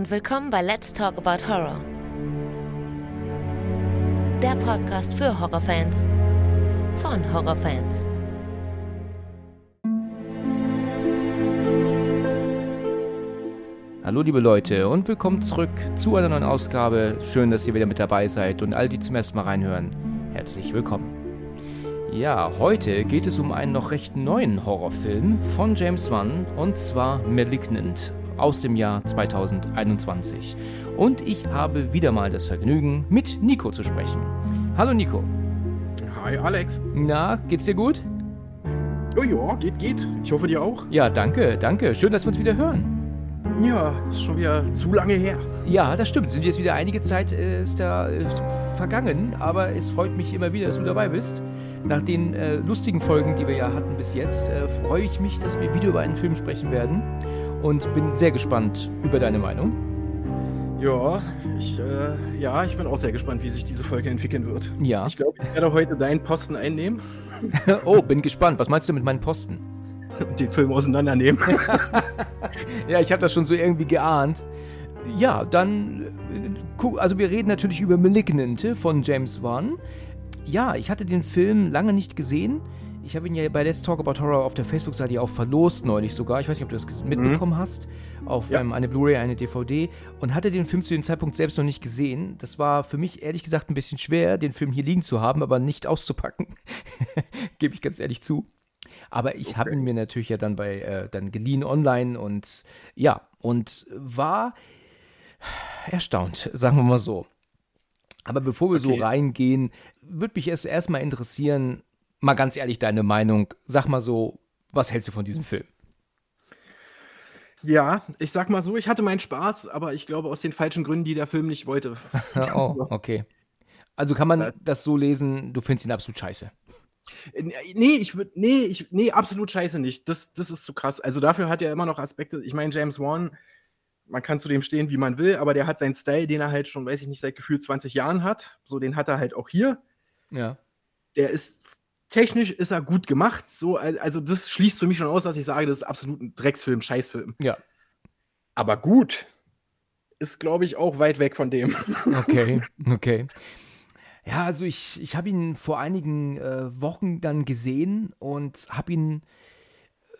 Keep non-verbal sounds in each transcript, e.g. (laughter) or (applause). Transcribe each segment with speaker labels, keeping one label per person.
Speaker 1: und willkommen bei Let's Talk About Horror. Der Podcast für Horrorfans von Horrorfans.
Speaker 2: Hallo liebe Leute und willkommen zurück zu einer neuen Ausgabe. Schön, dass ihr wieder mit dabei seid und all die zum ersten Mal reinhören. Herzlich willkommen. Ja, heute geht es um einen noch recht neuen Horrorfilm von James Wan und zwar Malignant aus dem Jahr 2021. Und ich habe wieder mal das Vergnügen, mit Nico zu sprechen. Hallo Nico.
Speaker 3: Hi Alex.
Speaker 2: Na, geht's dir gut?
Speaker 3: Oh ja, geht, geht. Ich hoffe dir auch.
Speaker 2: Ja, danke, danke. Schön, dass wir uns wieder hören.
Speaker 3: Ja, ist schon wieder zu lange her.
Speaker 2: Ja, das stimmt. Sind jetzt wieder einige Zeit äh, ist da äh, vergangen, aber es freut mich immer wieder, dass du dabei bist. Nach den äh, lustigen Folgen, die wir ja hatten bis jetzt, äh, freue ich mich, dass wir wieder über einen Film sprechen werden und bin sehr gespannt über deine Meinung.
Speaker 3: Ja, ich, äh, ja, ich bin auch sehr gespannt, wie sich diese Folge entwickeln wird.
Speaker 2: Ja.
Speaker 3: Ich glaube, ich werde heute deinen Posten einnehmen. (laughs)
Speaker 2: oh, bin gespannt. Was meinst du mit meinen Posten? (laughs)
Speaker 3: Den Film auseinandernehmen. (laughs)
Speaker 2: ja, ich habe das schon so irgendwie geahnt. Ja, dann, äh, also wir reden natürlich über Malignant von James Wan. Ja, ich hatte den Film lange nicht gesehen. Ich habe ihn ja bei Let's Talk About Horror auf der Facebook-Seite ja auch verlost, neulich sogar. Ich weiß nicht, ob du das mitbekommen mhm. hast. Auf ja. ähm, eine Blu-ray, eine DVD. Und hatte den Film zu dem Zeitpunkt selbst noch nicht gesehen. Das war für mich ehrlich gesagt ein bisschen schwer, den Film hier liegen zu haben, aber nicht auszupacken. (laughs) Gebe ich ganz ehrlich zu. Aber ich okay. habe ihn mir natürlich ja dann bei äh, dann geliehen online und ja, und war erstaunt, sagen wir mal so. Aber bevor wir okay. so reingehen, würde mich es erstmal interessieren, mal ganz ehrlich deine Meinung. Sag mal so, was hältst du von diesem Film?
Speaker 3: Ja, ich sag mal so, ich hatte meinen Spaß, aber ich glaube aus den falschen Gründen, die der Film nicht wollte. (laughs) (laughs)
Speaker 2: oh, okay. Also kann man das, das so lesen, du findest ihn absolut scheiße.
Speaker 3: Äh, nee, ich würde, nee, ich, nee, absolut scheiße nicht. Das, das ist zu krass. Also dafür hat er immer noch Aspekte. Ich meine, James Wan, man kann zu dem stehen, wie man will, aber der hat seinen Style, den er halt schon, weiß ich nicht, seit gefühlt 20 Jahren hat. So, den hat er halt auch hier.
Speaker 2: Ja.
Speaker 3: Der ist technisch ist er gut gemacht. So, also das schließt für mich schon aus, dass ich sage, das ist absolut ein Drecksfilm, Scheißfilm.
Speaker 2: Ja.
Speaker 3: Aber gut ist, glaube ich, auch weit weg von dem. (laughs)
Speaker 2: Okay, okay. Ja, also ich, ich habe ihn vor einigen äh, Wochen dann gesehen und habe ihn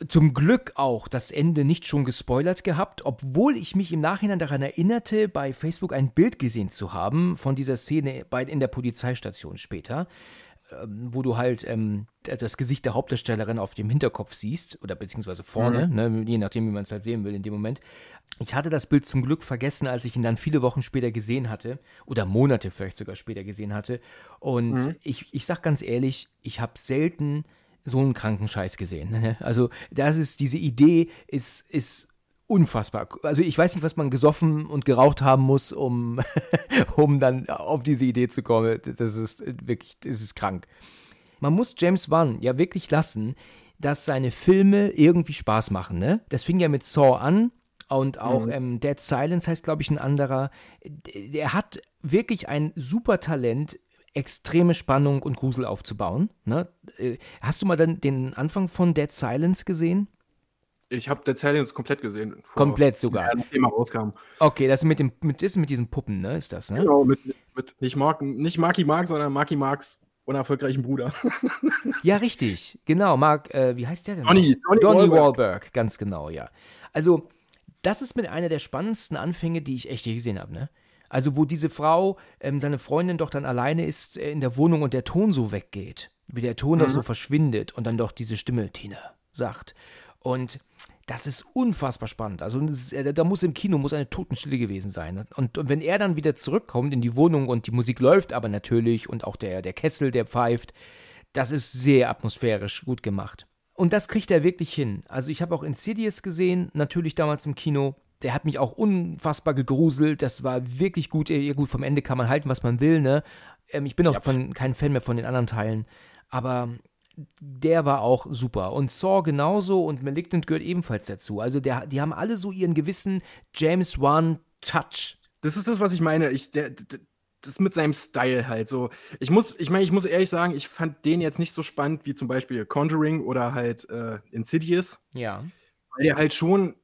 Speaker 2: zum Glück auch das Ende nicht schon gespoilert gehabt, obwohl ich mich im Nachhinein daran erinnerte, bei Facebook ein Bild gesehen zu haben von dieser Szene bei, in der Polizeistation später. Ähm, wo du halt ähm, das Gesicht der Hauptdarstellerin auf dem Hinterkopf siehst, oder beziehungsweise vorne, mhm. ne, je nachdem, wie man es halt sehen will in dem Moment. Ich hatte das Bild zum Glück vergessen, als ich ihn dann viele Wochen später gesehen hatte, oder Monate vielleicht sogar später gesehen hatte. Und mhm. ich, ich sag ganz ehrlich, ich habe selten so einen kranken Scheiß gesehen. (laughs) Ne? Also, das ist, diese Idee ist, ist unfassbar. Also ich weiß nicht, was man gesoffen und geraucht haben muss, um, (laughs) um dann auf diese Idee zu kommen. Das ist wirklich, das ist krank. Man muss James Wan ja wirklich lassen, dass seine Filme irgendwie Spaß machen. Ne? Das fing ja mit Saw an und auch mhm. ähm, Dead Silence heißt, glaube ich, ein anderer. Er hat wirklich ein super Talent, extreme Spannung und Grusel aufzubauen. Ne? Äh, hast du mal dann den Anfang von Dead Silence gesehen?
Speaker 3: Ich habe Dead Silence komplett gesehen.
Speaker 2: Komplett sogar.
Speaker 3: Nachdem er rauskam.
Speaker 2: Okay, das ist mit dem mit, ist mit diesen Puppen, ne? Ist das, ne?
Speaker 3: Genau, mit, mit nicht, Mark, nicht Marky Mark, sondern Marky Marks unerfolgreichen Bruder. (laughs)
Speaker 2: ja, richtig. Genau, Mark, äh, wie heißt der denn?
Speaker 3: Donny,
Speaker 2: Donny, Donny Wahlberg. Wahlberg. ganz genau, ja. Also, das ist mit einer der spannendsten Anfänge, die ich echt je gesehen habe, ne? Also, wo diese Frau, ähm, seine Freundin doch dann alleine ist äh, in der Wohnung und der Ton so weggeht. Wie der Ton mhm. doch so verschwindet und dann doch diese Stimme, Tina, sagt. Und das ist unfassbar spannend. Also äh, da muss im Kino muss eine Totenstille gewesen sein. Und, und, wenn er dann wieder zurückkommt in die Wohnung und die Musik läuft, aber natürlich und auch der, der Kessel, der pfeift, das ist sehr atmosphärisch gut gemacht. Und das kriegt er wirklich hin. Also ich habe auch Insidious gesehen, natürlich damals im Kino. Der hat mich auch unfassbar gegruselt. Das war wirklich gut. Ja, gut, vom Ende kann man halten, was man will, ne? Ähm, ich bin auch ja. von, kein Fan mehr von den anderen Teilen. Aber der war auch super. Und Saw genauso und Malignant gehört ebenfalls dazu. Also der, die haben alle so ihren gewissen James Wan-Touch.
Speaker 3: Das ist das, was ich meine. Ich, der, der, das mit seinem Style halt so. Ich muss, ich meine, ich muss ehrlich sagen, ich fand den jetzt nicht so spannend wie zum Beispiel Conjuring oder halt äh, Insidious.
Speaker 2: Ja.
Speaker 3: Weil der halt schon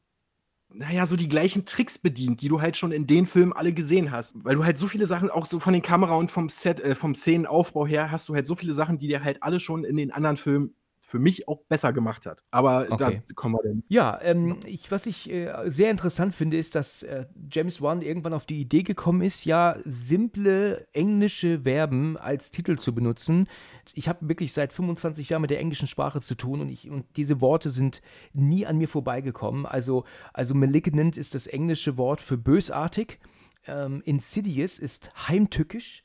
Speaker 3: naja, so die gleichen Tricks bedient, die du halt schon in den Filmen alle gesehen hast. Weil du halt so viele Sachen, auch so von den Kamera und vom Set, äh, vom Szenenaufbau her, hast du halt so viele Sachen, die dir halt alle schon in den anderen Filmen für mich auch besser gemacht hat. Aber okay. da kommen wir dann.
Speaker 2: Ja, ähm, ich, was ich äh, sehr interessant finde, ist, dass äh, James Wan irgendwann auf die Idee gekommen ist, ja, simple englische Verben als Titel zu benutzen. Ich habe wirklich seit 25 Jahren mit der englischen Sprache zu tun und, ich, und diese Worte sind nie an mir vorbeigekommen. Also, also malignant ist das englische Wort für bösartig. Ähm, insidious ist heimtückisch.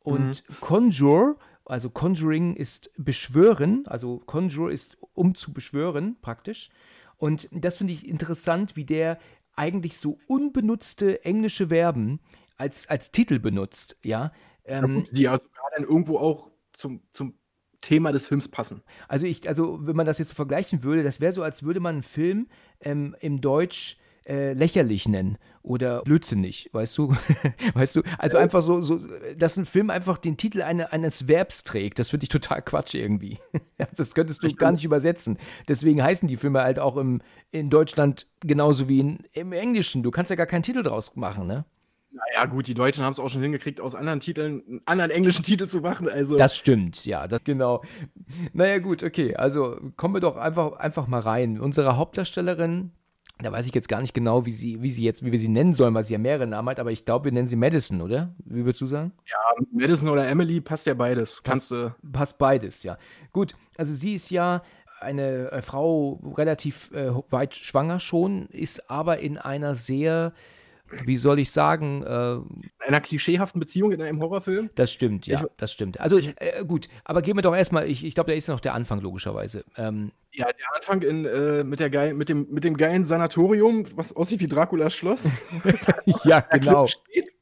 Speaker 2: Und mhm. Conjure also Conjuring ist beschwören, also Conjure ist um zu beschwören praktisch. Und das finde ich interessant, wie der eigentlich so unbenutzte englische Verben als, als Titel benutzt, ja.
Speaker 3: Ähm, die ja sogar dann irgendwo auch zum, zum Thema des Films passen.
Speaker 2: Also ich, also wenn man das jetzt so vergleichen würde, das wäre so, als würde man einen Film ähm, im Deutsch äh, lächerlich nennen oder blödsinnig, weißt du? (laughs) weißt du? Also einfach so, so, dass ein Film einfach den Titel eine, eines Verbs trägt, das finde ich total Quatsch irgendwie. (laughs) das könntest du gar nicht übersetzen. Deswegen heißen die Filme halt auch im, in Deutschland genauso wie in, im Englischen. Du kannst ja gar keinen Titel draus machen, ne?
Speaker 3: Naja, gut, die Deutschen haben es auch schon hingekriegt, aus anderen Titeln einen anderen englischen Titel zu machen. Also.
Speaker 2: Das stimmt, ja, das genau. Naja, gut, okay. Also kommen wir doch einfach, einfach mal rein. Unsere Hauptdarstellerin, da weiß ich jetzt gar nicht genau, wie sie, wie sie jetzt, wie wir sie nennen sollen, weil sie ja mehrere Namen hat, aber ich glaube, wir nennen sie Madison, oder? Wie würdest du sagen?
Speaker 3: Ja, Madison oder Emily passt ja beides. Kannst
Speaker 2: du. Passt, passt beides, ja. Gut, also sie ist ja eine äh, Frau relativ äh, weit schwanger schon, ist aber in einer sehr wie soll ich sagen, äh,
Speaker 3: einer klischeehaften Beziehung in einem Horrorfilm?
Speaker 2: Das stimmt, ja, ich, das stimmt. Also äh, gut, aber gehen wir doch erstmal, ich, ich glaube, da ist noch der Anfang logischerweise. Ähm,
Speaker 3: ja, der Anfang in, äh, mit, der geil, mit, dem, mit dem geilen Sanatorium, was aussieht wie Draculas Schloss. (laughs)
Speaker 2: ja, (laughs) genau. Steht.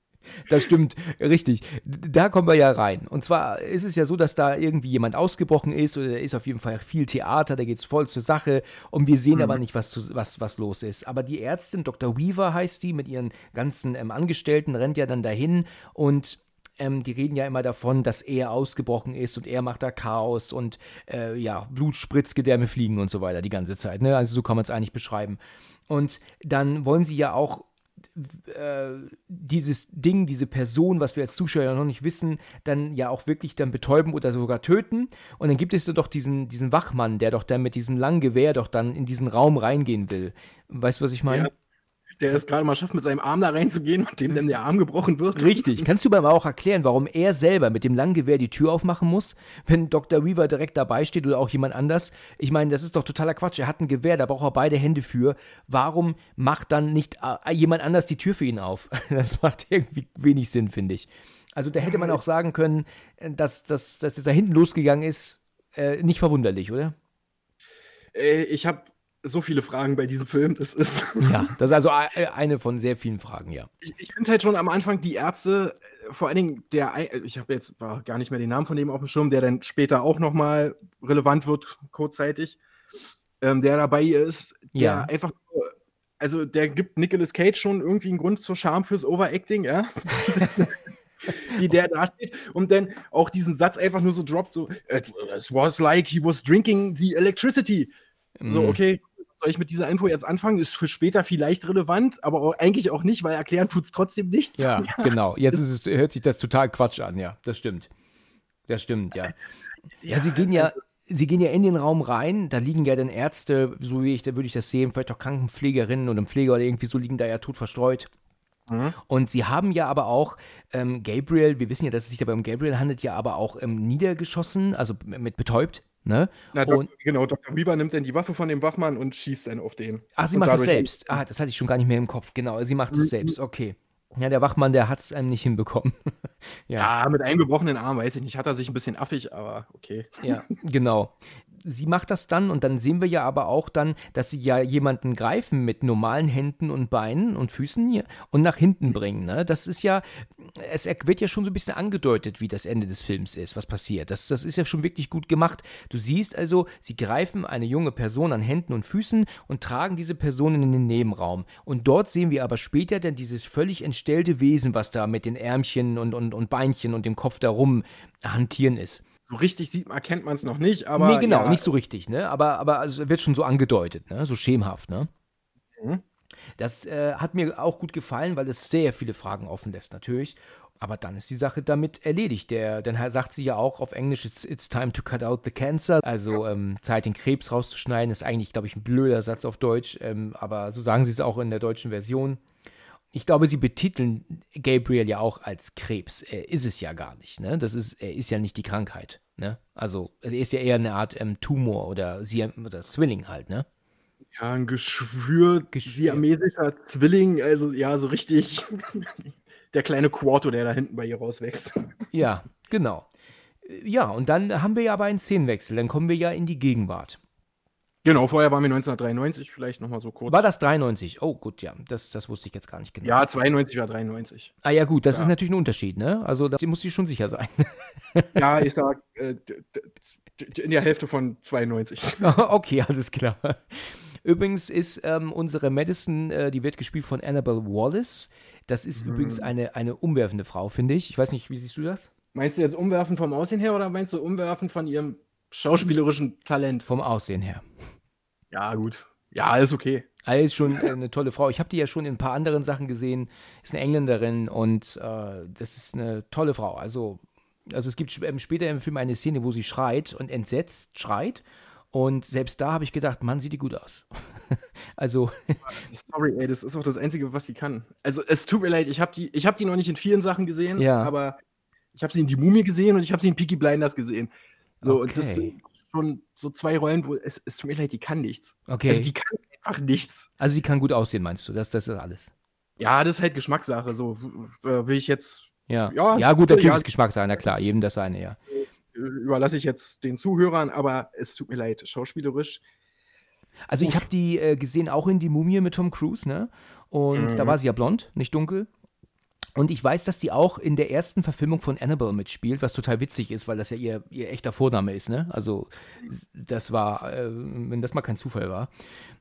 Speaker 2: Das stimmt, richtig. Da kommen wir ja rein. Und zwar ist es ja so, dass da irgendwie jemand ausgebrochen ist oder da ist auf jeden Fall viel Theater, da geht es voll zur Sache und wir sehen mhm. aber nicht, was, zu, was, was los ist. Aber die Ärztin, Dr. Weaver heißt die, mit ihren ganzen ähm, Angestellten, rennt ja dann dahin und ähm, die reden ja immer davon, dass er ausgebrochen ist und er macht da Chaos und äh, ja, Blut spritzt, Gedärme fliegen und so weiter die ganze Zeit. Ne? Also so kann man es eigentlich beschreiben. Und dann wollen sie ja auch dieses Ding, diese Person, was wir als Zuschauer noch nicht wissen, dann ja auch wirklich dann betäuben oder sogar töten. Und dann gibt es doch diesen, diesen Wachmann, der doch dann mit diesem langen Gewehr doch dann in diesen Raum reingehen will. Weißt du, was ich meine? Ja,
Speaker 3: der es gerade mal schafft, mit seinem Arm da reinzugehen und dem dann der Arm gebrochen wird.
Speaker 2: Richtig. Kannst du mir aber auch erklären, warum er selber mit dem langen Gewehr die Tür aufmachen muss, wenn Dr. Weaver direkt dabei steht oder auch jemand anders? Ich meine, das ist doch totaler Quatsch. Er hat ein Gewehr, da braucht er beide Hände für. Warum macht dann nicht äh, jemand anders die Tür für ihn auf? (laughs) Das macht irgendwie wenig Sinn, finde ich. Also da hätte man auch sagen können, äh, dass, dass, dass das da hinten losgegangen ist. Äh, nicht verwunderlich, oder?
Speaker 3: Äh, ich habe so viele Fragen bei diesem Film. Das ist.
Speaker 2: Ja, (laughs) das ist also eine von sehr vielen Fragen, ja.
Speaker 3: Ich, ich finde halt schon am Anfang die Ärzte, äh, vor allen Dingen der, ich habe jetzt war gar nicht mehr den Namen von dem auf dem Schirm, der dann später auch nochmal relevant wird, kurzzeitig, ähm, der dabei ist, der ja. einfach, also der gibt Nicolas Cage schon irgendwie einen Grund zur Scham fürs Overacting, ja. (laughs) wie der da steht und dann auch diesen Satz einfach nur so droppt, so, it was like he was drinking the electricity. So, mhm. okay, soll ich mit dieser Info jetzt anfangen? Ist für später vielleicht relevant, aber auch, eigentlich auch nicht, weil erklären tut es trotzdem nichts.
Speaker 2: Ja, ja, (laughs) genau. Jetzt es, hört sich das total Quatsch an, ja. Das stimmt. Das stimmt, ja. Ja, ja sie gehen ja. Sie gehen ja in den Raum rein, da liegen ja dann Ärzte, so wie ich, da würde ich das sehen, vielleicht auch Krankenpflegerinnen oder ein Pfleger oder irgendwie so liegen da ja tot verstreut. Mhm. Und sie haben ja aber auch ähm, Gabriel, wir wissen ja, dass es sich dabei um Gabriel handelt, ja aber auch ähm, niedergeschossen, also mit betäubt, Ne?
Speaker 3: Na, und, genau, Dr. Weaver nimmt dann die Waffe von dem Wachmann und schießt dann auf den.
Speaker 2: Ach, sie macht das selbst. Ah, das hatte ich schon gar nicht mehr im Kopf. Genau, sie macht es mhm. selbst. Okay. Ja, der Wachmann, der hat es einem nicht hinbekommen. (laughs)
Speaker 3: ja. ja. mit einem gebrochenen Arm, weiß ich nicht, hat er sich ein bisschen affig, aber okay.
Speaker 2: ja, genau sie macht das dann und dann sehen wir ja aber auch dann, dass sie ja jemanden greifen mit normalen Händen und Beinen und Füßen hier und nach hinten bringen. Ne? Das ist ja, es wird ja schon so ein bisschen angedeutet, wie das Ende des Films ist, was passiert. Das, das ist ja schon wirklich gut gemacht. Du siehst also, sie greifen eine junge Person an Händen und Füßen und tragen diese Person in den Nebenraum. Und dort sehen wir aber später dann dieses völlig entstellte Wesen, was da mit den Ärmchen und, und, und Beinchen und dem Kopf darum hantieren ist
Speaker 3: so richtig sieht, erkennt man es noch nicht, aber.
Speaker 2: Nee, genau, ja. nicht so richtig, ne? Aber, aber also wird schon so angedeutet, ne? So schemenhaft, ne? Mhm. Das äh, hat mir auch gut gefallen, weil es sehr viele Fragen offen lässt, natürlich. Aber dann ist die Sache damit erledigt. Der, dann sagt sie ja auch auf Englisch, it's, it's time to cut out the cancer. Also ähm, Zeit, den Krebs rauszuschneiden, ist eigentlich, glaube ich, ein blöder Satz auf Deutsch. Ähm, aber so sagen sie es auch in der deutschen Version. Ich glaube, sie betiteln Gabriel ja auch als Krebs. Er ist es ja gar nicht. Ne? Das ist, er ist ja nicht die Krankheit. Ne? Also er ist ja eher eine Art ähm, Tumor oder, oder Zwilling halt. Ne?
Speaker 3: Ja, ein Geschwür, Geschwür. siamesischer Zwilling, also ja, so richtig (laughs) der kleine Quarto, der da hinten bei ihr rauswächst.
Speaker 2: Ja, genau. Ja, und dann haben wir ja aber einen Szenenwechsel, dann kommen wir ja in die Gegenwart.
Speaker 3: Genau, vorher waren wir 1993, vielleicht nochmal so kurz.
Speaker 2: War das 93? Oh, gut, ja, das, das wusste ich jetzt gar nicht genau.
Speaker 3: Ja, 92 war 93.
Speaker 2: Ah ja, gut, das ja. ist natürlich ein Unterschied, ne? Also da muss ich schon sicher sein. (laughs)
Speaker 3: ja, ich sag, äh, in der Hälfte von 92. (laughs)
Speaker 2: okay, alles klar. Übrigens ist ähm, unsere Madison, äh, die wird gespielt von Annabelle Wallace. Das ist mhm. übrigens eine, eine umwerfende Frau, finde ich. Ich weiß nicht, wie siehst du das?
Speaker 3: Meinst du jetzt umwerfend vom Aussehen her oder meinst du umwerfend von ihrem schauspielerischen Talent?
Speaker 2: Vom Aussehen her.
Speaker 3: Ja, gut. Ja, ist okay.
Speaker 2: Also ist schon eine tolle Frau. Ich habe die ja schon in ein paar anderen Sachen gesehen. Ist eine Engländerin und äh, das ist eine tolle Frau. Also, also es gibt später im Film eine Szene, wo sie schreit und entsetzt schreit und selbst da habe ich gedacht, Mann, sieht die gut aus. (laughs) also. (laughs)
Speaker 3: Sorry, ey, das ist auch das Einzige, was sie kann. Also, es tut mir leid, ich habe die, hab die noch nicht in vielen Sachen gesehen,
Speaker 2: ja.
Speaker 3: aber ich habe sie in Die Mumie gesehen und ich habe sie in Peaky Blinders gesehen. So, okay. und das sind schon so zwei Rollen, wo es, es tut mir leid, die kann nichts.
Speaker 2: Okay.
Speaker 3: Also, die kann einfach nichts.
Speaker 2: Also, die kann gut aussehen, meinst du? Das, das ist alles.
Speaker 3: Ja, das ist halt Geschmackssache. So, will ich jetzt.
Speaker 2: Ja, ja, ja gut, natürlich ja. ist Geschmackssache, na klar, jedem das seine, ja
Speaker 3: überlasse ich jetzt den Zuhörern, aber es tut mir leid, schauspielerisch.
Speaker 2: Also ich habe die äh, gesehen auch in die Mumie mit Tom Cruise, ne? Und mhm. da war sie ja blond, nicht dunkel. Und ich weiß, dass die auch in der ersten Verfilmung von Annabelle mitspielt, was total witzig ist, weil das ja ihr, ihr echter Vorname ist, ne? Also, das war, äh, wenn das mal kein Zufall war.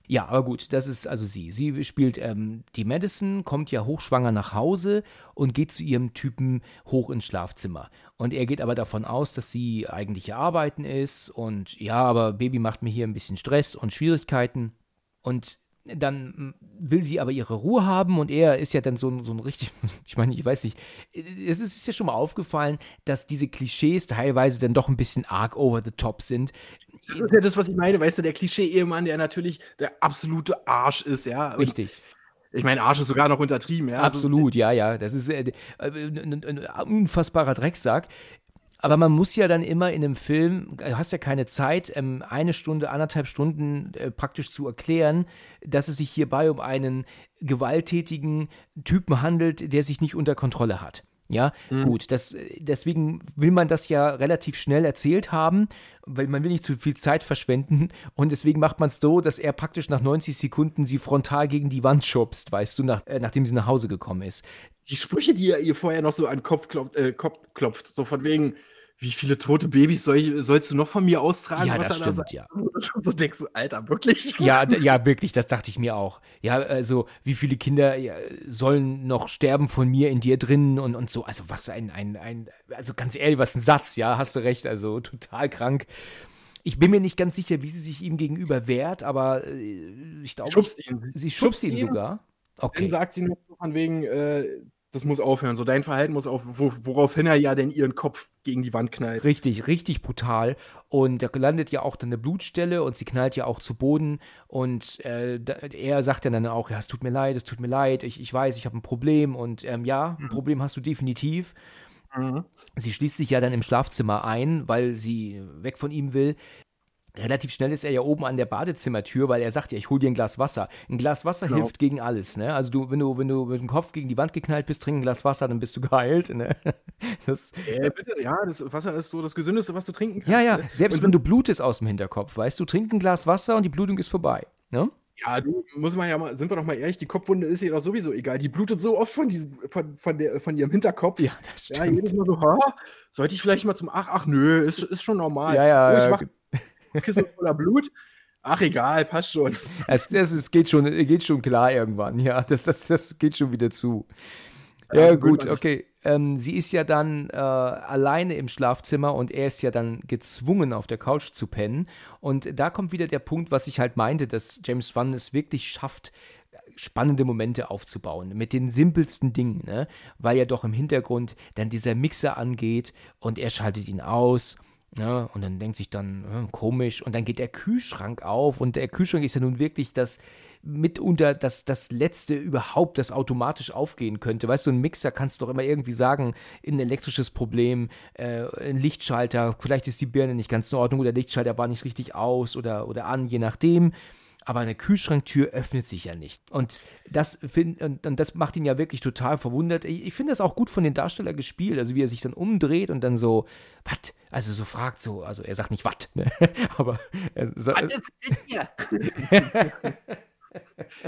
Speaker 2: Ja, aber gut, das ist also sie. Sie spielt ähm, die Madison, kommt ja hochschwanger nach Hause und geht zu ihrem Typen hoch ins Schlafzimmer. Und er geht aber davon aus, dass sie eigentlich arbeiten ist und ja, aber Baby macht mir hier ein bisschen Stress und Schwierigkeiten. Und dann will sie aber ihre Ruhe haben und er ist ja dann so, so ein richtig, (laughs) ich meine, ich weiß nicht, es ist ja schon mal aufgefallen, dass diese Klischees teilweise dann doch ein bisschen arg over the top sind.
Speaker 3: Das ist ja das, was ich meine, weißt du, der Klischee-Ehemann, der natürlich der absolute Arsch ist, ja.
Speaker 2: Und Richtig.
Speaker 3: Ich meine, Arsch ist sogar noch untertrieben, ja.
Speaker 2: Also Absolut, also, ja, ja. Das ist äh, ein, ein unfassbarer Drecksack. Aber man muss ja dann immer in einem Film, du hast ja keine Zeit, ähm, eine Stunde, anderthalb Stunden äh, praktisch zu erklären, dass es sich hierbei um einen gewalttätigen Typen handelt, der sich nicht unter Kontrolle hat. Ja, mhm. gut, das, deswegen will man das ja relativ schnell erzählt haben, weil man will nicht zu viel Zeit verschwenden (laughs) und deswegen macht man es so, dass er praktisch nach 90 Sekunden sie frontal gegen die Wand schubst, weißt du, nach, äh, nachdem sie nach Hause gekommen ist.
Speaker 3: Die Sprüche, die er ihr vorher noch so an den Kopf klopft, äh, Kopf klopft so von wegen, wie viele tote Babys soll sollst du noch von mir austragen?
Speaker 2: Ja, das stimmt, ja. (laughs)
Speaker 3: So denkst du, Alter, wirklich? (laughs)
Speaker 2: Ja, ja, wirklich, das dachte ich mir auch. Ja, also, wie viele Kinder ja, sollen noch sterben von mir in dir drinnen und, und so. Also, was ein, ein, ein, also ganz ehrlich, was ein Satz, ja, hast du recht, also total krank. Ich bin mir nicht ganz sicher, wie sie sich ihm gegenüber wehrt, aber äh, ich glaube,
Speaker 3: schubst ihn.
Speaker 2: sie schubst, schubst ihn, ihn sogar.
Speaker 3: Okay. Dann sagt sie nur von wegen, äh, das muss aufhören. So dein Verhalten muss auf, wo, woraufhin er ja denn ihren Kopf gegen die Wand knallt.
Speaker 2: Richtig, richtig brutal. Und da landet ja auch dann eine Blutstelle und sie knallt ja auch zu Boden. Und äh, er sagt ja dann auch, ja, es tut mir leid, es tut mir leid, ich, ich weiß, ich habe ein Problem. Und ähm, ja, ein mhm. Problem hast du definitiv. Mhm. Sie schließt sich ja dann im Schlafzimmer ein, weil sie weg von ihm will relativ schnell ist er ja oben an der Badezimmertür, weil er sagt ja, ich hol dir ein Glas Wasser. Ein Glas Wasser genau. hilft gegen alles, ne? Also du, wenn du, wenn du mit dem Kopf gegen die Wand geknallt bist, trink ein Glas Wasser, dann bist du (laughs) geheilt, ne?
Speaker 3: Das, äh, bitte, ja, das Wasser ist so das Gesündeste, was du trinken kannst.
Speaker 2: Ja, ja, ne? selbst wenn du blutest aus dem Hinterkopf, weißt du, trink ein Glas Wasser und die Blutung ist vorbei, ne?
Speaker 3: Ja, du, muss man ja mal, sind wir doch mal ehrlich, die Kopfwunde ist ihr doch sowieso egal. Die blutet so oft von, diesem, von, von, der, von ihrem Hinterkopf.
Speaker 2: Ja, das stimmt.
Speaker 3: Ja, jedes Mal so, ha, sollte ich vielleicht mal zum Ach, ach nö, ist, ist schon normal.
Speaker 2: Ja, ja, oh, ich mach, (laughs)
Speaker 3: Kissen voller Blut. Ach egal, passt schon.
Speaker 2: Es, das ist, geht, schon, geht schon klar irgendwann, ja. Das, das, das geht schon wieder zu. Ja, ja gut, okay. Ähm, sie ist ja dann äh, alleine im Schlafzimmer und er ist ja dann gezwungen, auf der Couch zu pennen. Und da kommt wieder der Punkt, was ich halt meinte, dass James Wan es wirklich schafft, spannende Momente aufzubauen mit den simpelsten Dingen, ne? weil ja doch im Hintergrund dann dieser Mixer angeht und er schaltet ihn aus. Ne? Und dann denkt sich dann, hm, komisch, und dann geht der Kühlschrank auf und der Kühlschrank ist ja nun wirklich das, mitunter das, das letzte überhaupt, das automatisch aufgehen könnte. Weißt du, ein Mixer kannst du doch immer irgendwie sagen, ein elektrisches Problem, äh, ein Lichtschalter, vielleicht ist die Birne nicht ganz in Ordnung oder der Lichtschalter war nicht richtig aus oder, oder an, je nachdem. Aber eine Kühlschranktür öffnet sich ja nicht. Und das, find, und, und das macht ihn ja wirklich total verwundert. Ich, ich finde das auch gut von den Darstellern gespielt, also wie er sich dann umdreht und dann so, was? Also so fragt so, also er sagt nicht was, ne? (laughs) aber er sagt, was ist denn hier? (laughs)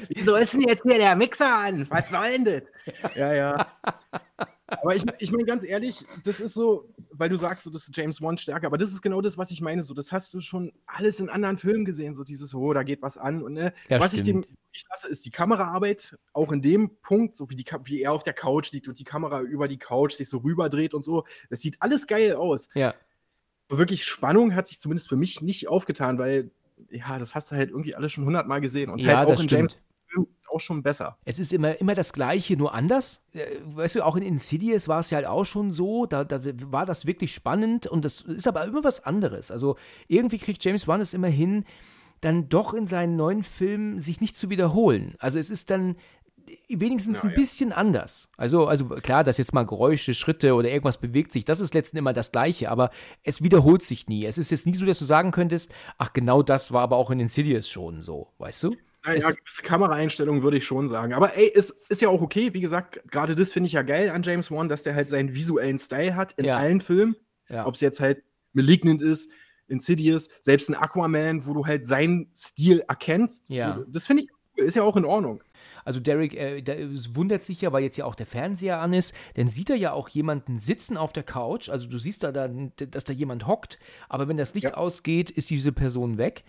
Speaker 3: Wieso ist denn jetzt hier der Mixer an? Was soll denn das? Ja, ja. (laughs) Aber ich, ich meine ganz ehrlich, das ist so, weil du sagst, so, das ist James Wan stärker, aber das ist genau das, was ich meine. So, das hast du schon alles in anderen Filmen gesehen, so dieses, oh, da geht was an. Und ne, ja, was stimmt. ich dem nicht lasse, ist die Kameraarbeit, auch in dem Punkt, so wie, die, wie er auf der Couch liegt und die Kamera über die Couch sich so rüberdreht und so. Das sieht alles geil aus.
Speaker 2: Ja.
Speaker 3: Aber wirklich Spannung hat sich zumindest für mich nicht aufgetan, weil ja, das hast du halt irgendwie alles schon hundertmal gesehen. Und
Speaker 2: ja,
Speaker 3: halt
Speaker 2: auch in stimmt. James
Speaker 3: auch schon besser.
Speaker 2: Es ist immer, immer das Gleiche, nur anders. Äh, weißt du, auch in Insidious war es ja halt auch schon so, da, da war das wirklich spannend und das ist aber immer was anderes. Also irgendwie kriegt James Wan es immer hin, dann doch in seinen neuen Filmen sich nicht zu wiederholen. Also es ist dann wenigstens ja, ein bisschen anders. Also, also klar, dass jetzt mal Geräusche, Schritte oder irgendwas bewegt sich, das ist letztendlich immer das Gleiche, aber es wiederholt sich nie. Es ist jetzt nie so, dass du sagen könntest, ach, genau das war aber auch in Insidious schon so, weißt du?
Speaker 3: Ja, gewisse Kameraeinstellungen würde ich schon sagen. Aber ey, es ist ja auch okay. Wie gesagt, gerade das finde ich ja geil an James Wan, dass der halt seinen visuellen Style hat in ja. allen Filmen. Ja. Ob es jetzt halt Malignant ist, Insidious, selbst ein Aquaman, wo du halt seinen Stil erkennst.
Speaker 2: Ja.
Speaker 3: So, das finde ich ist ja auch in Ordnung.
Speaker 2: Also Derek äh, wundert sich ja, weil jetzt ja auch der Fernseher an ist, dann sieht er ja auch jemanden sitzen auf der Couch. Also du siehst da, dann, dass da jemand hockt, aber wenn das Licht ja. ausgeht, ist diese Person weg.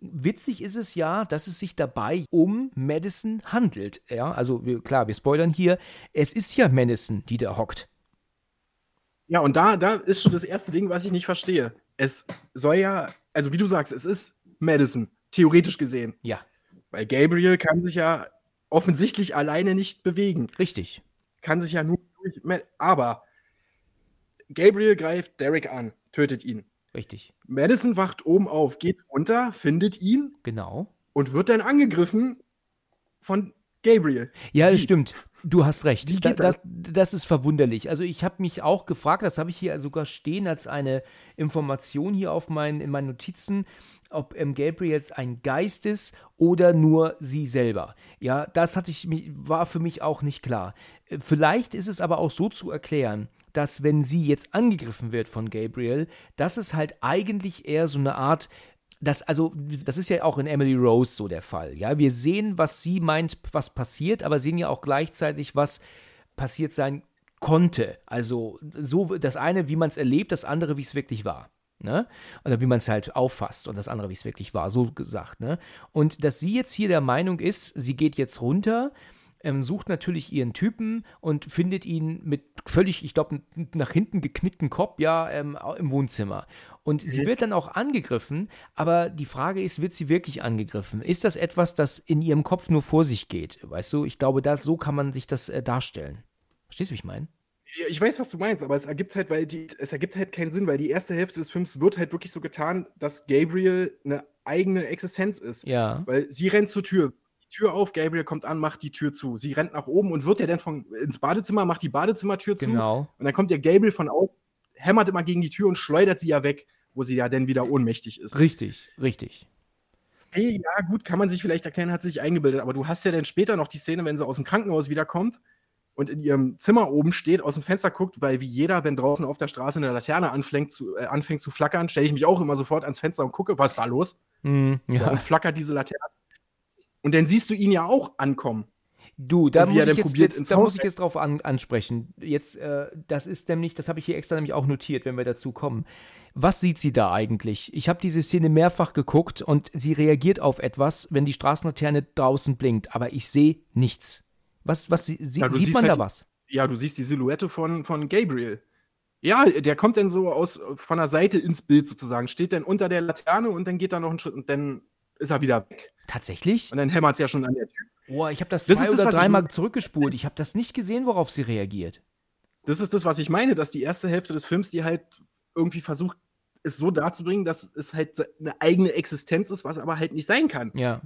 Speaker 2: Witzig ist es ja, dass es sich dabei um Madison handelt. Ja, also wir, klar, wir spoilern hier. Es ist ja Madison, die da hockt.
Speaker 3: Ja, und da, da ist schon das erste Ding, was ich nicht verstehe. Es soll ja, also wie du sagst, es ist Madison, theoretisch gesehen.
Speaker 2: Ja.
Speaker 3: Weil Gabriel kann sich ja offensichtlich alleine nicht bewegen.
Speaker 2: Richtig.
Speaker 3: Kann sich ja nur durch. Aber Gabriel greift Derek an, tötet ihn.
Speaker 2: Richtig.
Speaker 3: Madison wacht oben auf, geht runter, findet ihn.
Speaker 2: Genau.
Speaker 3: Und wird dann angegriffen von Gabriel.
Speaker 2: Ja, das stimmt. Du hast recht. Da, das, das, ist verwunderlich. Also ich habe mich auch gefragt, das habe ich hier sogar stehen als eine Information hier auf mein, in meinen Notizen, ob ähm, Gabriel jetzt ein Geist ist oder nur sie selber. Ja, das hatte ich, war für mich auch nicht klar. Äh, vielleicht ist es aber auch so zu erklären, dass wenn sie jetzt angegriffen wird von Gabriel, dass es halt eigentlich eher so eine Art das, also, das ist ja auch in Emily Rose so der Fall. Ja, wir sehen, was sie meint, was passiert, aber sehen ja auch gleichzeitig, was passiert sein konnte. Also, so das eine, wie man es erlebt, das andere, wie es wirklich war. Ne? Oder wie man es halt auffasst und das andere, wie es wirklich war, so gesagt. Ne? Und dass sie jetzt hier der Meinung ist, sie geht jetzt runter, ähm, sucht natürlich ihren Typen und findet ihn mit völlig, ich glaube, nach hinten geknickten Kopf, ja, ähm, im Wohnzimmer. Und sie mhm. wird dann auch angegriffen, aber die Frage ist, wird sie wirklich angegriffen? Ist das etwas, das in ihrem Kopf nur vor sich geht? Weißt du, ich glaube, das, so kann man sich das äh, darstellen. Verstehst du, wie ich meine?
Speaker 3: ich weiß, was du meinst, aber es ergibt halt, weil die, es ergibt halt keinen Sinn, weil die erste Hälfte des Films wird halt wirklich so getan, dass Gabriel eine eigene Existenz ist.
Speaker 2: Ja.
Speaker 3: Weil sie rennt zur Tür, Tür auf, Gabriel kommt an, macht die Tür zu. Sie rennt nach oben und wird ja dann von, ins Badezimmer, macht die Badezimmertür zu.
Speaker 2: Genau.
Speaker 3: Und dann kommt der Gabriel von außen, hämmert immer gegen die Tür und schleudert sie ja weg, wo sie ja dann wieder ohnmächtig ist.
Speaker 2: Richtig, richtig.
Speaker 3: Hey, ja, gut, kann man sich vielleicht erklären, hat sich eingebildet, aber du hast ja dann später noch die Szene, wenn sie aus dem Krankenhaus wiederkommt und in ihrem Zimmer oben steht, aus dem Fenster guckt, weil wie jeder, wenn draußen auf der Straße eine Laterne anfängt zu, äh, anfängt zu flackern, stelle ich mich auch immer sofort ans Fenster und gucke, was ist da los?
Speaker 2: Mm, ja.
Speaker 3: Und flackert diese Laterne. Und dann siehst du ihn ja auch ankommen.
Speaker 2: Du, da, muss ich, jetzt, jetzt da muss ich jetzt drauf an, ansprechen. Jetzt, äh, das ist nämlich, das habe ich hier extra nämlich auch notiert, wenn wir dazu kommen. Was sieht sie da eigentlich? Ich habe diese Szene mehrfach geguckt und sie reagiert auf etwas, wenn die Straßenlaterne draußen blinkt, aber ich sehe nichts. Was, was sie, ja, sieht man
Speaker 3: halt,
Speaker 2: da was?
Speaker 3: Ja, du siehst die Silhouette von, von Gabriel. Ja, der kommt dann so aus von der Seite ins Bild sozusagen, steht dann unter der Laterne und dann geht er noch einen Schritt und dann ist er wieder weg.
Speaker 2: Tatsächlich?
Speaker 3: Und dann hämmert es ja schon an der Tür.
Speaker 2: Boah, ich habe das zwei
Speaker 3: ist das,
Speaker 2: oder dreimal zurückgespult. Ich habe das nicht gesehen, worauf sie reagiert.
Speaker 3: Das ist das, was ich meine, dass die erste Hälfte des Films, die halt irgendwie versucht, es so darzubringen, dass es halt eine eigene Existenz ist, was aber halt nicht sein kann.
Speaker 2: Ja.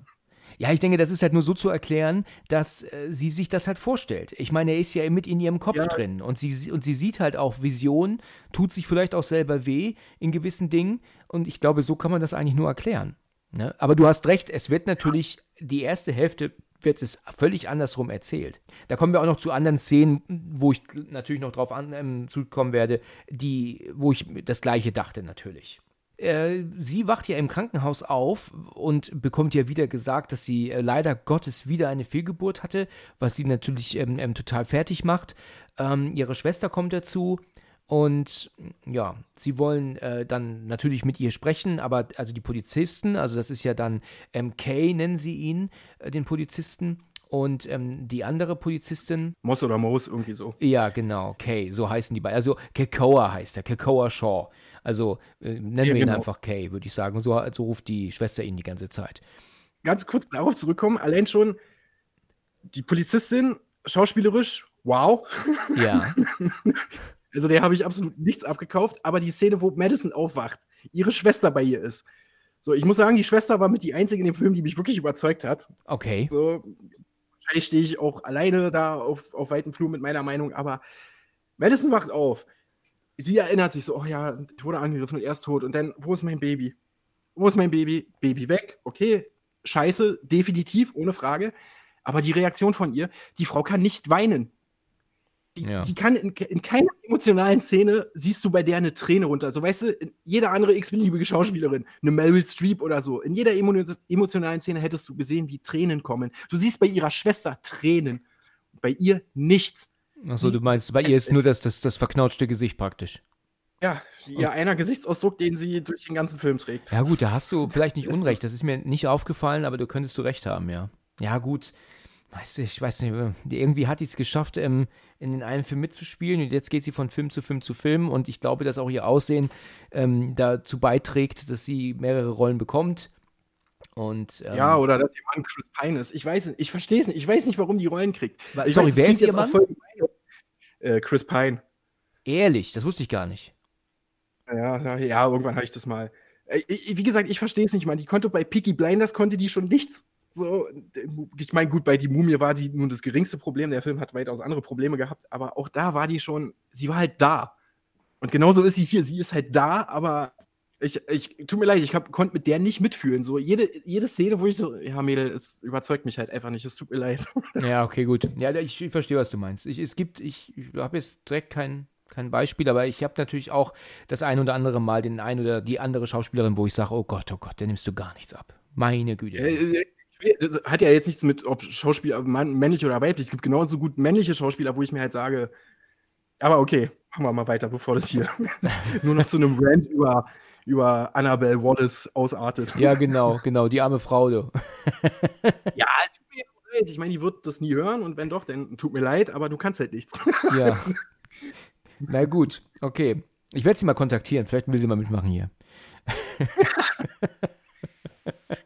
Speaker 2: Ja, ich denke, das ist halt nur so zu erklären, dass äh, sie sich das halt vorstellt. Ich meine, er ist ja mit in ihrem Kopf
Speaker 3: Ja.
Speaker 2: drin und sie, und sie sieht halt auch Visionen, tut sich vielleicht auch selber weh in gewissen Dingen und ich glaube, so kann man das eigentlich nur erklären. Ne? Aber du hast recht, es wird natürlich, die erste Hälfte wird es völlig andersrum erzählt. Da kommen wir auch noch zu anderen Szenen, wo ich natürlich noch drauf an, ähm, zukommen werde, die, wo ich das Gleiche dachte natürlich. Äh, sie wacht ja im Krankenhaus auf und bekommt ja wieder gesagt, dass sie äh, leider Gottes wieder eine Fehlgeburt hatte, was sie natürlich ähm, ähm, total fertig macht. Ähm, ihre Schwester kommt dazu und ja, sie wollen äh, dann natürlich mit ihr sprechen, aber also die Polizisten, also das ist ja dann Kay, nennen sie ihn, äh, den Polizisten. Und ähm, die andere Polizistin,
Speaker 3: Moss oder Moos, irgendwie so.
Speaker 2: ja, genau, Kay, so heißen die beiden. Also Kekoa heißt er, Kekoa Shaw. Also äh, nennen
Speaker 3: Ja,
Speaker 2: wir ihn
Speaker 3: genau.
Speaker 2: einfach Kay, würde ich sagen. So, so ruft die Schwester ihn die ganze Zeit.
Speaker 3: Ganz kurz darauf zurückkommen, allein schon die Polizistin, schauspielerisch, wow.
Speaker 2: Ja, (laughs)
Speaker 3: Also der habe ich absolut nichts abgekauft, aber die Szene, wo Madison aufwacht, ihre Schwester bei ihr ist. So, ich muss sagen, die Schwester war mit die einzige in dem Film, die mich wirklich überzeugt hat.
Speaker 2: okay.
Speaker 3: So, wahrscheinlich stehe ich auch alleine da auf, auf weitem Flur mit meiner Meinung, aber Madison wacht auf. Sie erinnert sich so, oh ja, ich wurde angegriffen und er ist tot. Und dann, wo ist mein Baby? Wo ist mein Baby? Baby weg, okay. Scheiße, definitiv, ohne Frage. Aber die Reaktion von ihr, die Frau kann nicht weinen. Die,
Speaker 2: Ja.
Speaker 3: die kann in, in keiner emotionalen Szene siehst du bei der eine Träne runter. So, weißt du, jede andere x-beliebige Schauspielerin, eine Meryl Streep oder so, in jeder emo emotionalen Szene hättest du gesehen, wie Tränen kommen. Du siehst bei ihrer Schwester Tränen. Bei ihr nichts.
Speaker 2: Achso, du meinst, bei ihr ist nur das, das, das verknautschte Gesicht praktisch.
Speaker 3: Ja, ihr einer Gesichtsausdruck, den sie durch den ganzen Film trägt.
Speaker 2: Ja, gut, da hast du vielleicht nicht Unrecht. Das ist mir nicht aufgefallen, aber du könntest du recht haben, ja. Ja, gut. Weißt du, ich weiß nicht, äh, irgendwie hat die es geschafft, ähm, in den einen Film mitzuspielen und jetzt geht sie von Film zu Film zu Film und ich glaube, dass auch ihr Aussehen ähm, dazu beiträgt, dass sie mehrere Rollen bekommt. Und, ähm,
Speaker 3: Ja, oder dass ihr Mann Chris Pine ist. Ich weiß nicht, ich verstehe es nicht. Ich weiß nicht, warum die Rollen kriegt.
Speaker 2: Wa-
Speaker 3: Ich
Speaker 2: sorry,
Speaker 3: weiß,
Speaker 2: wer ist ihr Mann?
Speaker 3: Äh, Chris Pine.
Speaker 2: ehrlich, das wusste ich gar nicht.
Speaker 3: Ja, ja, irgendwann habe ich das mal. Äh, ich, wie gesagt, ich verstehe es nicht, man. Die konnte bei Peaky Blinders konnte die schon nichts. So, ich meine, gut, bei die Mumie war sie nun das geringste Problem. Der Film hat weitaus andere Probleme gehabt, aber auch da war die schon, sie war halt da. Und genauso ist sie hier. Sie ist halt da, aber ich, ich tut mir leid, ich hab- konnte mit der nicht mitfühlen. So, jede, jede Szene, wo ich so, ja, Mädel, es überzeugt mich halt einfach nicht. Es tut mir leid. (laughs)
Speaker 2: Ja, okay, gut. Ja, ich, ich verstehe, was du meinst. Ich, es gibt, ich, ich habe jetzt direkt kein, kein Beispiel, aber ich habe natürlich auch das ein oder andere Mal den ein oder die andere Schauspielerin, wo ich sage, oh Gott, oh Gott, der nimmst du gar nichts ab. Meine Güte.
Speaker 3: Äh, äh, Das hat ja jetzt nichts mit, ob Schauspieler männlich oder weiblich. Es gibt genauso gut männliche Schauspieler, wo ich mir halt sage, aber okay, machen wir mal weiter, bevor das hier (laughs) nur noch zu einem Rant über, über Annabelle Wallace ausartet.
Speaker 2: Ja, genau, genau, die arme Frau, du.
Speaker 3: ja, tut mir leid. Ich meine, die wird das nie hören und wenn doch, dann tut mir leid, aber du kannst halt nichts.
Speaker 2: Ja. (laughs) Na gut, okay. Ich werde sie mal kontaktieren. Vielleicht will sie mal mitmachen hier. (laughs)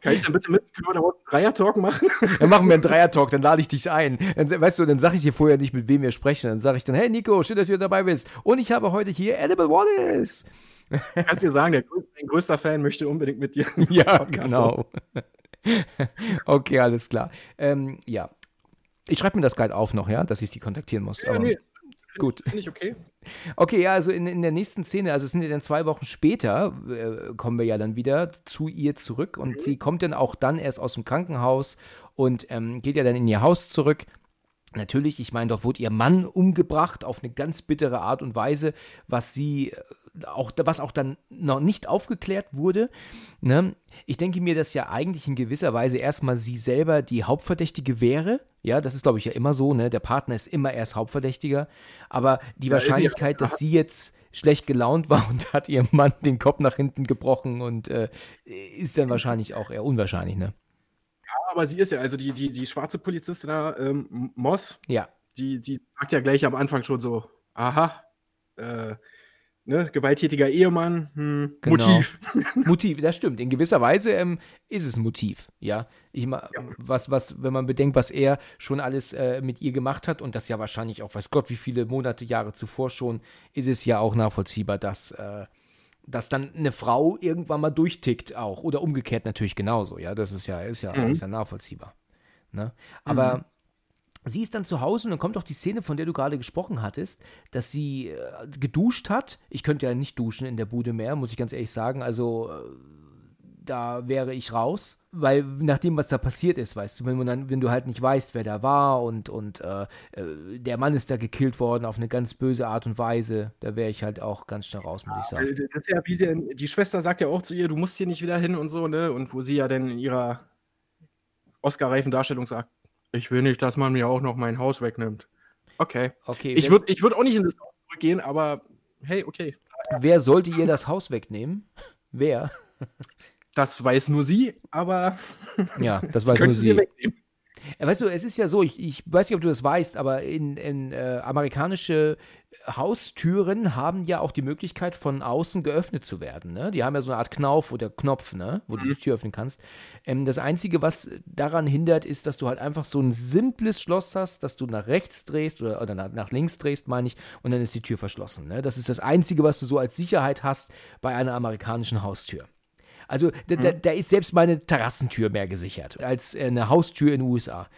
Speaker 3: Kann ich dann bitte mit? Können wir da auch einen Dreier-Talk machen? (laughs)
Speaker 2: Dann machen wir einen Dreier-Talk, dann lade ich dich ein. Dann, weißt du, dann sage ich dir vorher nicht, mit wem wir sprechen. Dann sage ich dann, hey Nico, schön, dass du dabei bist. Und ich habe heute hier Annabelle Wallace.
Speaker 3: Kannst dir sagen, der dein größter Fan möchte unbedingt mit dir. (laughs)
Speaker 2: Ja,
Speaker 3: Podcast
Speaker 2: genau. (laughs) okay, alles klar. Ähm, ja. Ich schreibe mir das gerade auf noch, ja, dass ich sie kontaktieren muss.
Speaker 3: Ja,
Speaker 2: aber-
Speaker 3: nee,
Speaker 2: Gut.
Speaker 3: Finde ich okay.
Speaker 2: Okay, ja, also in, in der nächsten Szene, also es sind ja dann zwei Wochen später, äh, kommen wir ja dann wieder zu ihr zurück und sie kommt dann auch dann erst aus dem Krankenhaus und ähm, geht ja dann in ihr Haus zurück. Natürlich, ich meine, dort wurde ihr Mann umgebracht auf eine ganz bittere Art und Weise, was sie äh, auch, was auch dann noch nicht aufgeklärt wurde. Ne? Ich denke mir, dass ja eigentlich in gewisser Weise erstmal sie selber die Hauptverdächtige wäre. Ja, das ist, glaube ich, ja immer so, ne? Der Partner ist immer erst Hauptverdächtiger. Aber die
Speaker 3: Ja,
Speaker 2: Wahrscheinlichkeit, dass sie jetzt schlecht gelaunt war (laughs) und hat ihrem Mann den Kopf nach hinten gebrochen und äh, ist dann wahrscheinlich auch eher unwahrscheinlich, ne?
Speaker 3: Aber sie ist ja, also die, die, die schwarze Polizistin da, ähm, Moss,
Speaker 2: Ja.
Speaker 3: die, die sagt ja gleich am Anfang schon so, aha, äh, ne, gewalttätiger Ehemann, hm,
Speaker 2: Genau.
Speaker 3: Motiv. (laughs)
Speaker 2: Motiv, das stimmt. In gewisser Weise ähm, ist es ein Motiv, ja. Ich ma,
Speaker 3: Ja.
Speaker 2: was, was, wenn man bedenkt, was er schon alles äh, mit ihr gemacht hat und das ja wahrscheinlich auch, weiß Gott, wie viele Monate, Jahre zuvor schon, ist es ja auch nachvollziehbar, dass, äh, dass dann eine Frau irgendwann mal durchtickt auch. Oder umgekehrt natürlich genauso, ja. Das ist ja, ist ja,
Speaker 3: Mhm.
Speaker 2: ist ja nachvollziehbar. Ne? Aber sie ist dann zu Hause und dann kommt auch die Szene, von der du gerade gesprochen hattest, dass sie äh, geduscht hat. Ich könnte ja nicht duschen in der Bude mehr, muss ich ganz ehrlich sagen. Also äh, da wäre ich raus, weil nach dem, was da passiert ist, weißt du, wenn, dann, wenn du halt nicht weißt, wer da war und, und äh, äh, der Mann ist da gekillt worden auf eine ganz böse Art und Weise, da wäre ich halt auch ganz schnell raus, muss ich sagen.
Speaker 3: Das ist ja, wie sie, die Schwester sagt ja auch zu ihr, du musst hier nicht wieder hin und so, ne? Und wo sie ja dann in ihrer Oscar-reifen Darstellung sagt, ich will nicht, dass man mir auch noch mein Haus wegnimmt. Okay.
Speaker 2: Okay,
Speaker 3: Ich würde ich würd auch nicht in das Haus zurückgehen, aber hey, okay.
Speaker 2: wer sollte ihr das Haus wegnehmen? Wer?
Speaker 3: Das weiß nur sie, aber
Speaker 2: Ja, das (laughs) weiß nur
Speaker 3: sie
Speaker 2: sie. Ja, weißt du, es ist ja so, ich, ich weiß nicht, ob du das weißt, aber in, in äh, amerikanische Haustüren haben ja auch die Möglichkeit, von außen geöffnet zu werden. Ne? Die haben ja so eine Art Knauf oder Knopf, ne? wo du die Tür öffnen kannst. Ähm, das Einzige, was daran hindert, ist, dass du halt einfach so ein simples Schloss hast, dass du nach rechts drehst oder, oder nach, nach links drehst, meine ich, und dann ist die Tür verschlossen. Ne? Das ist das Einzige, was du so als Sicherheit hast bei einer amerikanischen Haustür. Also da, da, da ist selbst meine Terrassentür mehr gesichert als äh, eine Haustür in den USA.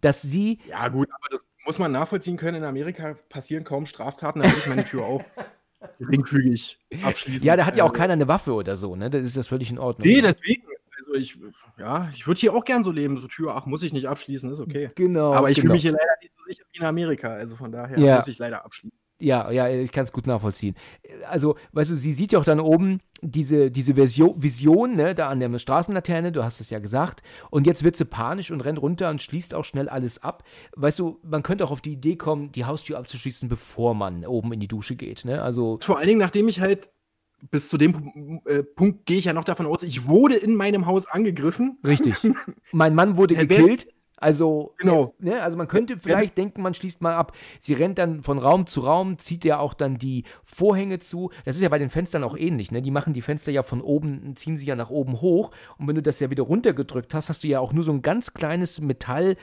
Speaker 2: Dass sie,
Speaker 3: Ja, gut, aber das muss man nachvollziehen können. In Amerika passieren kaum Straftaten, da würde ich meine Tür auch (laughs) geringfügig abschließen.
Speaker 2: ja, da hat ja auch
Speaker 3: Also,
Speaker 2: keiner eine Waffe oder so, ne? Das ist das völlig in Ordnung.
Speaker 3: Nee, deswegen. Also ich, ja, ich würde hier auch gern so leben, so Tür, ach, muss ich nicht abschließen, ist okay.
Speaker 2: Genau.
Speaker 3: aber ich
Speaker 2: genau.
Speaker 3: fühle mich hier leider nicht so sicher wie in Amerika, also von daher
Speaker 2: Ja.
Speaker 3: muss ich leider abschließen.
Speaker 2: Ja, ja, ich kann es gut nachvollziehen. Also, weißt du, sie sieht ja auch dann oben diese, diese Version, Vision, ne, da an der Straßenlaterne, du hast es ja gesagt, und jetzt wird sie panisch und rennt runter und schließt auch schnell alles ab. Weißt du, man könnte auch auf die Idee kommen, die Haustür abzuschließen, bevor man oben in die Dusche geht, ne? Also,
Speaker 3: Vor allen Dingen, nachdem ich halt bis zu dem äh, Punkt gehe ich ja noch davon aus, ich wurde in meinem Haus angegriffen.
Speaker 2: richtig. (laughs) mein Mann wurde gekillt. Also,
Speaker 3: Genau.
Speaker 2: ne, also man könnte vielleicht denken, man schließt mal ab. Sie rennt dann von Raum zu Raum, zieht ja auch dann die Vorhänge zu. Das ist ja bei den Fenstern auch ähnlich, ne? Die machen die Fenster ja von oben, ziehen sie ja nach oben hoch. Und wenn du das ja wieder runtergedrückt hast, hast du ja auch nur so ein ganz kleines Metall.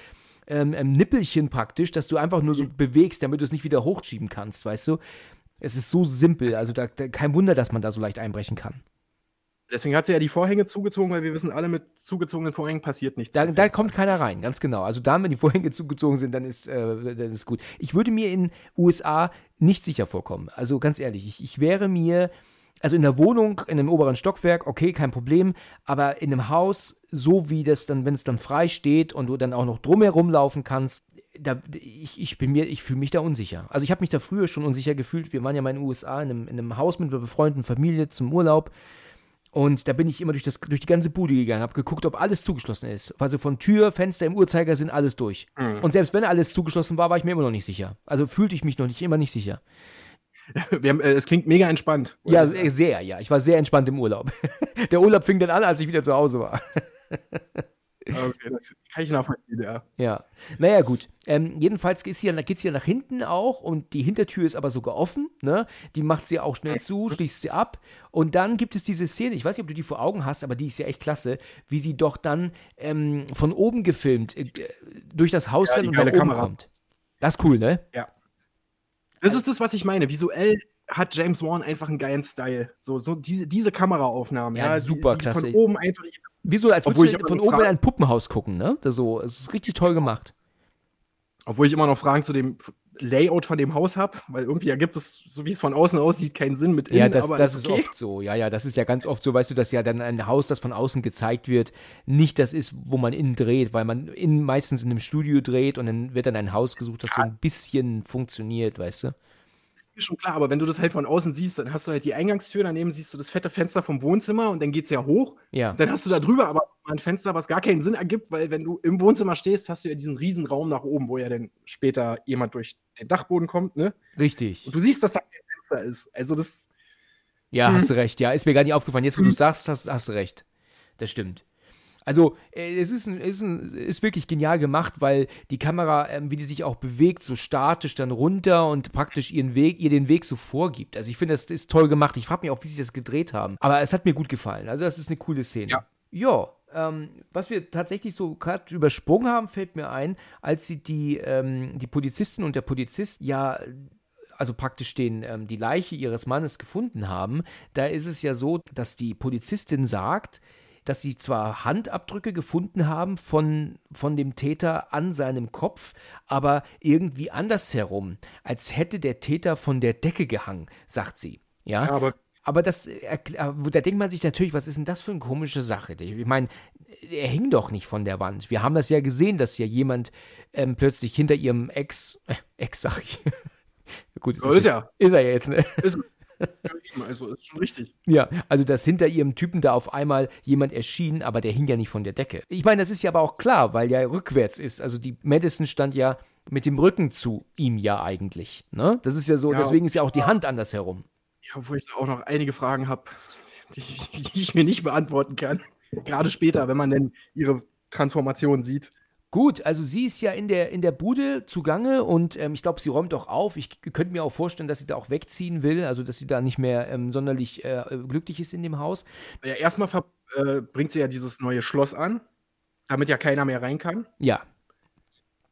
Speaker 2: Ähm, ähm, Nippelchen praktisch, dass du einfach nur so bewegst, damit du es nicht wieder hochschieben kannst, weißt du? Es ist so simpel, also da, da, kein Wunder, dass man da so leicht einbrechen kann.
Speaker 3: Deswegen hat sie ja die Vorhänge zugezogen, weil wir wissen alle, mit zugezogenen Vorhängen passiert nichts.
Speaker 2: Da, da kommt keiner rein, ganz genau. Also da, wenn die Vorhänge zugezogen sind, dann ist, äh, dann ist gut. Ich würde mir in USA nicht sicher vorkommen. Also ganz ehrlich, ich, ich wäre mir, also in der Wohnung, in einem oberen Stockwerk, okay, kein Problem, aber in einem Haus, so wie das dann, wenn es dann frei steht und du dann auch noch drumherum laufen kannst, da, ich, ich bin mir, ich fühle mich da unsicher. Also ich habe mich da früher schon unsicher gefühlt. Wir waren ja mal in den USA in einem, in einem Haus mit einer befreundeten Familie zum Urlaub. Und da bin ich immer durch, das, durch die ganze Bude gegangen, habe geguckt, ob alles zugeschlossen ist. Also von Tür, Fenster im Uhrzeigersinn, alles durch.
Speaker 3: Mhm.
Speaker 2: Und selbst wenn alles zugeschlossen war, war ich mir immer noch nicht sicher. Also fühlte ich mich noch nicht immer nicht sicher.
Speaker 3: Haben, äh, es klingt mega entspannt.
Speaker 2: Ja, sehr, sehr, ja. Ich war sehr entspannt im Urlaub. (laughs) Der Urlaub fing dann an, als ich wieder zu Hause war. (laughs)
Speaker 3: Okay, das kann ich nachvollziehen, ja.
Speaker 2: Ja. Naja, gut. Ähm, jedenfalls geht es hier, geht's hier nach hinten auch und die Hintertür ist aber sogar offen. Ne? Die macht sie auch schnell zu, schließt sie ab. Und dann gibt es diese Szene, ich weiß nicht, ob du die vor Augen hast, aber die ist ja echt klasse, wie sie doch dann ähm, von oben gefilmt äh, durch das Haus
Speaker 3: Ja,
Speaker 2: rennt und nach oben
Speaker 3: Kamera.
Speaker 2: kommt. Das ist cool, ne?
Speaker 3: Das ist das, was ich meine. Visuell hat James Wan einfach einen geilen Style. So, so diese, diese Kameraaufnahmen.
Speaker 2: Ja,
Speaker 3: Ja,
Speaker 2: super
Speaker 3: die, die
Speaker 2: klasse.
Speaker 3: Von oben einfach.
Speaker 2: Wie so, als
Speaker 3: Obwohl
Speaker 2: würdest
Speaker 3: ich
Speaker 2: du von oben in ein Puppenhaus gucken, ne? Das so, es ist richtig toll gemacht.
Speaker 3: Obwohl ich immer noch Fragen zu dem Layout von dem Haus habe, weil irgendwie ergibt es, so wie es von außen aussieht, keinen Sinn mit innen,
Speaker 2: Ja, das,
Speaker 3: aber
Speaker 2: das
Speaker 3: ist
Speaker 2: ist
Speaker 3: okay.
Speaker 2: oft so. Ja, ja, das ist ja ganz oft so, weißt du, dass ja dann ein Haus, das von außen gezeigt wird, nicht das ist, wo man innen dreht, weil man innen meistens in einem Studio dreht und dann wird dann ein Haus gesucht, das so ein bisschen funktioniert, weißt du?
Speaker 3: Ist schon klar, aber wenn du das halt von außen siehst, dann hast du halt die Eingangstür, daneben siehst du das fette Fenster vom Wohnzimmer und dann geht es ja hoch.
Speaker 2: Ja.
Speaker 3: Dann hast du da drüber aber ein Fenster, was gar keinen Sinn ergibt, weil wenn du im Wohnzimmer stehst, hast du ja diesen riesen Raum nach oben, wo ja dann später jemand durch den Dachboden kommt, ne?
Speaker 2: Richtig.
Speaker 3: Und du siehst, dass da kein Fenster ist. Also das,
Speaker 2: Ja,
Speaker 3: Hm.
Speaker 2: hast du recht. Ja, ist mir gar nicht aufgefallen. Jetzt, wo du sagst, hast, hast du recht. Das stimmt. Also, äh, es ist, ein, ist, ein, ist wirklich genial gemacht, weil die Kamera, ähm, wie die sich auch bewegt, so statisch dann runter und praktisch ihren Weg, ihr den Weg so vorgibt. Also, ich finde, das ist toll gemacht. Ich frage mich auch, wie sie das gedreht haben. Aber es hat mir gut gefallen. Also, das ist eine coole Szene.
Speaker 3: Ja.
Speaker 2: Ja, ähm, was wir tatsächlich so gerade übersprungen haben, fällt mir ein, als sie die, ähm, die Polizistin und der Polizist ja also praktisch den, ähm, die Leiche ihres Mannes gefunden haben, da ist es ja so, dass die Polizistin sagt, dass sie zwar Handabdrücke gefunden haben von, von dem Täter an seinem Kopf, aber irgendwie andersherum, als hätte der Täter von der Decke gehangen, sagt sie. Ja,
Speaker 3: aber
Speaker 2: aber das, äh, da denkt man sich natürlich, was ist denn das für eine komische Sache? Ich meine, er hing doch nicht von der Wand. Wir haben das ja gesehen, dass ja jemand ähm, plötzlich hinter ihrem Ex, äh, Ex sag ich. (laughs) Gut,
Speaker 3: so ist er.
Speaker 2: Ist er ja jetzt, ne?
Speaker 3: Ist, ja, also ist schon richtig.
Speaker 2: Ja, also dass hinter ihrem Typen da auf einmal jemand erschien, aber der hing ja nicht von der Decke. Ich meine, das ist ja aber auch klar, weil ja rückwärts ist. Also die Madison stand ja mit dem Rücken zu ihm ja eigentlich. Ne? Das ist ja so,
Speaker 3: Ja,
Speaker 2: deswegen ist ja auch die Hand andersherum.
Speaker 3: Ja, obwohl ich da auch noch einige Fragen habe, die, (laughs) die ich mir nicht beantworten kann. Gerade später, wenn man denn ihre Transformation sieht.
Speaker 2: Gut, also sie ist ja in der, in der Bude zugange und ähm, ich glaube, sie räumt auch auf. Ich könnte mir auch vorstellen, dass sie da auch wegziehen will, also dass sie da nicht mehr ähm, sonderlich äh, glücklich ist in dem Haus.
Speaker 3: Ja, erstmal äh, bringt sie ja dieses neue Schloss an, damit ja keiner mehr rein kann.
Speaker 2: Ja,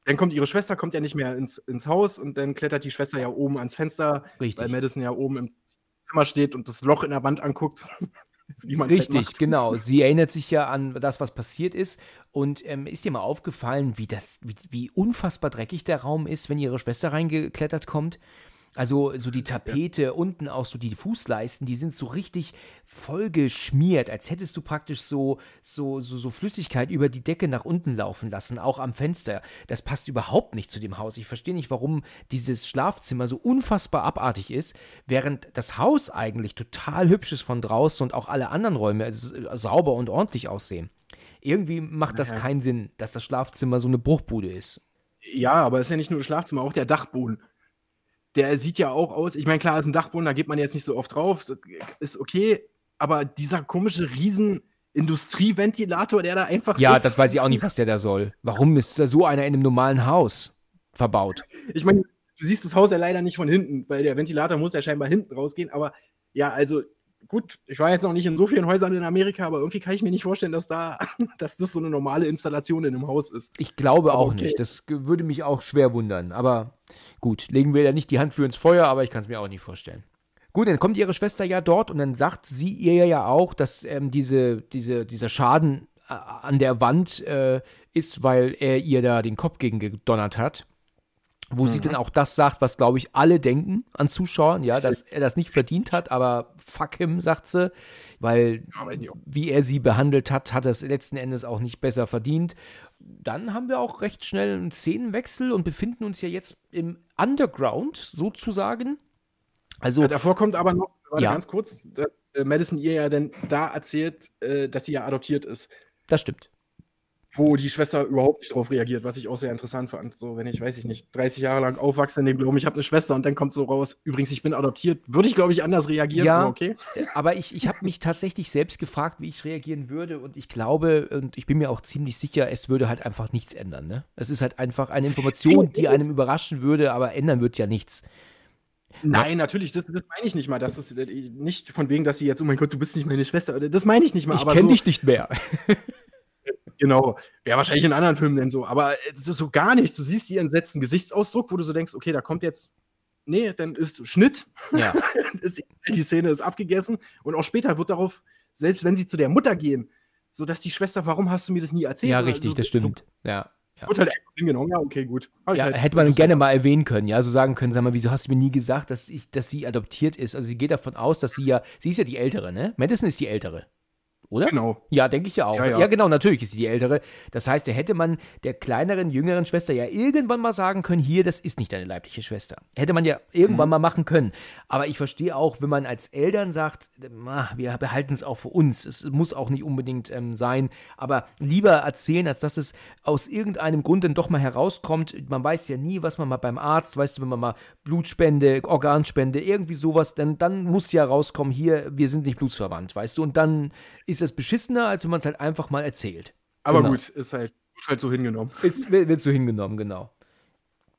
Speaker 3: Dann kommt ihre Schwester, kommt ja nicht mehr ins, ins Haus und dann klettert die Schwester ja oben ans Fenster,
Speaker 2: richtig.
Speaker 3: weil Madison ja oben im Zimmer steht und das Loch in der Wand anguckt. (laughs) Halt
Speaker 2: Richtig,
Speaker 3: macht.
Speaker 2: genau. Sie erinnert sich ja an das, was passiert ist. Und ähm, ist dir mal aufgefallen, wie das, wie, wie unfassbar dreckig der Raum ist, wenn ihre Schwester reingeklettert kommt? Also so die Tapete, unten auch so die Fußleisten, die sind so richtig voll geschmiert, als hättest du praktisch so, so, so, so Flüssigkeit über die Decke nach unten laufen lassen, auch am Fenster. Das passt überhaupt nicht zu dem Haus. Ich verstehe nicht, warum dieses Schlafzimmer so unfassbar abartig ist, während das Haus eigentlich total hübsch ist von draußen und auch alle anderen Räume äh, sauber und ordentlich aussehen. Irgendwie macht das
Speaker 3: Naja.
Speaker 2: keinen Sinn, dass das Schlafzimmer so eine Bruchbude ist.
Speaker 3: Ja, aber es ist ja nicht nur das Schlafzimmer, auch der Dachboden. Der sieht ja auch aus. Ich meine, klar, ist ein Dachboden, da geht man jetzt nicht so oft drauf. Ist okay. Aber dieser komische riesen Industrieventilator, der da einfach
Speaker 2: Ja,
Speaker 3: ist.
Speaker 2: das weiß ich auch nicht, was der da soll. Warum ist da so einer in einem normalen Haus verbaut?
Speaker 3: Ich meine, du siehst das Haus ja leider nicht von hinten, weil der Ventilator muss ja scheinbar hinten rausgehen. Aber ja, also gut, ich war jetzt noch nicht in so vielen Häusern in Amerika, aber irgendwie kann ich mir nicht vorstellen, dass da, (laughs) dass das so eine normale Installation in einem Haus ist.
Speaker 2: Ich glaube
Speaker 3: Aber
Speaker 2: auch
Speaker 3: okay.
Speaker 2: nicht. Das würde mich auch schwer wundern. Aber gut, legen wir ja nicht die Hand für ins Feuer, aber ich kann es mir auch nicht vorstellen. Gut, dann kommt ihre Schwester ja dort und dann sagt sie ihr ja auch, dass ähm, diese, diese, dieser Schaden äh, an der Wand äh, ist, weil er ihr da den Kopf gegen gedonnert hat. Wo sie dann auch das sagt, was, glaube ich, alle denken an Zuschauern, ja, dass er das nicht verdient hat, aber fuck him, sagt sie, weil wie er sie behandelt hat, hat er es letzten Endes auch nicht besser verdient. Dann haben wir auch recht schnell einen Szenenwechsel und befinden uns ja jetzt im Underground sozusagen. Also,
Speaker 3: Ja, davor kommt aber noch, warte
Speaker 2: Ja.
Speaker 3: ganz kurz, dass äh, Madison ihr ja dann da erzählt, äh, dass sie ja adoptiert ist.
Speaker 2: das stimmt.
Speaker 3: Wo die Schwester überhaupt nicht drauf reagiert, was ich auch sehr interessant fand. So, wenn ich, weiß ich nicht, 30 Jahre lang aufwachse in dem Glauben, ich habe eine Schwester und dann kommt so raus, übrigens, ich bin adoptiert, würde ich, glaube ich, anders reagieren,
Speaker 2: Ja.
Speaker 3: aber okay.
Speaker 2: Aber ich, ich habe mich tatsächlich selbst gefragt, wie ich reagieren würde und ich glaube und ich bin mir auch ziemlich sicher, es würde halt einfach nichts ändern. Ne? Es ist halt einfach eine Information, die einem überraschen würde, aber ändern wird ja nichts.
Speaker 3: Nein, natürlich, das, das meine ich nicht mal. Das ist äh, nicht von wegen, dass sie jetzt, oh mein Gott, du bist nicht meine Schwester. Das meine ich nicht mal.
Speaker 2: Ich kenne
Speaker 3: so,
Speaker 2: dich nicht mehr.
Speaker 3: Genau. Wäre wahrscheinlich in anderen Filmen denn so. Aber äh, das ist so gar nichts. Du siehst ihren entsetzten Gesichtsausdruck, wo du so denkst, okay, da kommt jetzt. Nee, dann ist Schnitt.
Speaker 2: Ja. (laughs)
Speaker 3: ist, die Szene ist abgegessen. Und auch später wird darauf, selbst wenn sie zu der Mutter gehen, so dass die Schwester, warum hast du mir das nie erzählt?
Speaker 2: ja, richtig,
Speaker 3: so,
Speaker 2: das stimmt. Ja.
Speaker 3: So, wird halt einfach hingenommen. Ja, okay, gut.
Speaker 2: Ja,
Speaker 3: halt-
Speaker 2: hätte man gerne mal erwähnen können, ja, so sagen können, sag mal, wieso hast du mir nie gesagt, dass ich, dass sie adoptiert ist? Also sie geht davon aus, dass sie ja, sie ist ja die Ältere, ne? Madison ist die Ältere. Oder?
Speaker 3: Genau.
Speaker 2: Ja, denke ich ja auch. Ja,
Speaker 3: Ja, ja.
Speaker 2: genau, natürlich ist sie die Ältere. Das heißt, da hätte man der kleineren, jüngeren Schwester ja irgendwann mal sagen können, hier, das ist nicht deine leibliche Schwester. Hätte man ja irgendwann mal machen können. Aber ich verstehe auch, wenn man als Eltern sagt, "Ah, wir behalten es auch für uns. Es muss auch nicht unbedingt ähm, sein. Aber lieber erzählen, als dass es aus irgendeinem Grund dann doch mal herauskommt. Man weiß ja nie, was man mal beim Arzt, weißt du, wenn man mal Blutspende, Organspende, irgendwie sowas, dann, dann muss ja rauskommen, hier, wir sind nicht blutsverwandt, weißt du. Und dann ist es beschissener, als wenn man es halt einfach mal erzählt.
Speaker 3: Aber
Speaker 2: Genau.
Speaker 3: gut, ist halt, wird halt so hingenommen.
Speaker 2: Ist, wird, so hingenommen, genau.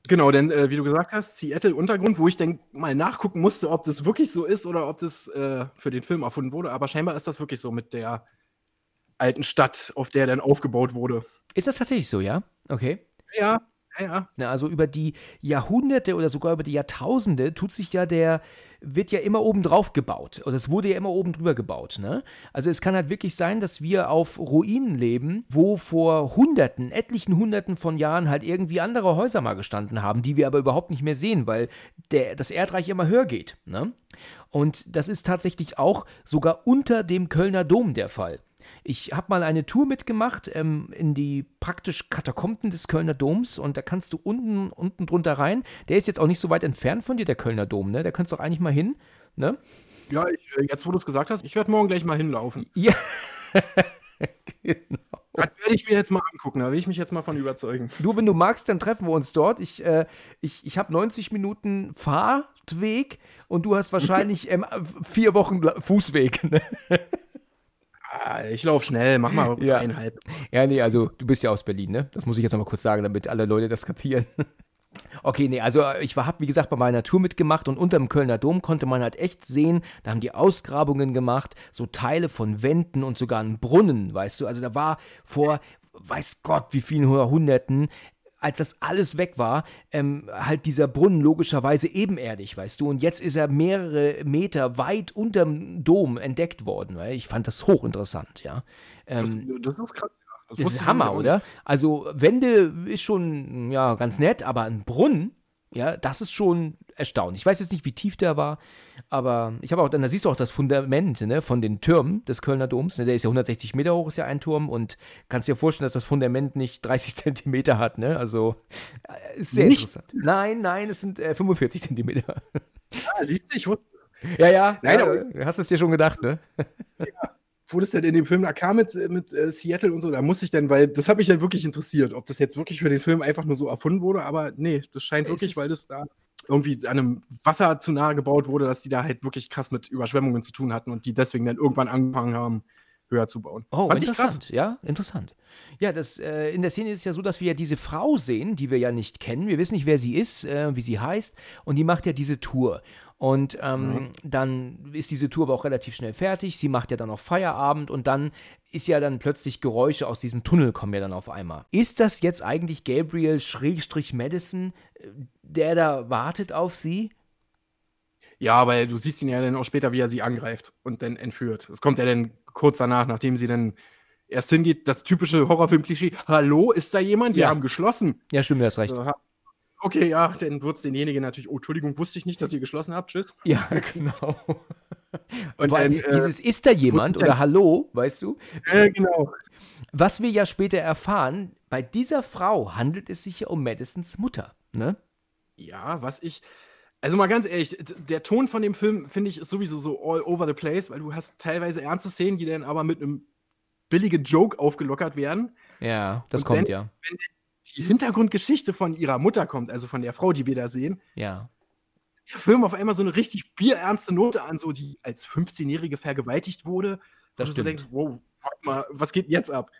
Speaker 3: Genau, denn äh, wie du gesagt hast, Seattle Untergrund, wo ich dann mal nachgucken musste, ob das wirklich so ist oder ob das äh, für den Film erfunden wurde. Aber scheinbar ist das wirklich so mit der alten Stadt, auf der dann aufgebaut wurde.
Speaker 2: Ist das tatsächlich so, ja? Okay.
Speaker 3: Ja, ja, ja.
Speaker 2: Also über die Jahrhunderte oder sogar über die Jahrtausende tut sich ja der, wird ja immer oben drauf gebaut. Oder es wurde ja immer oben drüber gebaut, ne? Also es kann halt wirklich sein, dass wir auf Ruinen leben, wo vor hunderten, etlichen hunderten von Jahren halt irgendwie andere Häuser mal gestanden haben, die wir aber überhaupt nicht mehr sehen, weil der, das Erdreich immer höher geht, ne? Und das ist tatsächlich auch sogar unter dem Kölner Dom der Fall. Ich habe mal eine Tour mitgemacht ähm, in die praktisch Katakomben des Kölner Doms und da kannst du unten, unten drunter rein. Der ist jetzt auch nicht so weit entfernt von dir, der Kölner Dom, ne? Da kannst du doch eigentlich mal hin, ne?
Speaker 3: Ja, ich, äh, jetzt wo du es gesagt hast, ich werde morgen gleich mal hinlaufen.
Speaker 2: Ja. (laughs) genau.
Speaker 3: Das werde ich mir jetzt mal angucken, da will ich mich jetzt mal von überzeugen.
Speaker 2: Du, wenn du magst, dann treffen wir uns dort. Ich, äh, ich, ich habe 90 Minuten Fahrtweg und du hast wahrscheinlich (laughs) ähm, vier Wochen Fußweg. Ne?
Speaker 3: Ah, ich laufe schnell, mach mal
Speaker 2: Ja.
Speaker 3: eineinhalb.
Speaker 2: Ja, nee, also du bist ja aus Berlin, ne? Das muss ich jetzt nochmal kurz sagen, damit alle Leute das kapieren. (laughs) Okay, nee, also äh, ich habe, wie gesagt, bei meiner Tour mitgemacht und unter dem Kölner Dom konnte man halt echt sehen, da haben die Ausgrabungen gemacht, so Teile von Wänden und sogar einen Brunnen, weißt du? Also da war vor, weiß Gott, wie vielen Jahrhunderten, als das alles weg war, ähm, halt dieser Brunnen logischerweise ebenerdig, weißt du? Und jetzt ist er mehrere Meter weit unterm Dom entdeckt worden, weil ich fand das hochinteressant, ja. Ähm,
Speaker 3: Das, das ist krass.
Speaker 2: Das
Speaker 3: wusste
Speaker 2: ist Hammer, oder? Also Wände ist schon, ja, ganz nett, aber ein Brunnen, ja, das ist schon erstaunlich. Ich weiß jetzt nicht, wie tief der war, aber ich habe auch, dann da siehst du auch das Fundament, ne, von den Türmen des Kölner Doms. Ne, der ist ja 160 Meter hoch, ist ja ein Turm und kannst dir vorstellen, dass das Fundament nicht 30 (laughs) Zentimeter hat, ne? Also äh, ist sehr
Speaker 3: Nicht?
Speaker 2: interessant. Nein, nein, es sind äh, 45 Zentimeter.
Speaker 3: nicht. Ah, siehst du, ich wusste
Speaker 2: ja, ja,
Speaker 3: Nein,
Speaker 2: ja, hast es dir schon gedacht, ne?
Speaker 3: Wo das denn in dem Film da kam mit, mit äh, Seattle und so, da muss ich dann, weil das hat mich dann wirklich interessiert, ob das jetzt wirklich für den Film einfach nur so erfunden wurde, aber nee, das scheint
Speaker 2: Es
Speaker 3: wirklich, weil das da irgendwie an einem Wasser zu nahe gebaut wurde, dass die da halt wirklich krass mit Überschwemmungen zu tun hatten und die deswegen dann irgendwann angefangen haben, höher zu bauen.
Speaker 2: Oh,
Speaker 3: Fand
Speaker 2: interessant. Ja, interessant. Ja, das, äh, in der Szene ist es ja so, dass wir ja diese Frau sehen, die wir ja nicht kennen. Wir wissen nicht, wer sie ist, äh, wie sie heißt. Und die macht ja diese Tour. Und ähm, dann ist diese Tour aber auch relativ schnell fertig. Sie macht ja dann auch Feierabend und dann ist ja dann plötzlich Geräusche aus diesem Tunnel kommen ja dann auf einmal. Ist das jetzt eigentlich Gabriel Schrägstrich Madison, äh, der da wartet auf sie?
Speaker 3: Ja, weil du siehst ihn ja dann auch später, wie er sie angreift und dann entführt. Es kommt ja dann kurz danach, nachdem sie dann erst hingeht, das typische Horrorfilm-Klischee, hallo, ist da jemand? Wir
Speaker 2: Ja.
Speaker 3: haben geschlossen.
Speaker 2: Ja, stimmt, du hast recht.
Speaker 3: Okay, ja, dann wird es denjenigen natürlich, oh, Entschuldigung, wusste ich nicht, dass ihr geschlossen habt, tschüss.
Speaker 2: Ja, (laughs) genau.
Speaker 3: Und
Speaker 2: Weil
Speaker 3: dann, äh,
Speaker 2: dieses ist da jemand oder Hallo, weißt du?
Speaker 3: äh, genau.
Speaker 2: Was wir ja später erfahren, bei dieser Frau handelt es sich ja um Madisons Mutter, ne?
Speaker 3: Ja, was ich. Also mal ganz ehrlich, der Ton von dem Film, finde ich, ist sowieso so all over the place, weil du hast teilweise ernste Szenen, die dann aber mit einem billigen Joke aufgelockert werden.
Speaker 2: Ja, das
Speaker 3: Und
Speaker 2: kommt
Speaker 3: wenn-
Speaker 2: ja.
Speaker 3: Die Hintergrundgeschichte von ihrer Mutter kommt, also von der Frau, die wir da sehen,
Speaker 2: Ja.
Speaker 3: der Film auf einmal so eine richtig bierernste Note an, so die als 15-Jährige vergewaltigt wurde.
Speaker 2: Das
Speaker 3: du so
Speaker 2: stimmt.
Speaker 3: denkst, wow, warte mal, was geht denn jetzt ab?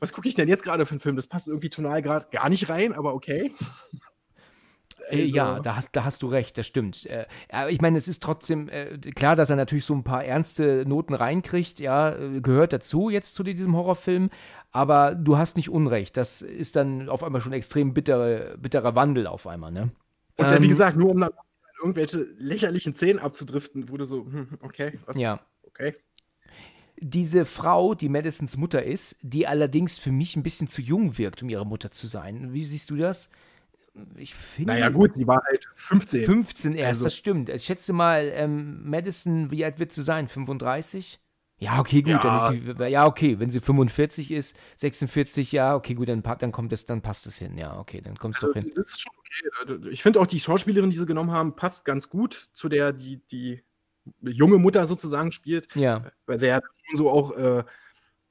Speaker 3: Was gucke ich denn jetzt gerade für einen Film? Das passt irgendwie tonal gerade gar nicht rein, aber okay.
Speaker 2: Äh, ja,
Speaker 3: Also-
Speaker 2: da hast, da hast du recht, das stimmt. Äh, aber ich meine, es ist trotzdem äh, klar, dass er natürlich so ein paar ernste Noten reinkriegt, ja, gehört dazu jetzt zu diesem Horrorfilm, aber du hast nicht Unrecht. Das ist dann auf einmal schon extrem bittere, bitterer Wandel auf einmal, ne?
Speaker 3: Und dann, wie
Speaker 2: Ähm,
Speaker 3: gesagt, nur um dann irgendwelche lächerlichen Szenen abzudriften, wurde so, hm, okay, was,
Speaker 2: Ja.
Speaker 3: okay.
Speaker 2: diese Frau, die Madisons Mutter ist, die allerdings für mich ein bisschen zu jung wirkt, um ihre Mutter zu sein. Wie siehst du das? Ich finde.
Speaker 3: Naja, gut, sie war halt 15.
Speaker 2: 15 erst,
Speaker 3: Also-
Speaker 2: das stimmt. Ich schätze mal, ähm, Madison, wie alt wird sie sein? 35? Ja, okay, gut.
Speaker 3: Ja.
Speaker 2: Dann ist sie, ja, okay, wenn sie 45 ist, 46, ja, okay, gut, dann, dann kommt es, dann passt es hin. Ja, okay, dann kommst du
Speaker 3: Also,
Speaker 2: doch hin.
Speaker 3: das ist schon okay. Ich finde auch die Schauspielerin, die sie genommen haben, passt ganz gut zu der, die die junge Mutter sozusagen spielt,
Speaker 2: Ja,
Speaker 3: weil sie ja schon so auch äh,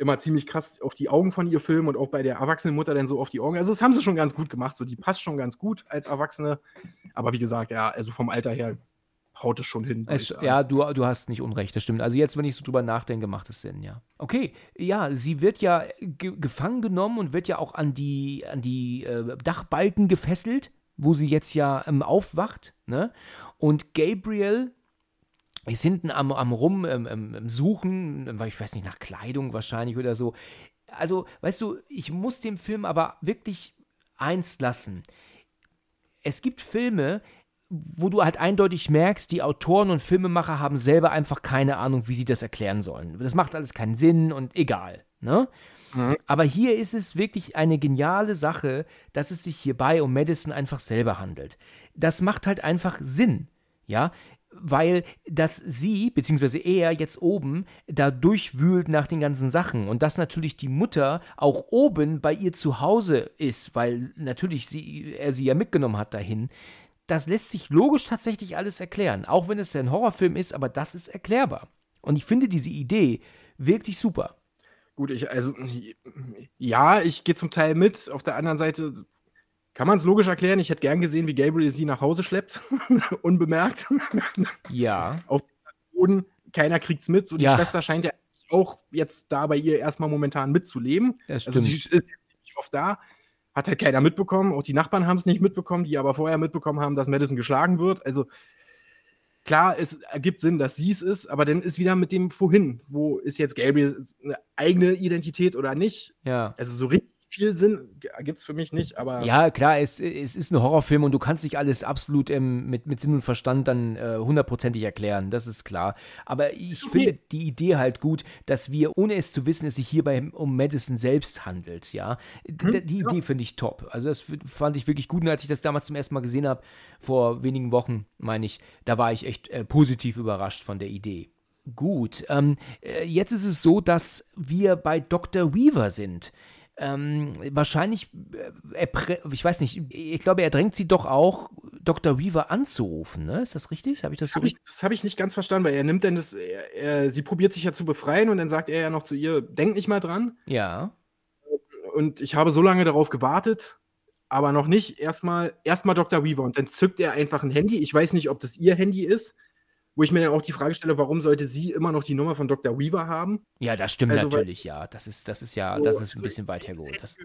Speaker 3: immer ziemlich krass auf die Augen von ihr filmen und auch bei der erwachsenen Mutter dann so auf die Augen. Also das haben sie schon ganz gut gemacht. So, die passt schon ganz gut als Erwachsene. Aber wie gesagt, ja, also vom Alter her haut es schon hin.
Speaker 2: Es, ja, du, du hast nicht unrecht, das stimmt. Also jetzt, wenn ich so drüber nachdenke, macht es Sinn, ja. Okay, ja, sie wird ja ge gefangen genommen und wird ja auch an die, an die äh, Dachbalken gefesselt, wo sie jetzt ja ähm, aufwacht, ne? Und Gabriel ist hinten am, am Rum ähm, ähm, Suchen, ähm, ich weiß nicht, nach Kleidung wahrscheinlich oder so. Also, weißt du, ich muss dem Film aber wirklich eins lassen. Es gibt Filme, wo du halt eindeutig merkst, die Autoren und Filmemacher haben selber einfach keine Ahnung, wie sie das erklären sollen. Das macht alles keinen Sinn und egal. Ne? Mhm. Aber hier ist es wirklich eine geniale Sache, dass es sich hierbei um Madison einfach selber handelt. Das macht halt einfach Sinn. Ja, weil dass sie, beziehungsweise er jetzt oben, da durchwühlt nach den ganzen Sachen und dass natürlich die Mutter auch oben bei ihr zu Hause ist, weil natürlich sie, er sie ja mitgenommen hat dahin. Das lässt sich logisch tatsächlich alles erklären, auch wenn es ja ein Horrorfilm ist, aber das ist erklärbar. Und ich finde diese Idee wirklich super.
Speaker 3: Gut, ich, also, ja, ich gehe zum Teil mit. Auf der anderen Seite kann man es logisch erklären? Ich hätte gern gesehen, wie Gabriel sie nach Hause schleppt, (laughs) unbemerkt.
Speaker 2: Ja. (laughs)
Speaker 3: Auf dem Boden, keiner kriegt es mit. So, die ja. Schwester scheint ja auch jetzt da bei ihr erstmal momentan mitzuleben. Also sie ist jetzt nicht oft da, hat halt keiner mitbekommen. Auch die Nachbarn haben es nicht mitbekommen, die aber vorher mitbekommen haben, dass Madison geschlagen wird. Also klar, es ergibt Sinn, dass sie es ist, aber dann ist wieder mit dem vorhin, wo ist jetzt Gabriel eine eigene Identität oder nicht?
Speaker 2: Ja.
Speaker 3: Also so richtig viel Sinn gibt es für mich nicht, aber.
Speaker 2: Ja, klar, es, es ist ein Horrorfilm und du kannst nicht alles absolut ähm, mit, mit Sinn und Verstand dann äh, hundertprozentig erklären, das ist klar. Aber ich okay. finde die Idee halt gut, dass wir, ohne es zu wissen, es sich hierbei um Madison selbst handelt, ja. Hm, die ja. Idee finde ich top. Also das fand ich wirklich gut und als ich das damals zum ersten Mal gesehen habe, vor wenigen Wochen, meine ich, da war ich echt äh, positiv überrascht von der Idee. Gut, ähm, äh, jetzt ist es so, dass wir bei Dr. Weaver sind ähm, wahrscheinlich, äh, ich weiß nicht, ich glaube, er drängt sie doch auch, Dr. Weaver anzurufen, ne? Ist das richtig? Habe ich das, so
Speaker 3: ich, Das habe ich nicht ganz verstanden, weil er nimmt dann das, er, er, sie probiert sich ja zu befreien und dann sagt er ja noch zu ihr, denk nicht mal dran.
Speaker 2: Ja.
Speaker 3: Und ich habe so lange darauf gewartet, aber noch nicht erstmal, erstmal Dr. Weaver und dann zückt er einfach ein Handy. Ich weiß nicht, ob das ihr Handy ist. Wo ich mir dann auch die Frage stelle, warum sollte sie immer noch die Nummer von Dr. Weaver haben?
Speaker 2: Ja, das stimmt also, natürlich, ja. Das ist, das ist ja, so, das ist ein also bisschen weit hergeholt. Das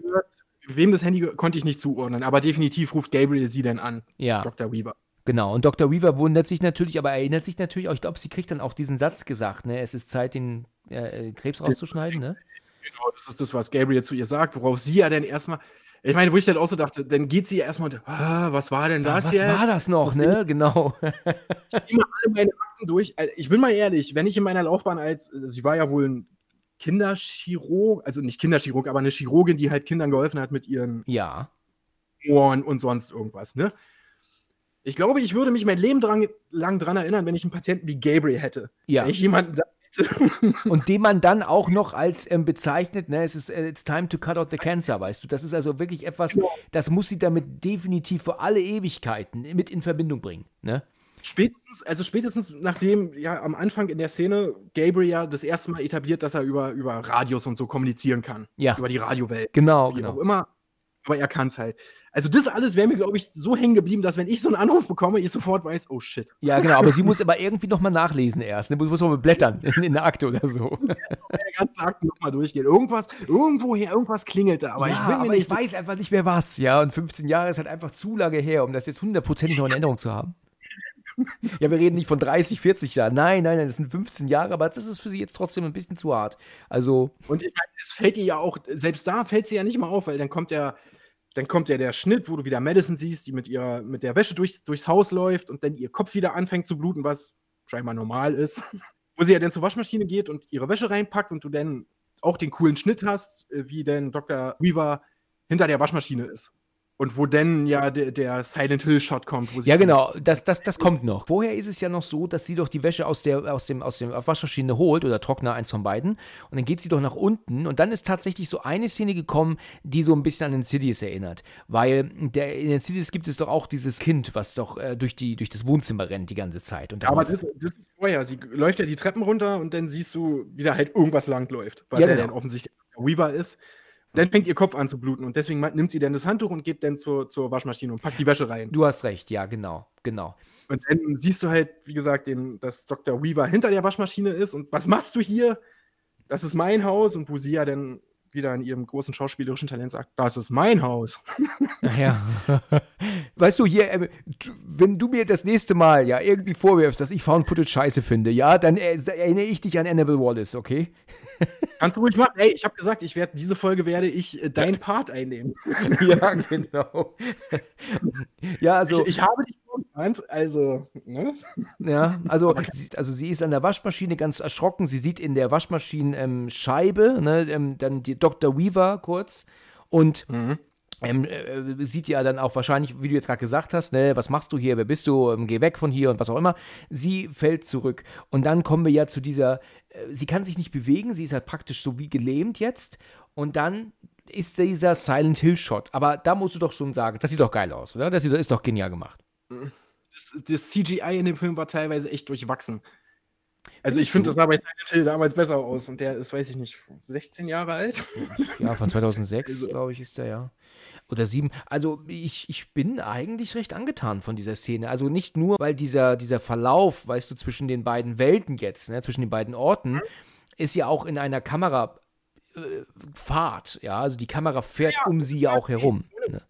Speaker 3: wem das Handy konnte ich nicht zuordnen, aber definitiv ruft Gabriel sie dann an.
Speaker 2: Ja.
Speaker 3: Dr. Weaver.
Speaker 2: Genau, und Dr. Weaver wundert sich natürlich, aber erinnert sich natürlich auch, ich glaube, sie kriegt dann auch diesen Satz gesagt, ne? Es ist Zeit, den äh, Krebs rauszuschneiden, ne?
Speaker 3: Genau, das ist das, was Gabriel zu ihr sagt, worauf sie ja dann erstmal, ich meine, wo ich dann auch so dachte, dann geht sie ja erstmal und, ah, was war denn das
Speaker 2: was
Speaker 3: jetzt?
Speaker 2: Was war das noch, ne? Genau. (laughs)
Speaker 3: ich gehe mal alle meine Akten durch. Also, ich bin mal ehrlich, wenn ich in meiner Laufbahn als, also sie war ja wohl ein Kinderchirurg, also nicht Kinderchirurg, aber eine Chirurgin, die halt Kindern geholfen hat mit ihren
Speaker 2: ja.
Speaker 3: Ohren und sonst irgendwas, ne? Ich glaube, ich würde mich mein Leben dran, lang dran erinnern, wenn ich einen Patienten wie Gabriel hätte.
Speaker 2: Ja.
Speaker 3: Wenn ich jemanden da (laughs)
Speaker 2: und den man dann auch noch als ähm, bezeichnet, ne, es ist äh, it's time to cut out the cancer, weißt du. Das ist also wirklich etwas, genau. das muss sie damit definitiv für alle Ewigkeiten mit in Verbindung bringen, ne?
Speaker 3: Spätestens, also spätestens nachdem ja am Anfang in der Szene Gabriel ja das erste Mal etabliert, dass er über, über Radios und so kommunizieren kann.
Speaker 2: Ja.
Speaker 3: Über die Radiowelt.
Speaker 2: Genau,
Speaker 3: wie
Speaker 2: genau.
Speaker 3: auch immer. Aber er kann es halt. Also das alles wäre mir, glaube ich, so hängen geblieben, dass wenn ich so einen Anruf bekomme, ich sofort weiß, oh shit.
Speaker 2: Ja, genau, aber sie muss aber irgendwie nochmal nachlesen erst. Ne? Muss, muss mal blättern in, in der Akte oder so. (laughs)
Speaker 3: Ja, der ganze Akte nochmal durchgehen. Irgendwas, irgendwoher, irgendwas klingelt da. Aber
Speaker 2: ja,
Speaker 3: ich,
Speaker 2: bin mir aber nicht ich weiß einfach nicht mehr was. Ja, und 15 Jahre ist halt einfach zu lange her, um das jetzt hundertprozentig noch in Erinnerung zu haben. (laughs) Ja, wir reden nicht von 30, 40 Jahren. Nein, nein, nein, das sind 15 Jahre, aber das ist für sie jetzt trotzdem ein bisschen zu hart. Also.
Speaker 3: Und ich meine, es fällt ihr ja auch, selbst da fällt sie ja nicht mal auf, weil dann kommt ja dann kommt ja der Schnitt, wo du wieder Madison siehst, die mit ihrer, mit der Wäsche durch, durchs Haus läuft und dann ihr Kopf wieder anfängt zu bluten, was scheinbar normal ist. (laughs) wo sie ja dann zur Waschmaschine geht und ihre Wäsche reinpackt und du dann auch den coolen Schnitt hast, äh, wie denn Dr. Weaver hinter der Waschmaschine ist. Und wo denn ja der, der Silent Hill Shot kommt. Wo
Speaker 2: ja, genau, das, das, das kommt noch. Vorher ist es ja noch so, dass sie doch die Wäsche aus der aus dem, aus dem Waschmaschine holt oder Trockner, eins von beiden. Und dann geht sie doch nach unten. Und dann ist tatsächlich so eine Szene gekommen, die so ein bisschen an den Insidious erinnert. Weil der, in Insidious gibt es doch auch dieses Kind, was doch äh, durch, die, durch das Wohnzimmer rennt die ganze Zeit. Und
Speaker 3: Aber das, das, ist vorher. Sie läuft ja die Treppen runter und dann siehst du, wie da halt irgendwas langläuft. Was
Speaker 2: ja,
Speaker 3: ja
Speaker 2: genau.
Speaker 3: dann offensichtlich Weaver ist. Dann fängt ihr Kopf an zu bluten und deswegen nimmt sie dann das Handtuch und geht dann zur, zur Waschmaschine und packt die Wäsche rein.
Speaker 2: Du hast recht, ja, genau, genau.
Speaker 3: Und dann siehst du halt, wie gesagt, den, dass Dr. Weaver hinter der Waschmaschine ist und was machst du hier? Das ist mein Haus und wo sie ja dann wieder in ihrem großen schauspielerischen Talent sagt, das ist mein Haus.
Speaker 2: Ja. (laughs) weißt du, hier, äh, wenn du mir das nächste Mal ja irgendwie vorwirfst, dass ich Found Footage scheiße finde, ja, dann äh, erinnere ich dich an Annabelle Wallace, okay?
Speaker 3: Kannst du ruhig machen. Ey, ich habe gesagt, ich werde diese Folge werde ich äh, dein Part einnehmen. (laughs)
Speaker 2: ja, genau. ja, also
Speaker 3: ich, ich habe dich vorgewarnt, also, ne?
Speaker 2: Ja, also, also sie ist an der Waschmaschine ganz erschrocken. Sie sieht in der Waschmaschine ähm, Scheibe, ne, ähm, dann die Dr. Weaver kurz und mhm. Ähm, äh, sieht ja dann auch wahrscheinlich, wie du jetzt gerade gesagt hast, ne, was machst du hier, wer bist du, ähm, geh weg von hier und was auch immer. Sie fällt zurück. Und dann kommen wir ja zu dieser, äh, sie kann sich nicht bewegen, sie ist halt praktisch so wie gelähmt jetzt. Und dann ist dieser Silent Hill Shot. Aber da musst du doch schon sagen, das sieht doch geil aus, oder? Das ist doch genial gemacht.
Speaker 3: Das, das CGI in dem Film war teilweise echt durchwachsen. Also ich finde, das sah bei Silent Hill damals besser aus und der ist, weiß ich nicht, 16 Jahre alt.
Speaker 2: Ja, von 2006, also. glaube ich, ist der ja oder sieben. Also ich, ich bin eigentlich recht angetan von dieser Szene. Also nicht nur, weil dieser, dieser Verlauf, weißt du, zwischen den beiden Welten jetzt, ne, zwischen den beiden Orten, ist ja auch in einer Kamera. Äh, ja, also die Kamera fährt ja, um sie ja auch herum. Ne?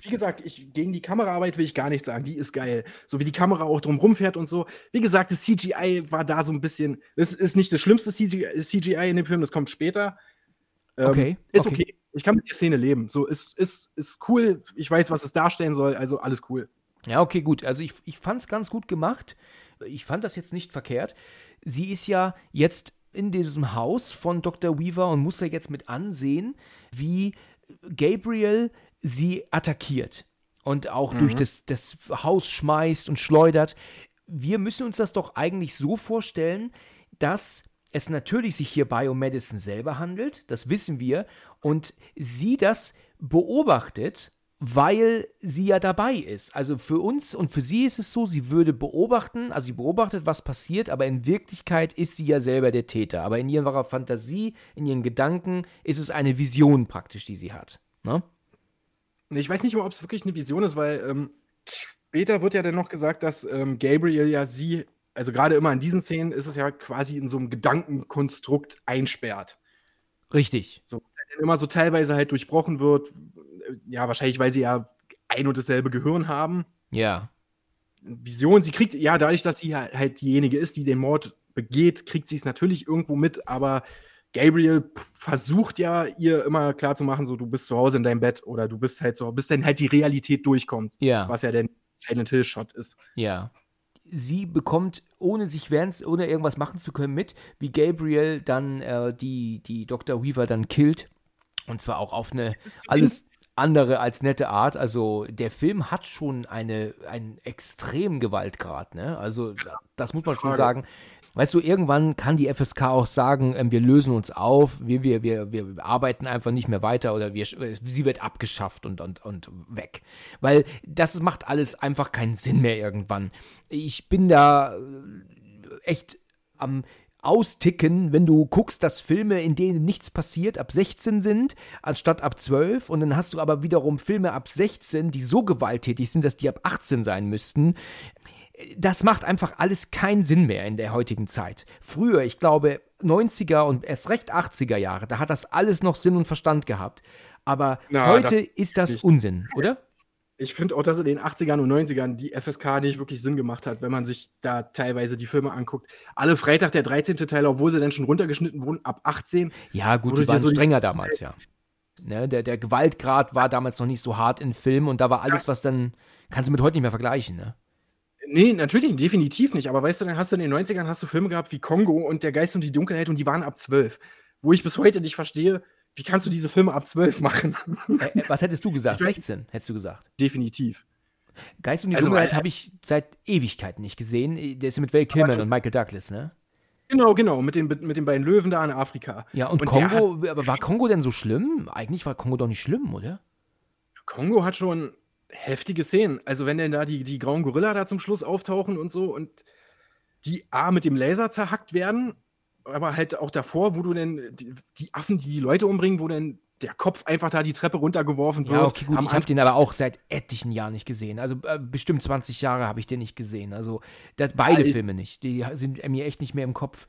Speaker 3: Wie gesagt, ich, gegen die Kameraarbeit will ich gar nichts sagen. Die ist geil. So wie die Kamera auch drumrum fährt und so. Wie gesagt, das CGI war da so ein bisschen. Das ist nicht das schlimmste CGI in dem Film, das kommt später.
Speaker 2: Ähm, okay.
Speaker 3: Ist okay. okay ich kann mit der Szene leben. So, ist, ist, ist cool. Ich weiß, was es darstellen soll, also alles cool.
Speaker 2: Ja, okay, gut. Also ich, ich fand es ganz gut gemacht. Ich fand das jetzt nicht verkehrt. Sie ist ja jetzt in diesem Haus von Dr. Weaver und muss ja jetzt mit ansehen, wie Gabriel sie attackiert und auch mhm. durch das, das Haus schmeißt und schleudert. Wir müssen uns das doch eigentlich so vorstellen, dass es natürlich sich hierbei um Madison selber handelt, das wissen wir, und sie das beobachtet, weil sie ja dabei ist. Also für uns und für sie ist es so, sie würde beobachten, also sie beobachtet, was passiert, aber in Wirklichkeit ist sie ja selber der Täter. Aber in ihrer Fantasie, in ihren Gedanken ist es eine Vision praktisch, die sie hat. Ne?
Speaker 3: Ich weiß nicht mal, ob es wirklich eine Vision ist, weil ähm, später wird ja dann noch gesagt, dass ähm, Gabriel ja sie also gerade immer in diesen Szenen ist es ja quasi in so einem Gedankenkonstrukt einsperrt.
Speaker 2: Richtig.
Speaker 3: So, immer so teilweise halt durchbrochen wird. Ja, wahrscheinlich, weil sie ja ein und dasselbe Gehirn haben.
Speaker 2: Ja.
Speaker 3: Vision, sie kriegt, ja, dadurch, dass sie halt diejenige ist, die den Mord begeht, kriegt sie es natürlich irgendwo mit, aber Gabriel versucht ja, ihr immer klarzumachen, so, du bist zu Hause in deinem Bett oder du bist halt so, bis dann halt die Realität durchkommt.
Speaker 2: Ja.
Speaker 3: Was ja der Silent Hill Shot ist.
Speaker 2: Ja sie bekommt, ohne sich während, ohne irgendwas machen zu können, mit, wie Gabriel dann äh, die, die Dr. Weaver dann killt. Und zwar auch auf eine alles andere als nette Art. Also der Film hat schon eine, einen extremen Gewaltgrad, ne? Also das muss man schon sagen. Weißt du, irgendwann kann die FSK auch sagen, ähm, wir lösen uns auf, wir, wir, wir, wir arbeiten einfach nicht mehr weiter oder wir, sie wird abgeschafft und, und, und weg. Weil das macht alles einfach keinen Sinn mehr irgendwann. Ich bin da äh, echt am austicken, wenn du guckst, dass Filme, in denen nichts passiert, ab 16 sind, anstatt ab 12. Und dann hast du aber wiederum Filme ab 16, die so gewalttätig sind, dass die ab 18 sein müssten das macht einfach alles keinen Sinn mehr in der heutigen Zeit. Früher, ich glaube, 90er und erst recht 80er Jahre, da hat das alles noch Sinn und Verstand gehabt. Aber Na, heute das ist das nicht. Unsinn, oder?
Speaker 3: Ich finde auch, dass in den 80ern und 90ern die FSK nicht wirklich Sinn gemacht hat, wenn man sich da teilweise die Filme anguckt. Alle Freitag der 13. Teil, obwohl sie dann schon runtergeschnitten wurden, ab 18.
Speaker 2: Ja, gut, die waren so strenger damals, ja. Ne, der, der Gewaltgrad war damals noch nicht so hart in Filmen und da war alles, was dann, kannst du mit heute nicht mehr vergleichen, ne?
Speaker 3: Nee, natürlich, definitiv nicht. Aber weißt du, dann hast du in den 90ern hast du Filme gehabt wie Kongo und Der Geist und die Dunkelheit und die waren ab 12. Wo ich bis heute nicht verstehe, wie kannst du diese Filme ab 12 machen?
Speaker 2: Äh, was hättest du gesagt? 16, hättest du gesagt.
Speaker 3: Definitiv.
Speaker 2: Geist und die also, Dunkelheit äh, habe ich seit Ewigkeiten nicht gesehen. Der ist mit Val Kilmer und Michael Douglas, ne?
Speaker 3: Genau, genau, mit den, mit den beiden Löwen da in Afrika.
Speaker 2: Ja, und, und Kongo, aber war Kongo denn so schlimm? Eigentlich war Kongo doch nicht schlimm, oder?
Speaker 3: Kongo hat schon, heftige Szenen. Also wenn denn da die, die grauen Gorilla da zum Schluss auftauchen und so und die A mit dem Laser zerhackt werden, aber halt auch davor, wo du denn die, die Affen, die die Leute umbringen, wo dann der Kopf einfach da die Treppe runtergeworfen wird.
Speaker 2: Ja, okay, gut, ich habe den aber auch seit etlichen Jahren nicht gesehen. Also äh, bestimmt 20 Jahre habe ich den nicht gesehen. Also das, beide
Speaker 3: Ja,
Speaker 2: Filme nicht. Die sind mir echt nicht mehr im Kopf.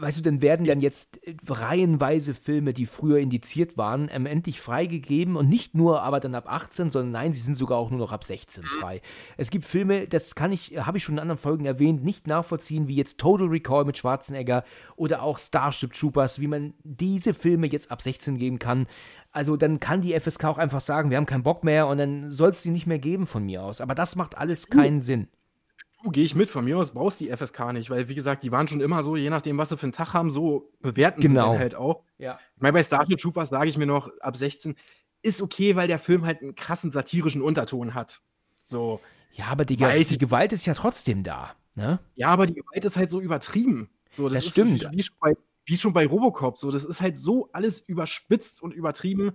Speaker 2: Weißt du, dann werden dann jetzt äh, reihenweise Filme, die früher indiziert waren, ähm, endlich freigegeben und nicht nur aber dann ab 18, sondern nein, sie sind sogar auch nur noch ab 16
Speaker 3: Mhm.
Speaker 2: frei. Es gibt Filme, das kann ich, habe ich schon in anderen Folgen erwähnt, nicht nachvollziehen, wie jetzt Total Recall mit Schwarzenegger oder auch Starship Troopers, wie man diese Filme jetzt ab 16 geben kann. Also dann kann die FSK auch einfach sagen, wir haben keinen Bock mehr und dann soll es die nicht mehr geben von mir aus. Aber das macht alles keinen Sinn.
Speaker 3: Du, gehe ich mit. Von mir aus brauchst die FSK nicht, weil, wie gesagt, die waren schon immer so, je nachdem, was sie für einen Tag haben, so bewerten
Speaker 2: Genau.
Speaker 3: sie dann halt auch.
Speaker 2: Ja.
Speaker 3: Ich meine, bei Starship Troopers sage ich mir noch, ab 16 ist okay, weil der Film halt einen krassen satirischen Unterton hat. So.
Speaker 2: Ja, aber die,
Speaker 3: Weiß
Speaker 2: die Gewalt ist ja trotzdem da. Ne?
Speaker 3: Ja, aber die Gewalt ist halt so übertrieben. So,
Speaker 2: Das
Speaker 3: ist
Speaker 2: stimmt.
Speaker 3: Wie, wie, schon bei, wie schon bei Robocop. So, das ist halt so alles überspitzt und übertrieben.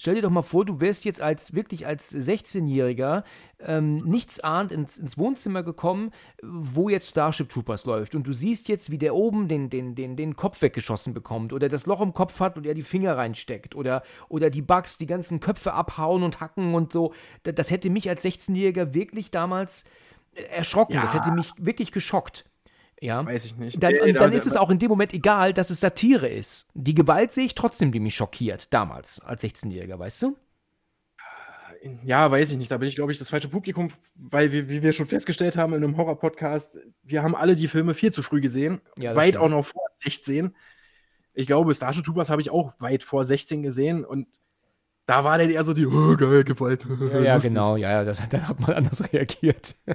Speaker 2: Stell dir doch mal vor, du wärst jetzt als wirklich als 16-Jähriger ähm, nichts ahnt ins, ins Wohnzimmer gekommen, wo jetzt Starship Troopers läuft. Und du siehst jetzt, wie der oben den, den, den, den Kopf weggeschossen bekommt oder das Loch im Kopf hat und er die Finger reinsteckt oder, oder die Bugs die ganzen Köpfe abhauen und hacken und so. Da- Das hätte mich als 16-Jähriger wirklich damals äh, erschrocken. Das
Speaker 3: Ja.
Speaker 2: hätte mich wirklich geschockt. Ja.
Speaker 3: Weiß ich nicht.
Speaker 2: Dann,
Speaker 3: Nee,
Speaker 2: und
Speaker 3: da-
Speaker 2: dann
Speaker 3: da-
Speaker 2: ist es auch in dem Moment egal, dass es Satire ist. Die Gewalt sehe ich trotzdem, die mich schockiert, damals, als 16-Jähriger, weißt du?
Speaker 3: Ja, weiß ich nicht. Da bin ich, glaube ich, das falsche Publikum, weil wir, wie wir schon festgestellt haben in einem Horror-Podcast, wir haben alle die Filme viel zu früh gesehen.
Speaker 2: Ja,
Speaker 3: weit
Speaker 2: stimmt.
Speaker 3: auch noch vor 16. Ich glaube, Starship Troopers habe ich auch weit vor 16 gesehen und da war dann eher so die, oh, geil, Gewalt.
Speaker 2: Ja, ja genau, ja, ja, das, dann hat man anders reagiert.
Speaker 3: Da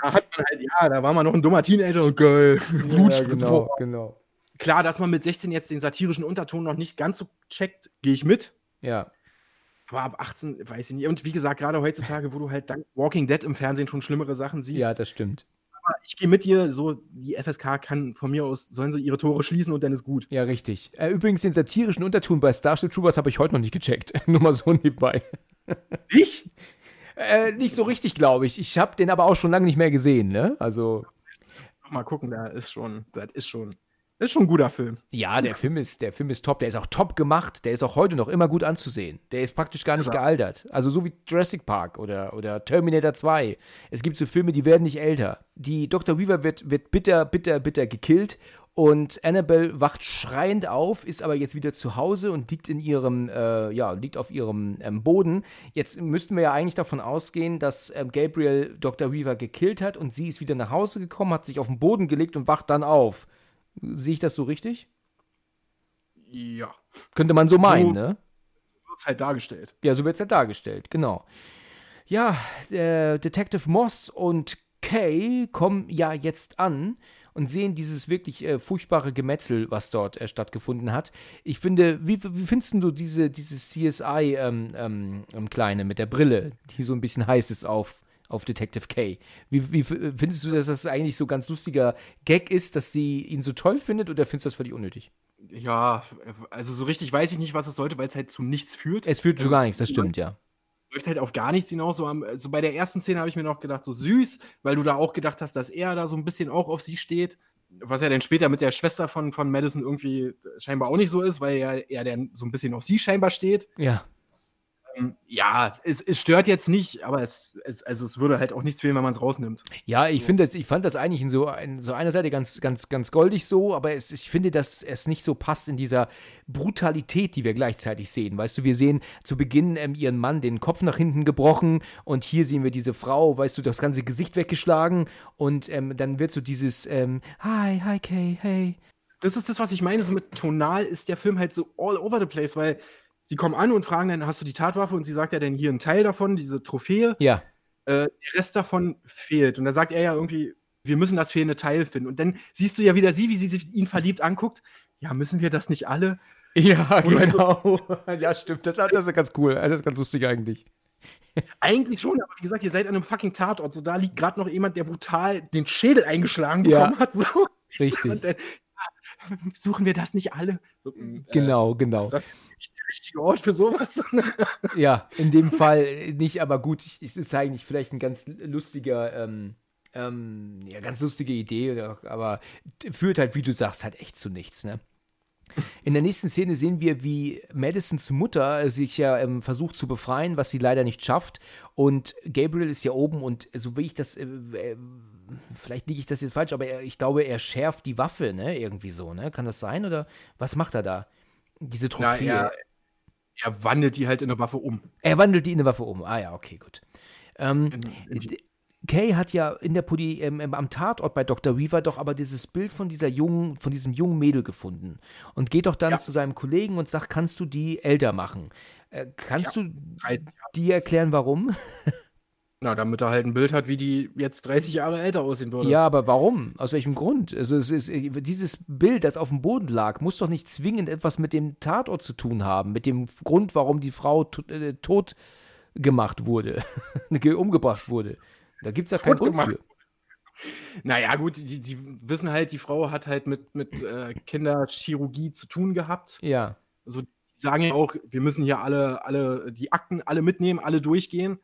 Speaker 3: hat man halt, ja, da war man noch ein dummer Teenager und geil. Blut,
Speaker 2: genau, genau.
Speaker 3: Klar, dass man mit 16 jetzt den satirischen Unterton noch nicht ganz so checkt, gehe ich mit.
Speaker 2: Ja,
Speaker 3: Aber ab 18 weiß ich nicht. Und wie gesagt, gerade heutzutage, wo du halt dank Walking Dead im Fernsehen schon schlimmere Sachen siehst,
Speaker 2: ja, das stimmt.
Speaker 3: Aber ich gehe mit dir, so die FSK kann von mir aus, sollen sie ihre Tore schließen und dann ist gut.
Speaker 2: Ja, richtig. Äh, übrigens, den satirischen Unterton bei Starship Troopers habe ich heute noch nicht gecheckt. (laughs) Nur mal so nebenbei. (laughs)
Speaker 3: Ich?
Speaker 2: Äh, nicht so richtig, glaube ich. Ich habe den aber auch schon lange nicht mehr gesehen, ne? Also,
Speaker 3: Mal gucken, da ist schon, das ist schon, ist schon ein guter Film.
Speaker 2: ja, der Film ist, der Film ist top. Der ist auch top gemacht. Der ist auch heute noch immer gut anzusehen. Der ist praktisch gar nicht
Speaker 3: er.
Speaker 2: gealtert. Also so wie Jurassic Park oder, oder Terminator 2. Es gibt so Filme, die werden nicht älter. Die Dr. Weaver wird, wird bitter, bitter, bitter gekillt und Annabelle wacht schreiend auf, ist aber jetzt wieder zu Hause und liegt in ihrem, äh, ja, liegt auf ihrem ähm, Boden. Jetzt müssten wir ja eigentlich davon ausgehen, dass ähm, Gabriel Dr. Weaver gekillt hat und sie ist wieder nach Hause gekommen, hat sich auf den Boden gelegt und wacht dann auf. Sehe ich das so richtig?
Speaker 3: Ja.
Speaker 2: Könnte man so meinen,
Speaker 3: So-
Speaker 2: ne?
Speaker 3: Wird halt dargestellt.
Speaker 2: Ja, so wird es ja dargestellt, genau. Ja, der Detective Moss und Kay kommen ja jetzt an und sehen dieses wirklich äh, furchtbare Gemetzel, was dort äh, stattgefunden hat. Ich finde, wie, wie findest du diese, diese CSI ähm, ähm, ähm, Kleine mit der Brille, die so ein bisschen heiß ist auf, auf Detective Kay? Wie, wie findest du, dass das eigentlich so ganz lustiger Gag ist, dass sie ihn so toll findet oder findest du das völlig unnötig?
Speaker 3: Ja, also so richtig weiß ich nicht, was es sollte, weil es halt zu nichts führt.
Speaker 2: Es führt zu
Speaker 3: Es
Speaker 2: gar nichts, das stimmt, ja.
Speaker 3: läuft halt auf gar nichts hinaus. So, am, so bei der ersten Szene habe ich mir noch gedacht, so süß, weil du da auch gedacht hast, dass er da so ein bisschen auch auf sie steht. Was ja dann später mit der Schwester von, von Madison irgendwie scheinbar auch nicht so ist, weil er, er dann so ein bisschen auf sie scheinbar steht.
Speaker 2: Ja.
Speaker 3: Ähm, ja, es, es stört jetzt nicht, aber es, es, also es würde halt auch nichts fehlen, wenn man es rausnimmt.
Speaker 2: Ja, ich finde das, ich fand das eigentlich in so, in so einer Seite ganz, ganz, ganz goldig so, aber es, ich finde, dass es nicht so passt in dieser Brutalität, die wir gleichzeitig sehen. Weißt du, wir sehen zu Beginn ähm, ihren Mann den Kopf nach hinten gebrochen und hier sehen wir diese Frau, weißt du, das ganze Gesicht weggeschlagen und ähm, dann wird so dieses ähm, Hi, hi Kay, hey.
Speaker 3: Das ist das, was ich meine. So mit Tonal ist der Film halt so all over the place, weil sie kommen an und fragen dann, hast du die Tatwaffe? Und sie sagt ja dann hier einen Teil davon, diese Trophäe.
Speaker 2: Ja,
Speaker 3: äh, der Rest davon fehlt. Und da sagt er ja irgendwie, wir müssen das fehlende Teil finden. Und dann siehst du ja wieder sie, wie sie sich ihn verliebt anguckt. Ja, müssen wir das nicht alle?
Speaker 2: ja,
Speaker 3: halt so-
Speaker 2: genau. (laughs) ja, stimmt. Das, das ist ganz cool. Das ist ganz lustig eigentlich.
Speaker 3: Eigentlich schon, aber wie gesagt, ihr seid an einem fucking Tatort. So, da liegt gerade noch jemand, der brutal den Schädel eingeschlagen
Speaker 2: Ja.
Speaker 3: bekommen hat. So.
Speaker 2: Richtig.
Speaker 3: Und dann, ja, (laughs) suchen wir das nicht alle? So, mm, äh,
Speaker 2: Genau, genau.
Speaker 3: Ist das nicht der richtige Ort für sowas? (laughs)
Speaker 2: Ja, in dem Fall nicht, aber gut, ich- es ist eigentlich vielleicht ein ganz lustiger, ähm, ähm, ja, ganz lustige Idee, aber führt halt, wie du sagst, halt echt zu nichts, ne? In der nächsten Szene sehen wir, wie Madisons Mutter sich ja ähm, versucht zu befreien, was sie leider nicht schafft. Und Gabriel ist ja oben und so wie ich das, äh, äh, vielleicht liege ich das jetzt falsch, aber er, ich glaube, er schärft die Waffe, ne? Irgendwie so, ne? Kann das sein? Oder was macht er da? Diese Trophäe.
Speaker 3: Na, er, er wandelt die halt in eine Waffe um.
Speaker 2: Er wandelt die in eine Waffe um. Ah ja, okay, gut. Ähm,
Speaker 3: In, in,
Speaker 2: Kay hat ja in der Poli ähm, ähm, am Tatort bei Dr. Weaver doch aber dieses Bild von dieser jungen, von diesem jungen Mädel gefunden und geht doch dann
Speaker 3: Ja.
Speaker 2: zu seinem Kollegen und sagt, kannst du die älter machen? Äh, kannst
Speaker 3: Ja.
Speaker 2: du
Speaker 3: 30 Jahre.
Speaker 2: dir erklären, warum? (laughs)
Speaker 3: Na, damit er halt ein Bild hat, wie die jetzt 30 Jahre älter aussehen würde.
Speaker 2: Ja, aber warum? Aus welchem Grund? Also es ist, dieses Bild, das auf dem Boden lag, muss doch nicht zwingend etwas mit dem Tatort zu tun haben, mit dem Grund, warum die Frau äh, tot gemacht wurde, (laughs) ge- umgebracht wurde. Da gibt es ja keinen Grund für.
Speaker 3: Naja, gut, die, die wissen halt, die Frau hat halt mit, mit äh, Kinderchirurgie zu tun gehabt.
Speaker 2: Ja,
Speaker 3: Also die sagen ja auch, wir müssen hier alle, alle die Akten alle mitnehmen, alle durchgehen.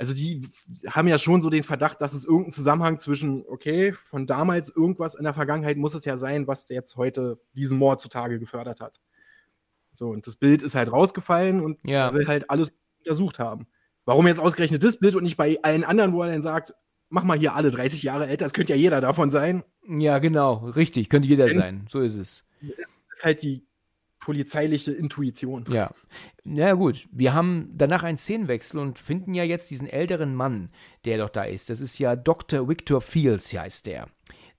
Speaker 3: Also die haben ja schon so den Verdacht, dass es irgendeinen Zusammenhang zwischen, okay, von damals irgendwas in der Vergangenheit muss es ja sein, was jetzt heute diesen Mord zutage gefördert hat. So, und das Bild ist halt rausgefallen und
Speaker 2: Ja.
Speaker 3: will halt alles untersucht haben. Warum jetzt ausgerechnet das Bild und nicht bei allen anderen, wo er dann sagt, mach mal hier alle 30 Jahre älter, das könnte ja jeder davon sein.
Speaker 2: ja, genau, richtig, könnte jeder
Speaker 3: Wenn-
Speaker 2: sein, so ist es.
Speaker 3: Das ist halt die polizeiliche Intuition.
Speaker 2: Ja. Na gut, wir haben danach einen Szenenwechsel und finden ja jetzt diesen älteren Mann, der doch da ist. Das ist ja Dr. Victor Fields, heißt der.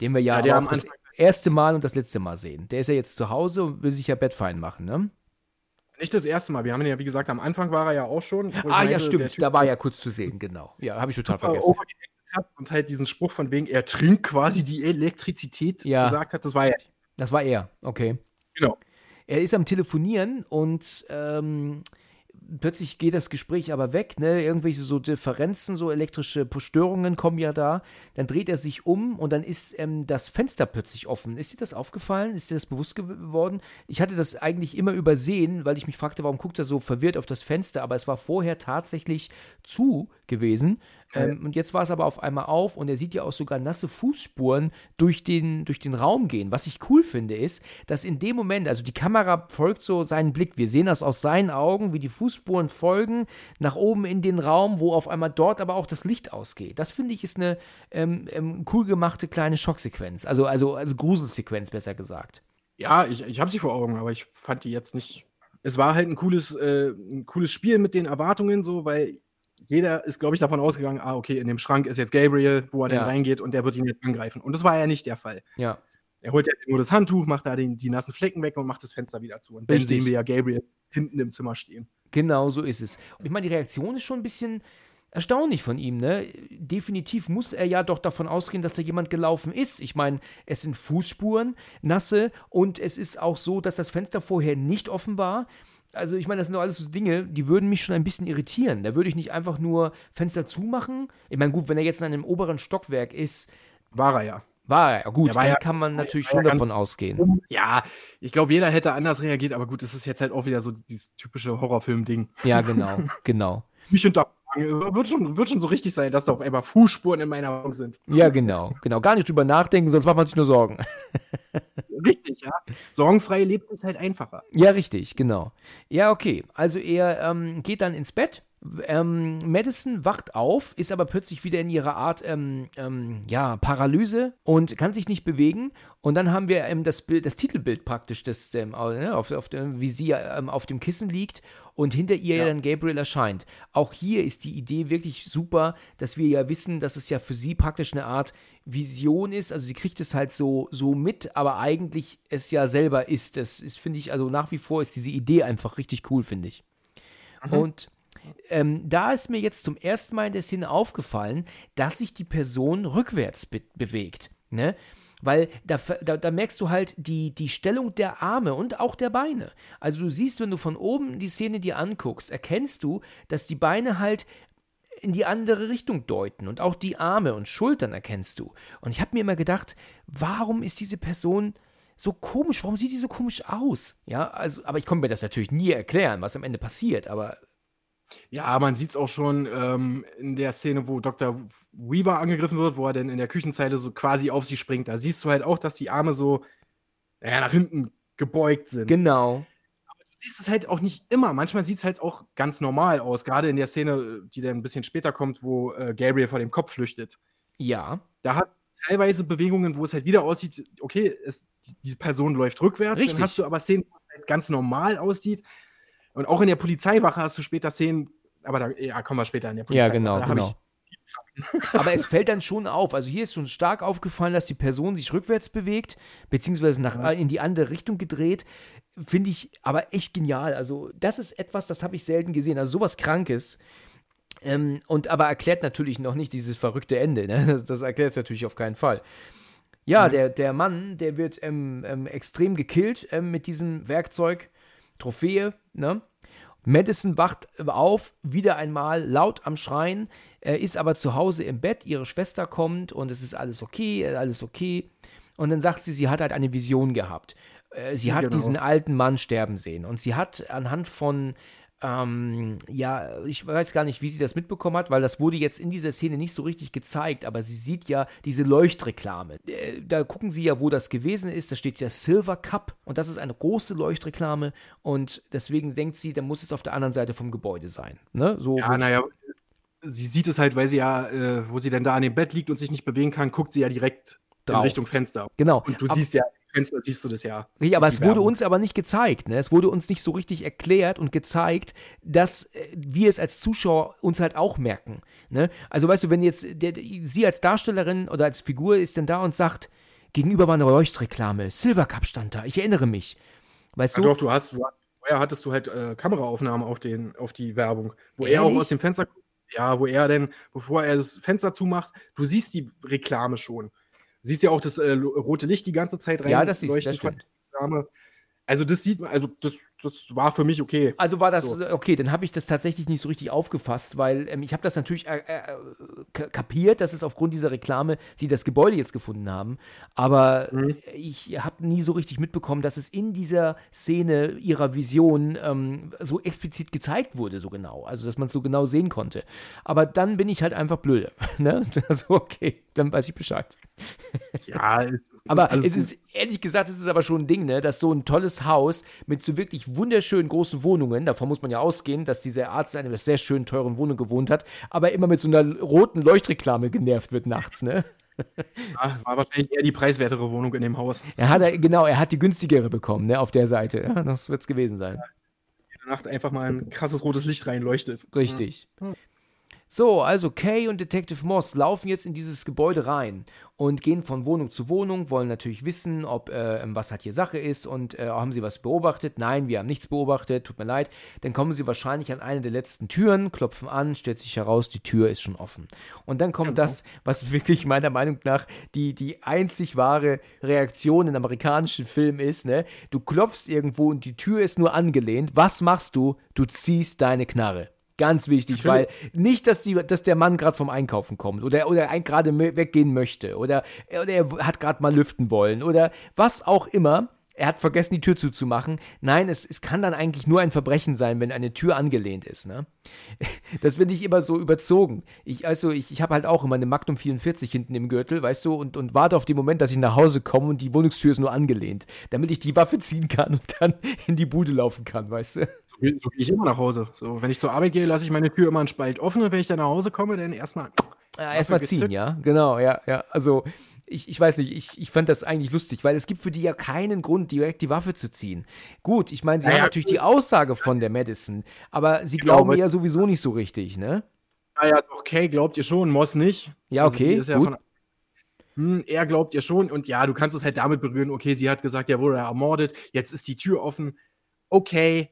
Speaker 2: Den wir ja,
Speaker 3: Ja, der
Speaker 2: auch das erste Mal und das letzte Mal sehen. Der ist ja jetzt zu Hause und will sich ja bettfein machen, ne?
Speaker 3: Nicht das erste Mal. Wir haben ihn ja, wie gesagt, am Anfang war er ja auch schon.
Speaker 2: Ah, ja,
Speaker 3: meinte, der
Speaker 2: stimmt. Da war er ja kurz zu sehen, genau. Ja, habe ich total vergessen.
Speaker 3: und halt diesen Spruch von wegen, er trinkt quasi die Elektrizität
Speaker 2: Ja.
Speaker 3: gesagt hat. Das war ja.
Speaker 2: Das war er, okay.
Speaker 3: Genau.
Speaker 2: Er ist am Telefonieren und ähm, plötzlich geht das Gespräch aber weg, ne? Irgendwelche so Differenzen, so elektrische Störungen kommen ja da. Dann dreht er sich um und dann ist ähm, das Fenster plötzlich offen. Ist dir das aufgefallen? Ist dir das bewusst geworden? Ich hatte das eigentlich immer übersehen, weil ich mich fragte, warum guckt er so verwirrt auf das Fenster? Aber es war vorher tatsächlich zu gewesen. Ähm, und jetzt war es aber auf einmal auf und er sieht ja auch sogar nasse Fußspuren durch den, durch den Raum gehen. Was ich cool finde, ist, dass in dem Moment, also die Kamera folgt so seinen Blick. Wir sehen das aus seinen Augen, wie die Fußspuren folgen nach oben in den Raum, wo auf einmal dort aber auch das Licht ausgeht. Das finde ich ist eine ähm, ähm, cool gemachte kleine Schocksequenz. Also, also, also Gruselsequenz, besser gesagt.
Speaker 3: Ja, ich, ich habe sie vor Augen, aber ich fand die jetzt nicht. Es war halt ein cooles, äh, ein cooles Spiel mit den Erwartungen, so, weil jeder ist, glaube ich, davon ausgegangen, ah, okay, in dem Schrank ist jetzt Gabriel, wo er
Speaker 2: Ja.
Speaker 3: dann reingeht und der wird ihn jetzt angreifen. Und das war ja nicht der Fall.
Speaker 2: Ja.
Speaker 3: Er holt ja nur das Handtuch, macht da den, die nassen Flecken weg und macht das Fenster wieder zu. Und dann sehen wir ja Gabriel hinten im Zimmer stehen.
Speaker 2: Genau so ist es. Und ich meine, die Reaktion ist schon ein bisschen erstaunlich von ihm, ne? Definitiv muss er ja doch davon ausgehen, dass da jemand gelaufen ist. Ich meine, es sind Fußspuren, nasse, und es ist auch so, dass das Fenster vorher nicht offen war. Also, ich meine, das sind doch alles so Dinge, die würden mich schon ein bisschen irritieren. Da würde ich nicht einfach nur Fenster zumachen. Ich meine, gut, wenn er jetzt in einem oberen Stockwerk ist,
Speaker 3: War er ja.
Speaker 2: war er. Gut,
Speaker 3: Er war
Speaker 2: dann
Speaker 3: ja-
Speaker 2: kann man natürlich
Speaker 3: ja
Speaker 2: schon davon ausgehen.
Speaker 3: Ja, ich glaube, jeder hätte anders reagiert, aber gut, das ist jetzt halt auch wieder so dieses typische Horrorfilm-Ding.
Speaker 2: Ja, genau, genau. (laughs)
Speaker 3: Mich Wird schon, wird schon so richtig sein, dass da auf einmal Fußspuren in meiner Wohnung sind.
Speaker 2: Ja, genau, genau. Gar nicht drüber nachdenken, sonst macht man sich nur Sorgen. (laughs)
Speaker 3: Richtig, ja. Sorgenfrei lebt es halt einfacher.
Speaker 2: Ja, richtig, genau. Ja, okay. Also er ähm, geht dann ins Bett. Ähm, Madison wacht auf, ist aber plötzlich wieder in ihrer Art, ähm, ähm, ja, Paralyse und kann sich nicht bewegen. Und dann haben wir ähm, das Bild, das Titelbild praktisch, das, ähm, ne, auf, auf, wie sie ähm, auf dem Kissen liegt und hinter ihr
Speaker 3: Ja.
Speaker 2: dann Gabriel erscheint. Auch hier ist die Idee wirklich super, dass wir ja wissen, dass es ja für sie praktisch eine Art Vision ist. Also sie kriegt es halt so, so mit, aber eigentlich es ja selber ist. Das ist, finde ich, also nach wie vor ist diese Idee einfach richtig cool, finde ich. Und ähm, da ist mir jetzt zum ersten Mal in der Szene aufgefallen, dass sich die Person rückwärts be bewegt. Ne? Weil da, da, da merkst du halt die, die Stellung der Arme und auch der Beine. Also du siehst, wenn du von oben die Szene dir anguckst, erkennst du, dass die Beine halt in die andere Richtung deuten und auch die Arme und Schultern erkennst du. Und ich habe mir immer gedacht, warum ist diese Person so komisch? Warum sieht die so komisch aus? Ja, also, aber ich konnte mir das natürlich nie erklären, was am Ende passiert. Aber
Speaker 3: Ja, man sieht es auch schon ähm, in der Szene, wo Dr. Weaver angegriffen wird, wo er dann in der Küchenzeile so quasi auf sie springt. Da siehst du halt auch, dass die Arme so naja, nach hinten gebeugt sind.
Speaker 2: Genau.
Speaker 3: Du siehst es halt auch nicht immer. Manchmal sieht es halt auch ganz normal aus. Gerade in der Szene, die dann ein bisschen später kommt, wo äh, Gabriel vor dem Kopf flüchtet.
Speaker 2: Ja.
Speaker 3: Da hat teilweise Bewegungen, wo es halt wieder aussieht, okay, es, diese Person läuft rückwärts.
Speaker 2: Richtig.
Speaker 3: Dann hast du aber Szenen, wo es halt ganz normal aussieht. Und auch in der Polizeiwache hast du später Szenen, aber da ja, kommen wir später in der
Speaker 2: Ja,
Speaker 3: Polizeiwache.
Speaker 2: genau,
Speaker 3: da
Speaker 2: genau. (laughs) Aber es fällt dann schon auf. Also hier ist schon stark aufgefallen, dass die Person sich rückwärts bewegt, beziehungsweise nach, äh, in die andere Richtung gedreht. Finde ich aber echt genial. Also das ist etwas, das habe ich selten gesehen. Also sowas Krankes. Ähm, und aber erklärt natürlich noch nicht dieses verrückte Ende. Ne? Das erklärt es natürlich auf keinen Fall. Ja, der, der Mann, der wird ähm, ähm, extrem gekillt ähm, mit diesem Werkzeug, Trophäe, ne? Madison wacht auf, wieder einmal laut am Schreien, ist aber zu Hause im Bett, ihre Schwester kommt und es ist alles okay, alles okay. Und dann sagt sie, sie hat halt eine Vision gehabt. Äh, sie hat
Speaker 3: Genau.
Speaker 2: diesen alten Mann sterben sehen und sie hat anhand von ähm, ja, ich weiß gar nicht, wie sie das mitbekommen hat, weil das wurde jetzt in dieser Szene nicht so richtig gezeigt, aber sie sieht ja diese Leuchtreklame. Äh, Da gucken sie ja, wo das gewesen ist. Da steht ja Silver Cup und das ist eine große Leuchtreklame und deswegen denkt sie, dann muss es auf der anderen Seite vom Gebäude sein. Ne? So
Speaker 3: Ja, naja, sie sieht es halt, weil sie ja, äh, wo sie dann da an dem Bett liegt und sich nicht bewegen kann, guckt sie ja direkt in
Speaker 2: Drauf.
Speaker 3: Richtung Fenster.
Speaker 2: genau.
Speaker 3: Und du
Speaker 2: Ab-
Speaker 3: siehst ja, Fenster siehst du das ja.
Speaker 2: Ja, aber es wurde
Speaker 3: Werbung.
Speaker 2: uns aber nicht gezeigt. Ne? Es wurde uns nicht so richtig erklärt und gezeigt, dass äh, wir es als Zuschauer uns halt auch merken. Ne? Also weißt du, wenn jetzt der, sie als Darstellerin oder als Figur ist dann da und sagt, gegenüber war eine Leuchtreklame, Silver Cup stand da, ich erinnere mich. Weißt
Speaker 3: Ja,
Speaker 2: du?
Speaker 3: doch, du hast, du hast, vorher hattest du halt äh, Kameraaufnahmen auf, den, auf die Werbung, wo er auch
Speaker 2: Ehrlich?
Speaker 3: aus dem Fenster guckt. Ja, wo er denn, bevor er das Fenster zumacht, du siehst die Reklame schon. Du siehst ja auch das äh, rote Licht die ganze Zeit rein.
Speaker 2: ja, das, ist, das
Speaker 3: Also das sieht man, also das, das war für mich okay.
Speaker 2: Also war das,
Speaker 3: So.
Speaker 2: okay, dann habe ich das tatsächlich nicht so richtig aufgefasst, weil ähm, ich habe das natürlich äh, äh, ka- kapiert, dass es aufgrund dieser Reklame sie das Gebäude jetzt gefunden haben. Aber
Speaker 3: Mhm.
Speaker 2: ich habe nie so richtig mitbekommen, dass es in dieser Szene ihrer Vision ähm, so explizit gezeigt wurde, so genau. Also, dass man es so genau sehen konnte. Aber dann bin ich halt einfach blöde. (laughs) Ne? (laughs) Also, okay, dann weiß ich Bescheid.
Speaker 3: Ja, ist,
Speaker 2: Aber es ist, ehrlich gesagt, es ist aber schon ein Ding, ne, dass so ein tolles Haus mit so wirklich wunderschönen großen Wohnungen, davon muss man ja ausgehen, dass dieser Arzt in einer sehr schönen, teuren Wohnung gewohnt hat, aber immer mit so einer roten Leuchtreklame genervt wird nachts, ne? (laughs)
Speaker 3: Ja, war wahrscheinlich eher die preiswertere Wohnung in dem Haus.
Speaker 2: Er hat, genau, er hat die günstigere bekommen, ne, auf der Seite. Ja, das wird's gewesen sein.
Speaker 3: In der Nacht einfach mal ein krasses rotes Licht reinleuchtet.
Speaker 2: Richtig. So, also Kay und Detective Moss laufen jetzt in dieses Gebäude rein und gehen von Wohnung zu Wohnung, wollen natürlich wissen, ob äh, was halt hier Sache ist und äh, haben sie was beobachtet. Nein, wir haben nichts beobachtet, tut mir leid. Dann kommen sie wahrscheinlich an eine der letzten Türen, klopfen an, stellt sich heraus, die Tür ist schon offen. Und dann kommt das, was wirklich meiner Meinung nach die, die einzig wahre Reaktion in amerikanischen Filmen ist, ne? Du klopfst irgendwo und die Tür ist nur angelehnt. Was machst du? Du ziehst deine Knarre. Ganz wichtig, weil nicht, dass, die, dass der Mann gerade vom Einkaufen kommt oder, oder gerade weggehen möchte oder, oder er hat gerade mal lüften wollen oder was auch immer. Er hat vergessen, die Tür zuzumachen. Nein, es, es kann dann eigentlich nur ein Verbrechen sein, wenn eine Tür angelehnt ist. Ne? (laughs) Das finde ich immer so überzogen. Ich, also, ich, ich habe halt auch immer eine Magnum 44 hinten im Gürtel, weißt du, und, und warte auf den Moment, dass ich nach Hause komme und die Wohnungstür ist nur angelehnt, damit ich die Waffe ziehen kann und dann in die Bude laufen kann, weißt du?
Speaker 3: So, geh- so gehe ich immer nach Hause. So, wenn ich zur Arbeit gehe, lasse ich meine Tür immer einen Spalt offen und wenn ich dann nach Hause komme, dann erstmal.
Speaker 2: Ja, erstmal ziehen,
Speaker 3: gezückt.
Speaker 2: ja, genau, ja, ja. Also, ich, ich weiß nicht, ich, ich fand das eigentlich lustig, weil es gibt für die ja keinen Grund, direkt die Waffe zu ziehen. Gut, ich meine, sie
Speaker 3: Naja,
Speaker 2: haben natürlich die Aussage von der Madison, aber sie
Speaker 3: Genau,
Speaker 2: glauben ja sowieso nicht so richtig, ne?
Speaker 3: Naja, Ah doch, Kay glaubt ihr schon, Moss nicht.
Speaker 2: Ja,
Speaker 3: Also,
Speaker 2: okay,
Speaker 3: ist ja
Speaker 2: gut.
Speaker 3: von- Hm, er glaubt ihr schon und ja, du kannst es halt damit berühren, okay, sie hat gesagt, er wurde ermordet, jetzt ist die Tür offen. Okay,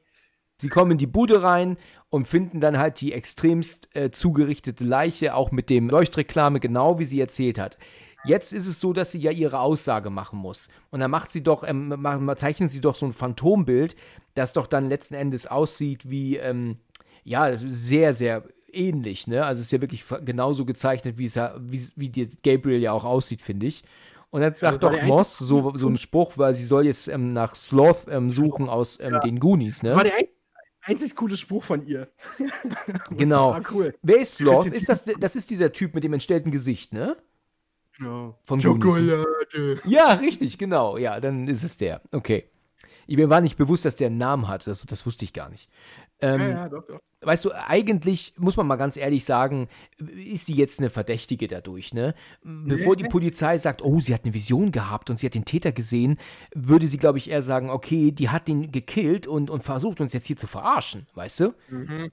Speaker 2: Sie kommen in die Bude rein und finden dann halt die extremst äh, zugerichtete Leiche, auch mit dem Leuchtreklame, genau wie sie erzählt hat. Jetzt ist es so, dass sie ja ihre Aussage machen muss. Und dann macht sie doch, ähm, zeichnet sie doch so ein Phantombild, das doch dann letzten Endes aussieht wie, ähm, ja, sehr, sehr ähnlich, ne? Also es ist ja wirklich genauso gezeichnet, wie es ja, wie, wie die Gabriel ja auch aussieht, finde ich. Und dann sagt
Speaker 3: war
Speaker 2: doch Moss so, so einen Spruch, weil sie soll jetzt ähm, nach Sloth ähm, suchen aus ähm, den Goonies, ne?
Speaker 3: war der ein einzig coole Spruch von ihr. (laughs)
Speaker 2: Genau.
Speaker 3: Cool.
Speaker 2: Wer ist das, das ist dieser Typ mit dem entstellten Gesicht, ne?
Speaker 3: Genau.
Speaker 2: Von
Speaker 3: Schokolade.
Speaker 2: Ja, richtig, genau. Ja, dann ist es der. Okay. Mir war nicht bewusst, dass der einen Namen hat. Das, das wusste ich gar nicht. Ähm,
Speaker 3: ja, ja, doch, doch.
Speaker 2: Weißt du, eigentlich muss man mal ganz ehrlich sagen, ist sie jetzt eine Verdächtige dadurch, ne? Bevor die Polizei sagt, oh, sie hat eine Vision gehabt und sie hat den Täter gesehen, würde sie, glaube ich, eher sagen, okay, die hat den gekillt und, und versucht uns jetzt hier zu verarschen, weißt du?
Speaker 3: Mhm.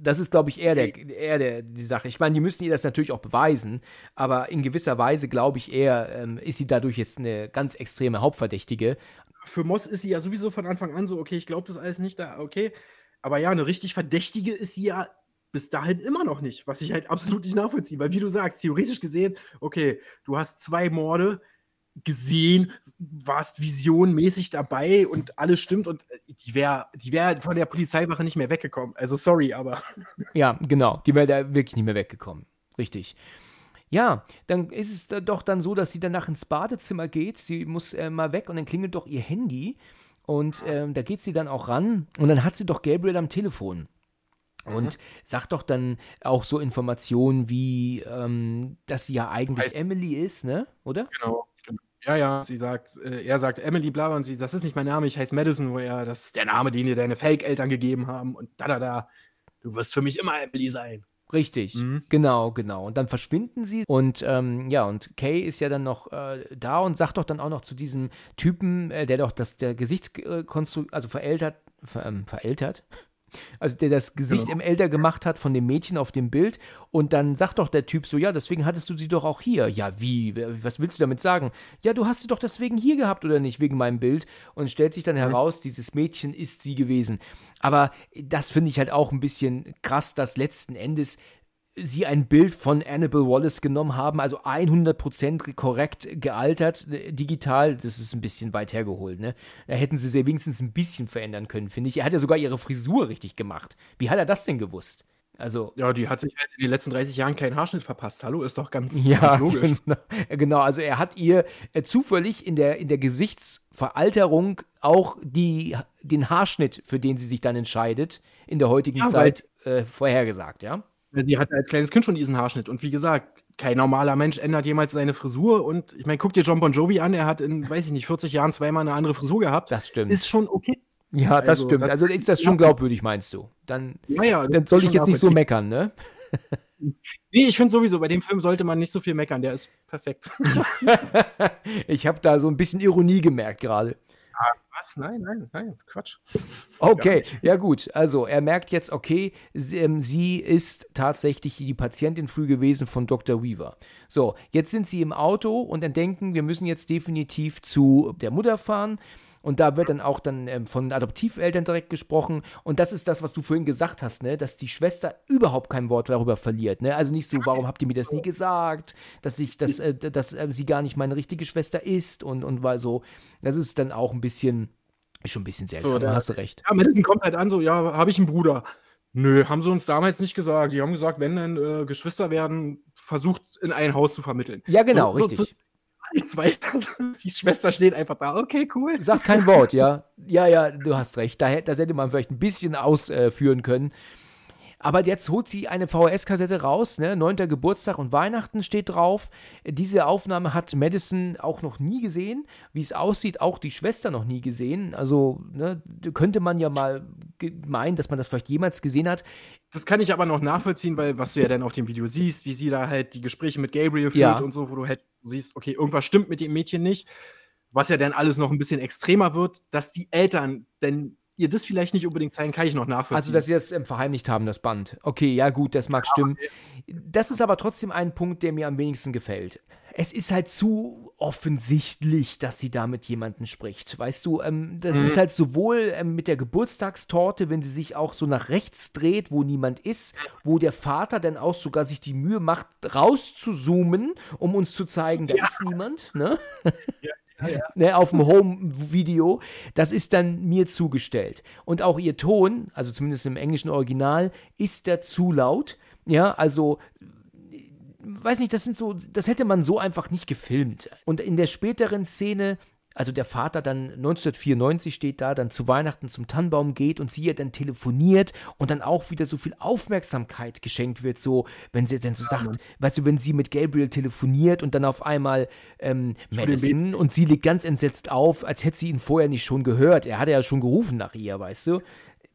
Speaker 2: Das ist, glaube ich, eher, der, eher der, die Sache. Ich meine, die müssen ihr das natürlich auch beweisen, aber in gewisser Weise, glaube ich, eher ähm, ist sie dadurch jetzt eine ganz extreme Hauptverdächtige.
Speaker 3: Für Moss ist sie ja sowieso von Anfang an so, okay, ich glaube das alles nicht da, okay. Aber ja, eine richtig Verdächtige ist sie ja bis dahin immer noch nicht, was ich halt absolut nicht nachvollziehe. Weil, wie du sagst, theoretisch gesehen, okay, du hast zwei Morde gesehen, warst visionmäßig dabei und alles stimmt und äh, die wäre die wär von der Polizeiwache nicht mehr weggekommen. Also sorry, aber. (laughs)
Speaker 2: Ja, genau, die wäre da wirklich nicht mehr weggekommen. Richtig. Ja, dann ist es doch dann so, dass sie danach ins Badezimmer geht. Sie muss äh, mal weg und dann klingelt doch ihr Handy. Und ähm, da geht sie dann auch ran und dann hat sie doch Gabriel am Telefon. Und sagt doch dann auch so Informationen wie, ähm, dass sie ja eigentlich
Speaker 3: Heißt-
Speaker 2: Emily ist, ne? Oder?
Speaker 3: Genau. Ja, ja, sie sagt, äh, er sagt Emily bla und sie, das ist nicht mein Name, ich heiße Madison, wo er, das ist der Name, den dir deine Fake-Eltern gegeben haben und da, da, da. Du wirst für mich immer Emily sein.
Speaker 2: Richtig,
Speaker 3: Mhm.
Speaker 2: genau, genau. Und dann verschwinden sie und ähm, ja, und Kay ist ja dann noch äh, da und sagt doch dann auch noch zu diesem Typen, äh, der doch das der Gesichtskonstru also verältert, ver, ähm, verältert, also der das Gesicht
Speaker 3: Genau.
Speaker 2: im älter gemacht hat von dem Mädchen auf dem Bild und dann sagt doch der Typ so, ja, deswegen hattest du sie doch auch hier. Ja, wie? Was willst du damit sagen? Ja, du hast sie doch deswegen hier gehabt oder nicht, wegen meinem Bild. Und stellt sich dann heraus, dieses Mädchen ist sie gewesen. Aber das finde ich halt auch ein bisschen krass, dass letzten Endes sie ein Bild von Annabelle Wallace genommen haben, also 100% korrekt gealtert, äh, digital, das ist ein bisschen weit hergeholt, ne? Da hätten sie sie wenigstens ein bisschen verändern können, finde ich. Er hat ja sogar ihre Frisur richtig gemacht. Wie hat er das denn gewusst? Also,
Speaker 3: Ja, die hat sich halt in den letzten 30 Jahren keinen Haarschnitt verpasst. Hallo, ist doch ganz,
Speaker 2: ja,
Speaker 3: ganz logisch. (laughs)
Speaker 2: Genau, genau, also er hat ihr äh, zufällig in der, in der Gesichtsveralterung auch die, den Haarschnitt, für den sie sich dann entscheidet, in der heutigen
Speaker 3: Ja,
Speaker 2: Zeit äh, vorhergesagt, ja?
Speaker 3: Sie hatte als kleines Kind schon diesen Haarschnitt. Und wie gesagt, kein normaler Mensch ändert jemals seine Frisur. Und ich meine, guck dir John Bon Jovi an, er hat in, weiß ich nicht, 40 Jahren zweimal eine andere Frisur gehabt.
Speaker 2: Das stimmt.
Speaker 3: Ist schon okay.
Speaker 2: Ja, das
Speaker 3: Also,
Speaker 2: stimmt.
Speaker 3: das-
Speaker 2: also ist das schon glaubwürdig, meinst du? Dann,
Speaker 3: Ja, ja.
Speaker 2: dann soll ich jetzt nicht so meckern, ne? (laughs)
Speaker 3: Nee, ich finde sowieso, bei dem Film sollte man nicht so viel meckern. Der ist perfekt. (laughs)
Speaker 2: ich habe da so ein bisschen Ironie gemerkt gerade.
Speaker 3: Was? Nein, nein, nein, Quatsch.
Speaker 2: Okay, ja gut. Also er merkt jetzt, okay, sie, ähm, sie ist tatsächlich die Patientin früh gewesen von Dr. Weaver. So, jetzt sind sie im Auto und dann denken, wir müssen jetzt definitiv zu der Mutter fahren. Und da wird dann auch dann ähm, von Adoptiveltern direkt gesprochen. Und das ist das, was du vorhin gesagt hast, ne? dass die Schwester überhaupt kein Wort darüber verliert. Ne? Also nicht so, warum habt ihr mir das nie gesagt, dass ich, dass, äh, dass äh, sie gar nicht meine richtige Schwester ist und, und war so. Das ist dann auch ein bisschen, schon ein bisschen seltsam,
Speaker 3: So,
Speaker 2: da
Speaker 3: da-
Speaker 2: hast du recht.
Speaker 3: Ja, Madison kommt halt an, so, ja, habe ich einen Bruder. Nö, haben sie uns damals nicht gesagt. Die haben gesagt, wenn dann äh, Geschwister werden, versucht in ein Haus zu vermitteln.
Speaker 2: Ja, genau,
Speaker 3: so,
Speaker 2: richtig.
Speaker 3: So, die, zwei, (laughs) die Schwester steht einfach da. Okay, cool.
Speaker 2: Sagt kein Wort, ja. Ja, ja, du hast recht. Da, das hätte man vielleicht ein bisschen ausführen können. Aber jetzt holt sie eine VHS-Kassette raus, ne? 9. Geburtstag und Weihnachten steht drauf. Diese Aufnahme hat Madison auch noch nie gesehen. Wie es aussieht, auch die Schwester noch nie gesehen. Also, ne, könnte man ja mal meinen, dass man das vielleicht jemals gesehen hat.
Speaker 3: Das kann ich aber noch nachvollziehen, weil was du ja dann auf dem Video siehst, wie sie da halt die Gespräche mit Gabriel führt
Speaker 2: Ja.
Speaker 3: und so, wo du halt siehst, okay, irgendwas stimmt mit dem Mädchen nicht. Was ja dann alles noch ein bisschen extremer wird, dass die Eltern denn ihr das vielleicht nicht unbedingt zeigen, kann ich noch nachvollziehen.
Speaker 2: Also, dass sie das ähm, verheimlicht haben, das Band. Okay, ja, gut, das mag stimmen. Das ist aber trotzdem ein Punkt, der mir am wenigsten gefällt. Es ist halt zu offensichtlich, dass sie da mit jemandem spricht. Weißt du, ähm, das ist halt sowohl ähm, mit der Geburtstagstorte, wenn sie sich auch so nach rechts dreht, wo niemand ist, wo der Vater dann auch sogar sich die Mühe macht, rauszuzoomen, um uns zu zeigen, da ist niemand, ne? Ne, auf dem Home-Video, das ist dann mir zugestellt. Und auch ihr Ton, also zumindest im englischen Original, ist da zu laut. Ja, also weiß nicht, das sind so, das hätte man so einfach nicht gefilmt. Und in der späteren Szene also der Vater dann 1994 steht da, dann zu Weihnachten zum Tannenbaum geht und sie ja dann telefoniert und dann auch wieder so viel Aufmerksamkeit geschenkt wird, so, wenn sie dann so sagt, Mann. weißt du, wenn sie mit Gabriel telefoniert und dann auf einmal ähm, Madison und sie liegt ganz entsetzt auf, als hätte sie ihn vorher nicht schon gehört. Er hatte ja schon gerufen nach ihr, weißt du.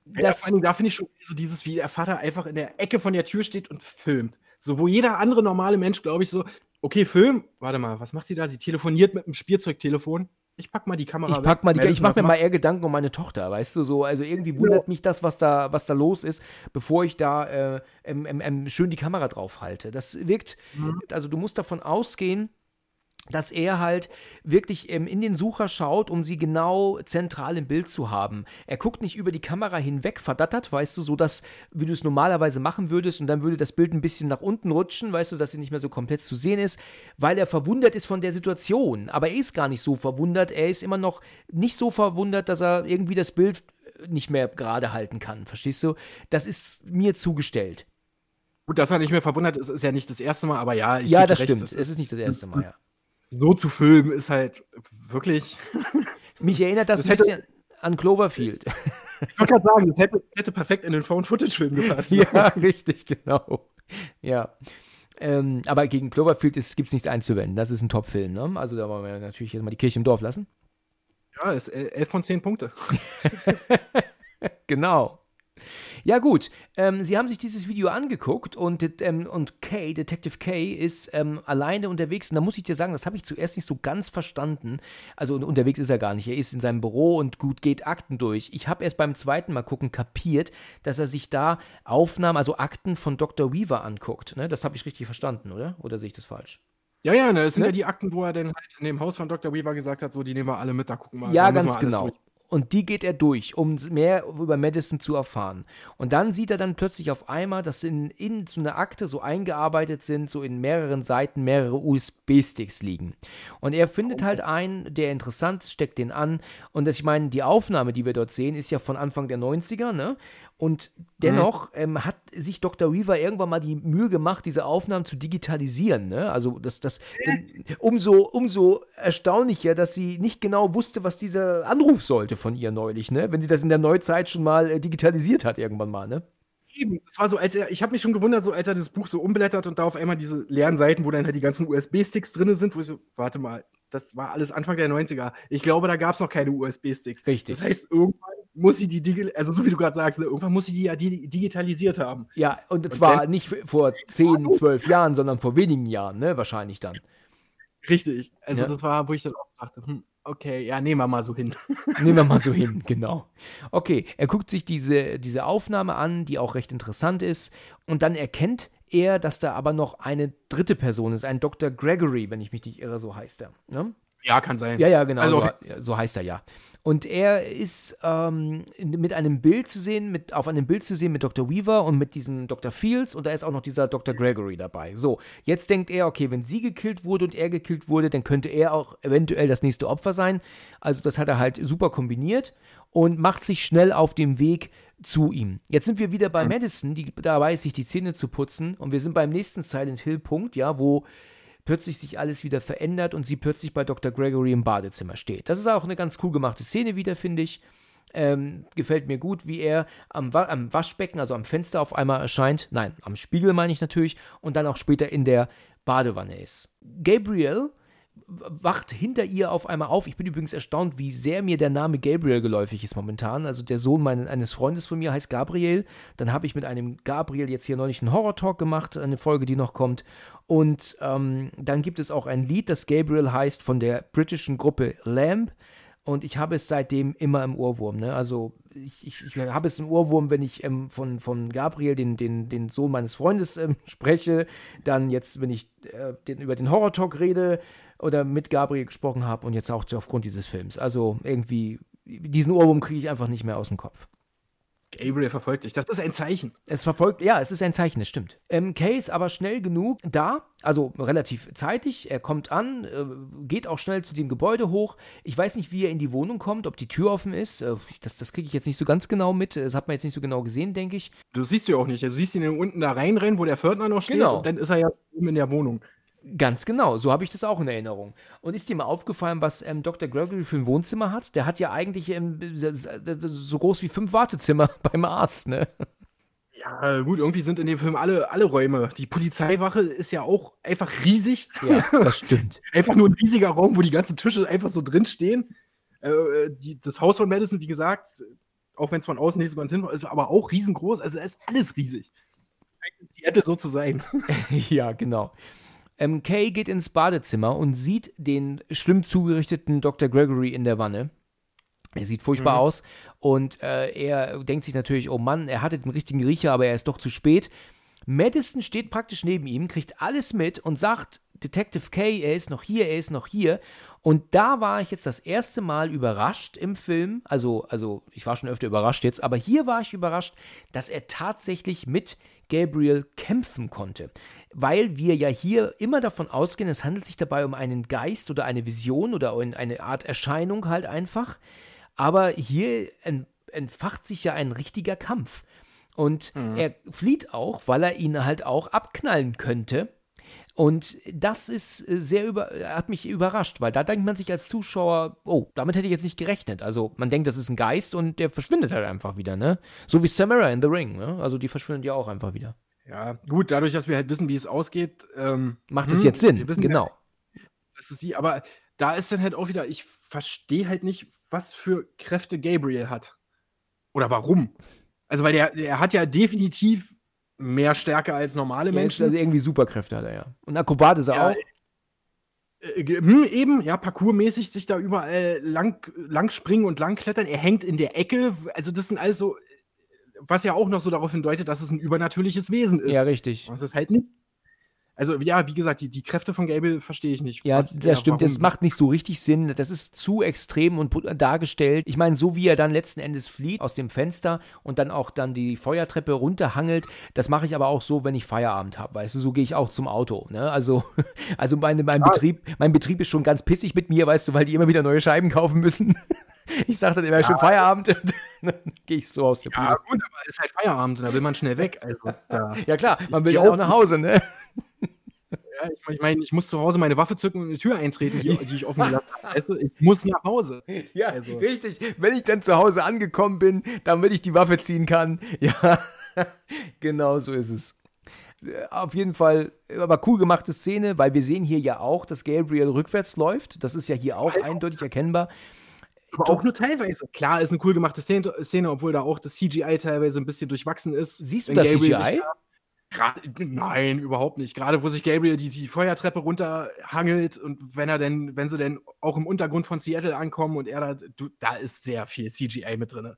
Speaker 3: Das, ja, da finde ich schon so dieses, wie der Vater einfach in der Ecke von der Tür steht und filmt. So, wo jeder andere normale Mensch, glaube ich, so, okay, Film, warte mal, was macht sie da? Sie telefoniert mit einem Spielzeugtelefon. Ich pack mal die Kamera
Speaker 2: Ich pack mal die, Madison, ich mach mir mal eher Gedanken um meine Tochter, weißt du, so, also irgendwie wundert ja. mich das, was da, was da los ist, bevor ich da äh, ähm, ähm, schön die Kamera drauf halte. Das wirkt, mhm. also du musst davon ausgehen, dass er halt wirklich ähm, in den Sucher schaut, um sie genau zentral im Bild zu haben. Er guckt nicht über die Kamera hinweg, verdattert, weißt du, so dass, wie du es normalerweise machen würdest, und dann würde das Bild ein bisschen nach unten rutschen, weißt du, dass sie nicht mehr so komplett zu sehen ist, weil er verwundert ist von der Situation. Aber er ist gar nicht so verwundert, er ist immer noch nicht so verwundert, dass er irgendwie das Bild nicht mehr gerade halten kann, verstehst du? Das ist mir zugestellt.
Speaker 3: Gut, dass er nicht mehr verwundert ist, ist ja nicht das erste Mal, aber ja,
Speaker 2: ich Ja, das recht, stimmt. Es ist nicht das erste Mal, ja
Speaker 3: so zu filmen ist halt wirklich. (laughs)
Speaker 2: Mich erinnert das, das ein bisschen an Cloverfield.
Speaker 3: Ich wollte gerade sagen, das hätte, das hätte, perfekt in den Phone-Footage-Film gepasst. (laughs)
Speaker 2: ja, richtig, genau. Ja. Ähm, aber gegen Cloverfield gibt es nichts einzuwenden. Das ist ein Top-Film. Ne? Also da wollen wir natürlich jetzt mal die Kirche im Dorf lassen.
Speaker 3: Ja, ist 11 von 10 Punkte. (laughs)
Speaker 2: genau. Ja, gut. Ähm, sie haben sich dieses Video angeguckt und, ähm, und Kay, Detective Kay, ist ähm, alleine unterwegs. Und da muss ich dir sagen, das habe ich zuerst nicht so ganz verstanden. Also unterwegs ist er gar nicht. Er ist in seinem Büro und gut geht Akten durch. Ich habe erst beim zweiten Mal gucken kapiert, dass er sich da Aufnahmen, also Akten von Dr. Weaver anguckt. Ne? Das habe ich richtig verstanden, oder? Oder sehe ich das falsch?
Speaker 3: Ja, ja, ne, das sind ne? ja die Akten, wo er dann halt in dem Haus von Dr. Weaver gesagt hat, so, die nehmen wir alle mit, da gucken wir
Speaker 2: mal. Ja, ganz genau. Durch. Und die geht er durch, um mehr über Madison zu erfahren. Und dann sieht er dann plötzlich auf einmal, dass in, in so einer Akte so eingearbeitet sind, so in mehreren Seiten mehrere USB-Sticks liegen. Und er findet halt einen, der interessant ist, steckt den an. Und das, ich meine, die Aufnahme, die wir dort sehen, ist ja von Anfang der 90er, ne? Und dennoch ähm, hat sich Dr. Weaver irgendwann mal die Mühe gemacht, diese Aufnahmen zu digitalisieren. Ne? Also das, das umso, umso erstaunlicher, dass sie nicht genau wusste, was dieser Anruf sollte von ihr neulich, ne? Wenn sie das in der Neuzeit schon mal äh, digitalisiert hat, irgendwann mal, ne?
Speaker 3: Eben, es war so, als er, ich habe mich schon gewundert, so als er das Buch so umblättert und da auf einmal diese leeren Seiten, wo dann halt die ganzen USB-Sticks drin sind, wo ich so, warte mal, das war alles Anfang der 90er. Ich glaube, da gab es noch keine USB-Sticks.
Speaker 2: Richtig.
Speaker 3: Das heißt, irgendwann muss sie die, also so wie du gerade sagst, ne, irgendwann muss sie die ja digitalisiert haben.
Speaker 2: Ja, und, und zwar nicht vor 10, 12 Jahren, sondern vor wenigen Jahren, ne, wahrscheinlich dann.
Speaker 3: Richtig. Also ja. das war, wo ich dann auch dachte, hm, okay, ja, nehmen wir mal so hin. (laughs)
Speaker 2: nehmen wir mal so hin, genau. Okay, er guckt sich diese, diese Aufnahme an, die auch recht interessant ist, und dann erkennt er, dass da aber noch eine dritte Person ist, ein Dr. Gregory, wenn ich mich nicht irre, so heißt er. Ne?
Speaker 3: Ja, kann sein.
Speaker 2: Ja, ja, genau, also, so, so heißt er ja. Und er ist ähm, mit einem Bild zu sehen, mit, auf einem Bild zu sehen mit Dr. Weaver und mit diesem Dr. Fields und da ist auch noch dieser Dr. Gregory dabei. So, jetzt denkt er, okay, wenn sie gekillt wurde und er gekillt wurde, dann könnte er auch eventuell das nächste Opfer sein. Also das hat er halt super kombiniert und macht sich schnell auf dem Weg zu ihm. Jetzt sind wir wieder bei mhm. Madison, die dabei ist, sich die Zähne zu putzen und wir sind beim nächsten Silent Hill Punkt, ja, wo plötzlich sich alles wieder verändert und sie plötzlich bei Dr. Gregory im Badezimmer steht. Das ist auch eine ganz cool gemachte Szene wieder, finde ich. Ähm, gefällt mir gut, wie er am, Wa am, Waschbecken, also am Fenster auf einmal erscheint. Nein, am Spiegel meine ich natürlich. Und dann auch später in der Badewanne ist. Gabriel wacht hinter ihr auf einmal auf. Ich bin übrigens erstaunt, wie sehr mir der Name Gabriel geläufig ist momentan. Also der Sohn meines, eines Freundes von mir heißt Gabriel. Dann habe ich mit einem Gabriel jetzt hier neulich einen Horror-Talk gemacht, eine Folge, die noch kommt. Und ähm, dann gibt es auch ein Lied, das Gabriel heißt, von der britischen Gruppe Lamb. Und ich habe es seitdem immer im Ohrwurm. Ne? Also ich, ich, ich habe es im Ohrwurm, wenn ich ähm, von, von Gabriel, den, den, den Sohn meines Freundes, ähm, (laughs) spreche. Dann jetzt, wenn ich äh, den, über den Horror-Talk rede oder mit Gabriel gesprochen habe und jetzt auch aufgrund dieses Films. Also irgendwie, diesen Ohrwurm kriege ich einfach nicht mehr aus dem Kopf.
Speaker 3: Gabriel verfolgt dich. Das ist ein Zeichen.
Speaker 2: Es verfolgt, ja, es ist ein Zeichen, das stimmt. Ähm, Kay ist aber schnell genug da, also relativ zeitig. Er kommt an, äh, geht auch schnell zu dem Gebäude hoch. Ich weiß nicht, wie er in die Wohnung kommt, ob die Tür offen ist. Äh, das das kriege ich jetzt nicht so ganz genau mit. Das hat man jetzt nicht so genau gesehen, denke ich.
Speaker 3: Das siehst du ja auch nicht. Du siehst ihn unten da reinrennen, wo der Pförtner noch steht. Genau. Und dann ist er ja oben in der Wohnung.
Speaker 2: Ganz genau, so habe ich das auch in Erinnerung. Und ist dir mal aufgefallen, was ähm, Dr. Gregory für ein Wohnzimmer hat? Der hat ja eigentlich ähm, so groß wie fünf Wartezimmer (laughs) beim Arzt, ne?
Speaker 3: Ja, gut, irgendwie sind in dem Film alle, alle Räume. Die Polizeiwache ist ja auch einfach riesig.
Speaker 2: Ja, das stimmt. (laughs)
Speaker 3: einfach nur ein riesiger Raum, wo die ganzen Tische einfach so drin stehen. Äh, die, das Haus von Madison, wie gesagt, auch wenn es von außen nicht so ganz hin ist, aber auch riesengroß. Also da ist alles riesig. In Seattle so zu sein. (laughs)
Speaker 2: ja, genau. Ähm, Kay geht ins Badezimmer und sieht den schlimm zugerichteten Dr. Gregory in der Wanne. Er sieht furchtbar mhm. aus und äh, er denkt sich natürlich, oh Mann, er hatte den richtigen Riecher, aber er ist doch zu spät. Madison steht praktisch neben ihm, kriegt alles mit und sagt, Detective Kay, er ist noch hier, er ist noch hier. Und da war ich jetzt das erste Mal überrascht im Film. Also, also ich war schon öfter überrascht jetzt, aber hier war ich überrascht, dass er tatsächlich mit Gabriel kämpfen konnte weil wir ja hier immer davon ausgehen, es handelt sich dabei um einen Geist oder eine Vision oder eine Art Erscheinung halt einfach. Aber hier entfacht sich ja ein richtiger Kampf. Und mhm. er flieht auch, weil er ihn halt auch abknallen könnte. Und das ist äh, sehr über, hat mich überrascht, weil da denkt man sich als Zuschauer, oh, damit hätte ich jetzt nicht gerechnet. Also man denkt, das ist ein Geist und der verschwindet halt einfach wieder, ne? So wie Samara in The Ring, ne? Also die verschwinden ja auch einfach wieder.
Speaker 3: Ja, gut, dadurch, dass wir halt wissen, wie es ausgeht, ähm,
Speaker 2: macht es hm, jetzt Sinn. genau.
Speaker 3: Ja, das ist sie, aber da ist dann halt auch wieder, ich verstehe halt nicht, was für Kräfte Gabriel hat. Oder warum. Also, weil der, der hat ja definitiv mehr Stärke als normale Menschen.
Speaker 2: Also irgendwie Superkräfte hat er ja. Und Akrobat ist er ja, auch.
Speaker 3: Äh, äh, eben, ja, parkourmäßig sich da überall lang, lang springen und lang klettern. Er hängt in der Ecke. Also, das sind alles so was ja auch noch so darauf hindeutet, dass es ein übernatürliches Wesen ist.
Speaker 2: Ja, richtig.
Speaker 3: Was es halt nicht. Also, ja, wie gesagt, die, die Kräfte von Gable verstehe ich nicht.
Speaker 2: Ja, was, das ja, stimmt. Das macht nicht so richtig Sinn. Das ist zu extrem und dargestellt. Ich meine, so wie er dann letzten Endes flieht aus dem Fenster und dann auch dann die Feuertreppe runterhangelt, das mache ich aber auch so, wenn ich Feierabend habe. Weißt du, so gehe ich auch zum Auto. Ne? Also, (laughs) also meine, mein, ja. Betrieb, mein Betrieb ist schon ganz pissig mit mir, weißt du, weil die immer wieder neue Scheiben kaufen müssen. (laughs) Ich sage dann immer ja. schon Feierabend (laughs) und dann gehe ich so aus der
Speaker 3: Ja, Bude. gut, aber es ist halt Feierabend und da will man schnell weg. Also, da, (laughs)
Speaker 2: ja, klar, man will ja auch nach Hause, ne?
Speaker 3: Ja, ich meine, ich, mein, ich muss zu Hause meine Waffe zücken und eine Tür eintreten, die, die ich offen gelassen habe. Weißt du, ich muss nach Hause. (laughs)
Speaker 2: Ja, also. richtig. Wenn ich dann zu Hause angekommen bin, damit ich die Waffe ziehen kann. Ja, genau so ist es. Auf jeden Fall, aber cool gemachte Szene, weil wir sehen hier ja auch, dass Gabriel rückwärts läuft. Das ist ja hier auch eindeutig erkennbar.
Speaker 3: Aber auch nur teilweise. Klar, ist eine cool gemachte Szene, Szene, obwohl da auch das CGI teilweise ein bisschen durchwachsen ist.
Speaker 2: Siehst du das Gabriel CGI?
Speaker 3: Grad, nein, überhaupt nicht. Gerade wo sich Gabriel die, die Feuertreppe runterhangelt und wenn er denn, wenn sie denn auch im Untergrund von Seattle ankommen und er da, du, da ist sehr viel CGI mit drin.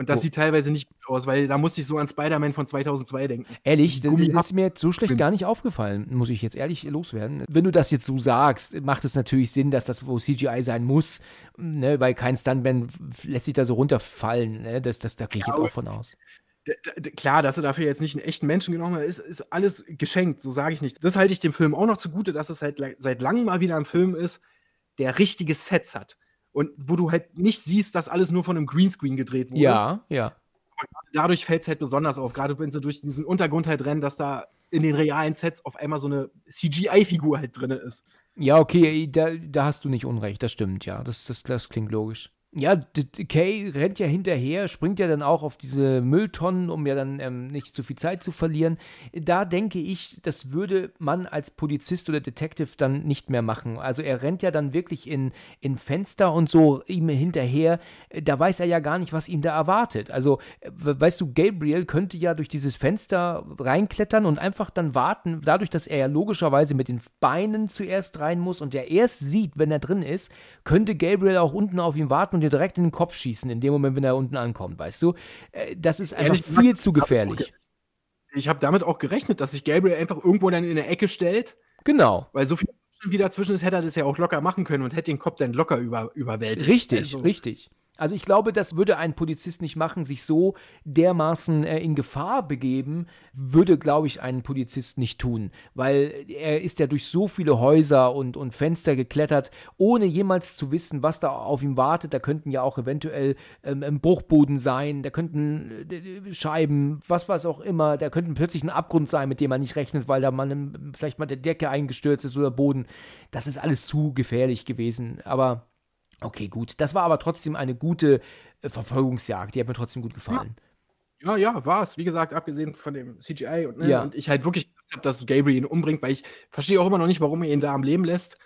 Speaker 3: Und das oh. sieht teilweise nicht gut aus, weil da musste ich so an Spider-Man von 2002 denken.
Speaker 2: Ehrlich, das ist mir so schlecht gar nicht aufgefallen, muss ich jetzt ehrlich loswerden. Wenn du das jetzt so sagst, macht es natürlich Sinn, dass das wo CGI sein muss, ne, weil kein Stuntman lässt sich da so runterfallen. Ne? Das, das, da gehe ich ja, jetzt auch von aus.
Speaker 3: Klar, dass er dafür jetzt nicht einen echten Menschen genommen hat, ist, ist alles geschenkt, so sage ich nicht. Das halte ich dem Film auch noch zugute, dass es halt seit langem mal wieder ein Film ist, der richtige Sets hat. Und wo du halt nicht siehst, dass alles nur von einem Greenscreen gedreht wurde.
Speaker 2: Ja, ja.
Speaker 3: dadurch fällt es halt besonders auf, gerade wenn sie durch diesen Untergrund halt rennen, dass da in den realen Sets auf einmal so eine CGI-Figur halt drin ist.
Speaker 2: Ja, okay, da, da hast du nicht Unrecht, das stimmt, ja. Das, das, das klingt logisch ja, Kay rennt ja hinterher, springt ja dann auch auf diese Mülltonnen, um ja dann ähm, nicht zu viel Zeit zu verlieren. Da denke ich, das würde man als Polizist oder Detective dann nicht mehr machen. Also er rennt ja dann wirklich in, in Fenster und so ihm hinterher. Da weiß er ja gar nicht, was ihm da erwartet. Also, weißt du, Gabriel könnte ja durch dieses Fenster reinklettern und einfach dann warten, dadurch, dass er ja logischerweise mit den Beinen zuerst rein muss und er erst sieht, wenn er drin ist, könnte Gabriel auch unten auf ihn warten und dir direkt in den Kopf schießen, in dem Moment, wenn er unten ankommt, weißt du? Äh, das ist einfach Ehrlich, viel zu gefährlich.
Speaker 3: Ich habe damit auch gerechnet, dass sich Gabriel einfach irgendwo dann in der Ecke stellt.
Speaker 2: Genau.
Speaker 3: Weil so viel wie dazwischen ist, hätte er das ja auch locker machen können und hätte den Kopf dann locker über, überwältigt.
Speaker 2: Richtig, also. richtig. Also ich glaube, das würde ein Polizist nicht machen, sich so dermaßen äh, in Gefahr begeben, würde, glaube ich, ein Polizist nicht tun, weil er ist ja durch so viele Häuser und, und Fenster geklettert, ohne jemals zu wissen, was da auf ihm wartet. Da könnten ja auch eventuell ähm, Bruchboden sein, da könnten äh, Scheiben, was was auch immer, da könnten plötzlich ein Abgrund sein, mit dem man nicht rechnet, weil da man vielleicht mal der Decke eingestürzt ist oder Boden. Das ist alles zu gefährlich gewesen, aber Okay, gut. Das war aber trotzdem eine gute äh, Verfolgungsjagd. Die hat mir trotzdem gut gefallen.
Speaker 3: Ja, ja, ja war es. Wie gesagt, abgesehen von dem CGI und, ne, ja. und ich halt wirklich gedacht habe, dass Gabriel ihn umbringt, weil ich verstehe auch immer noch nicht, warum er ihn da am Leben lässt.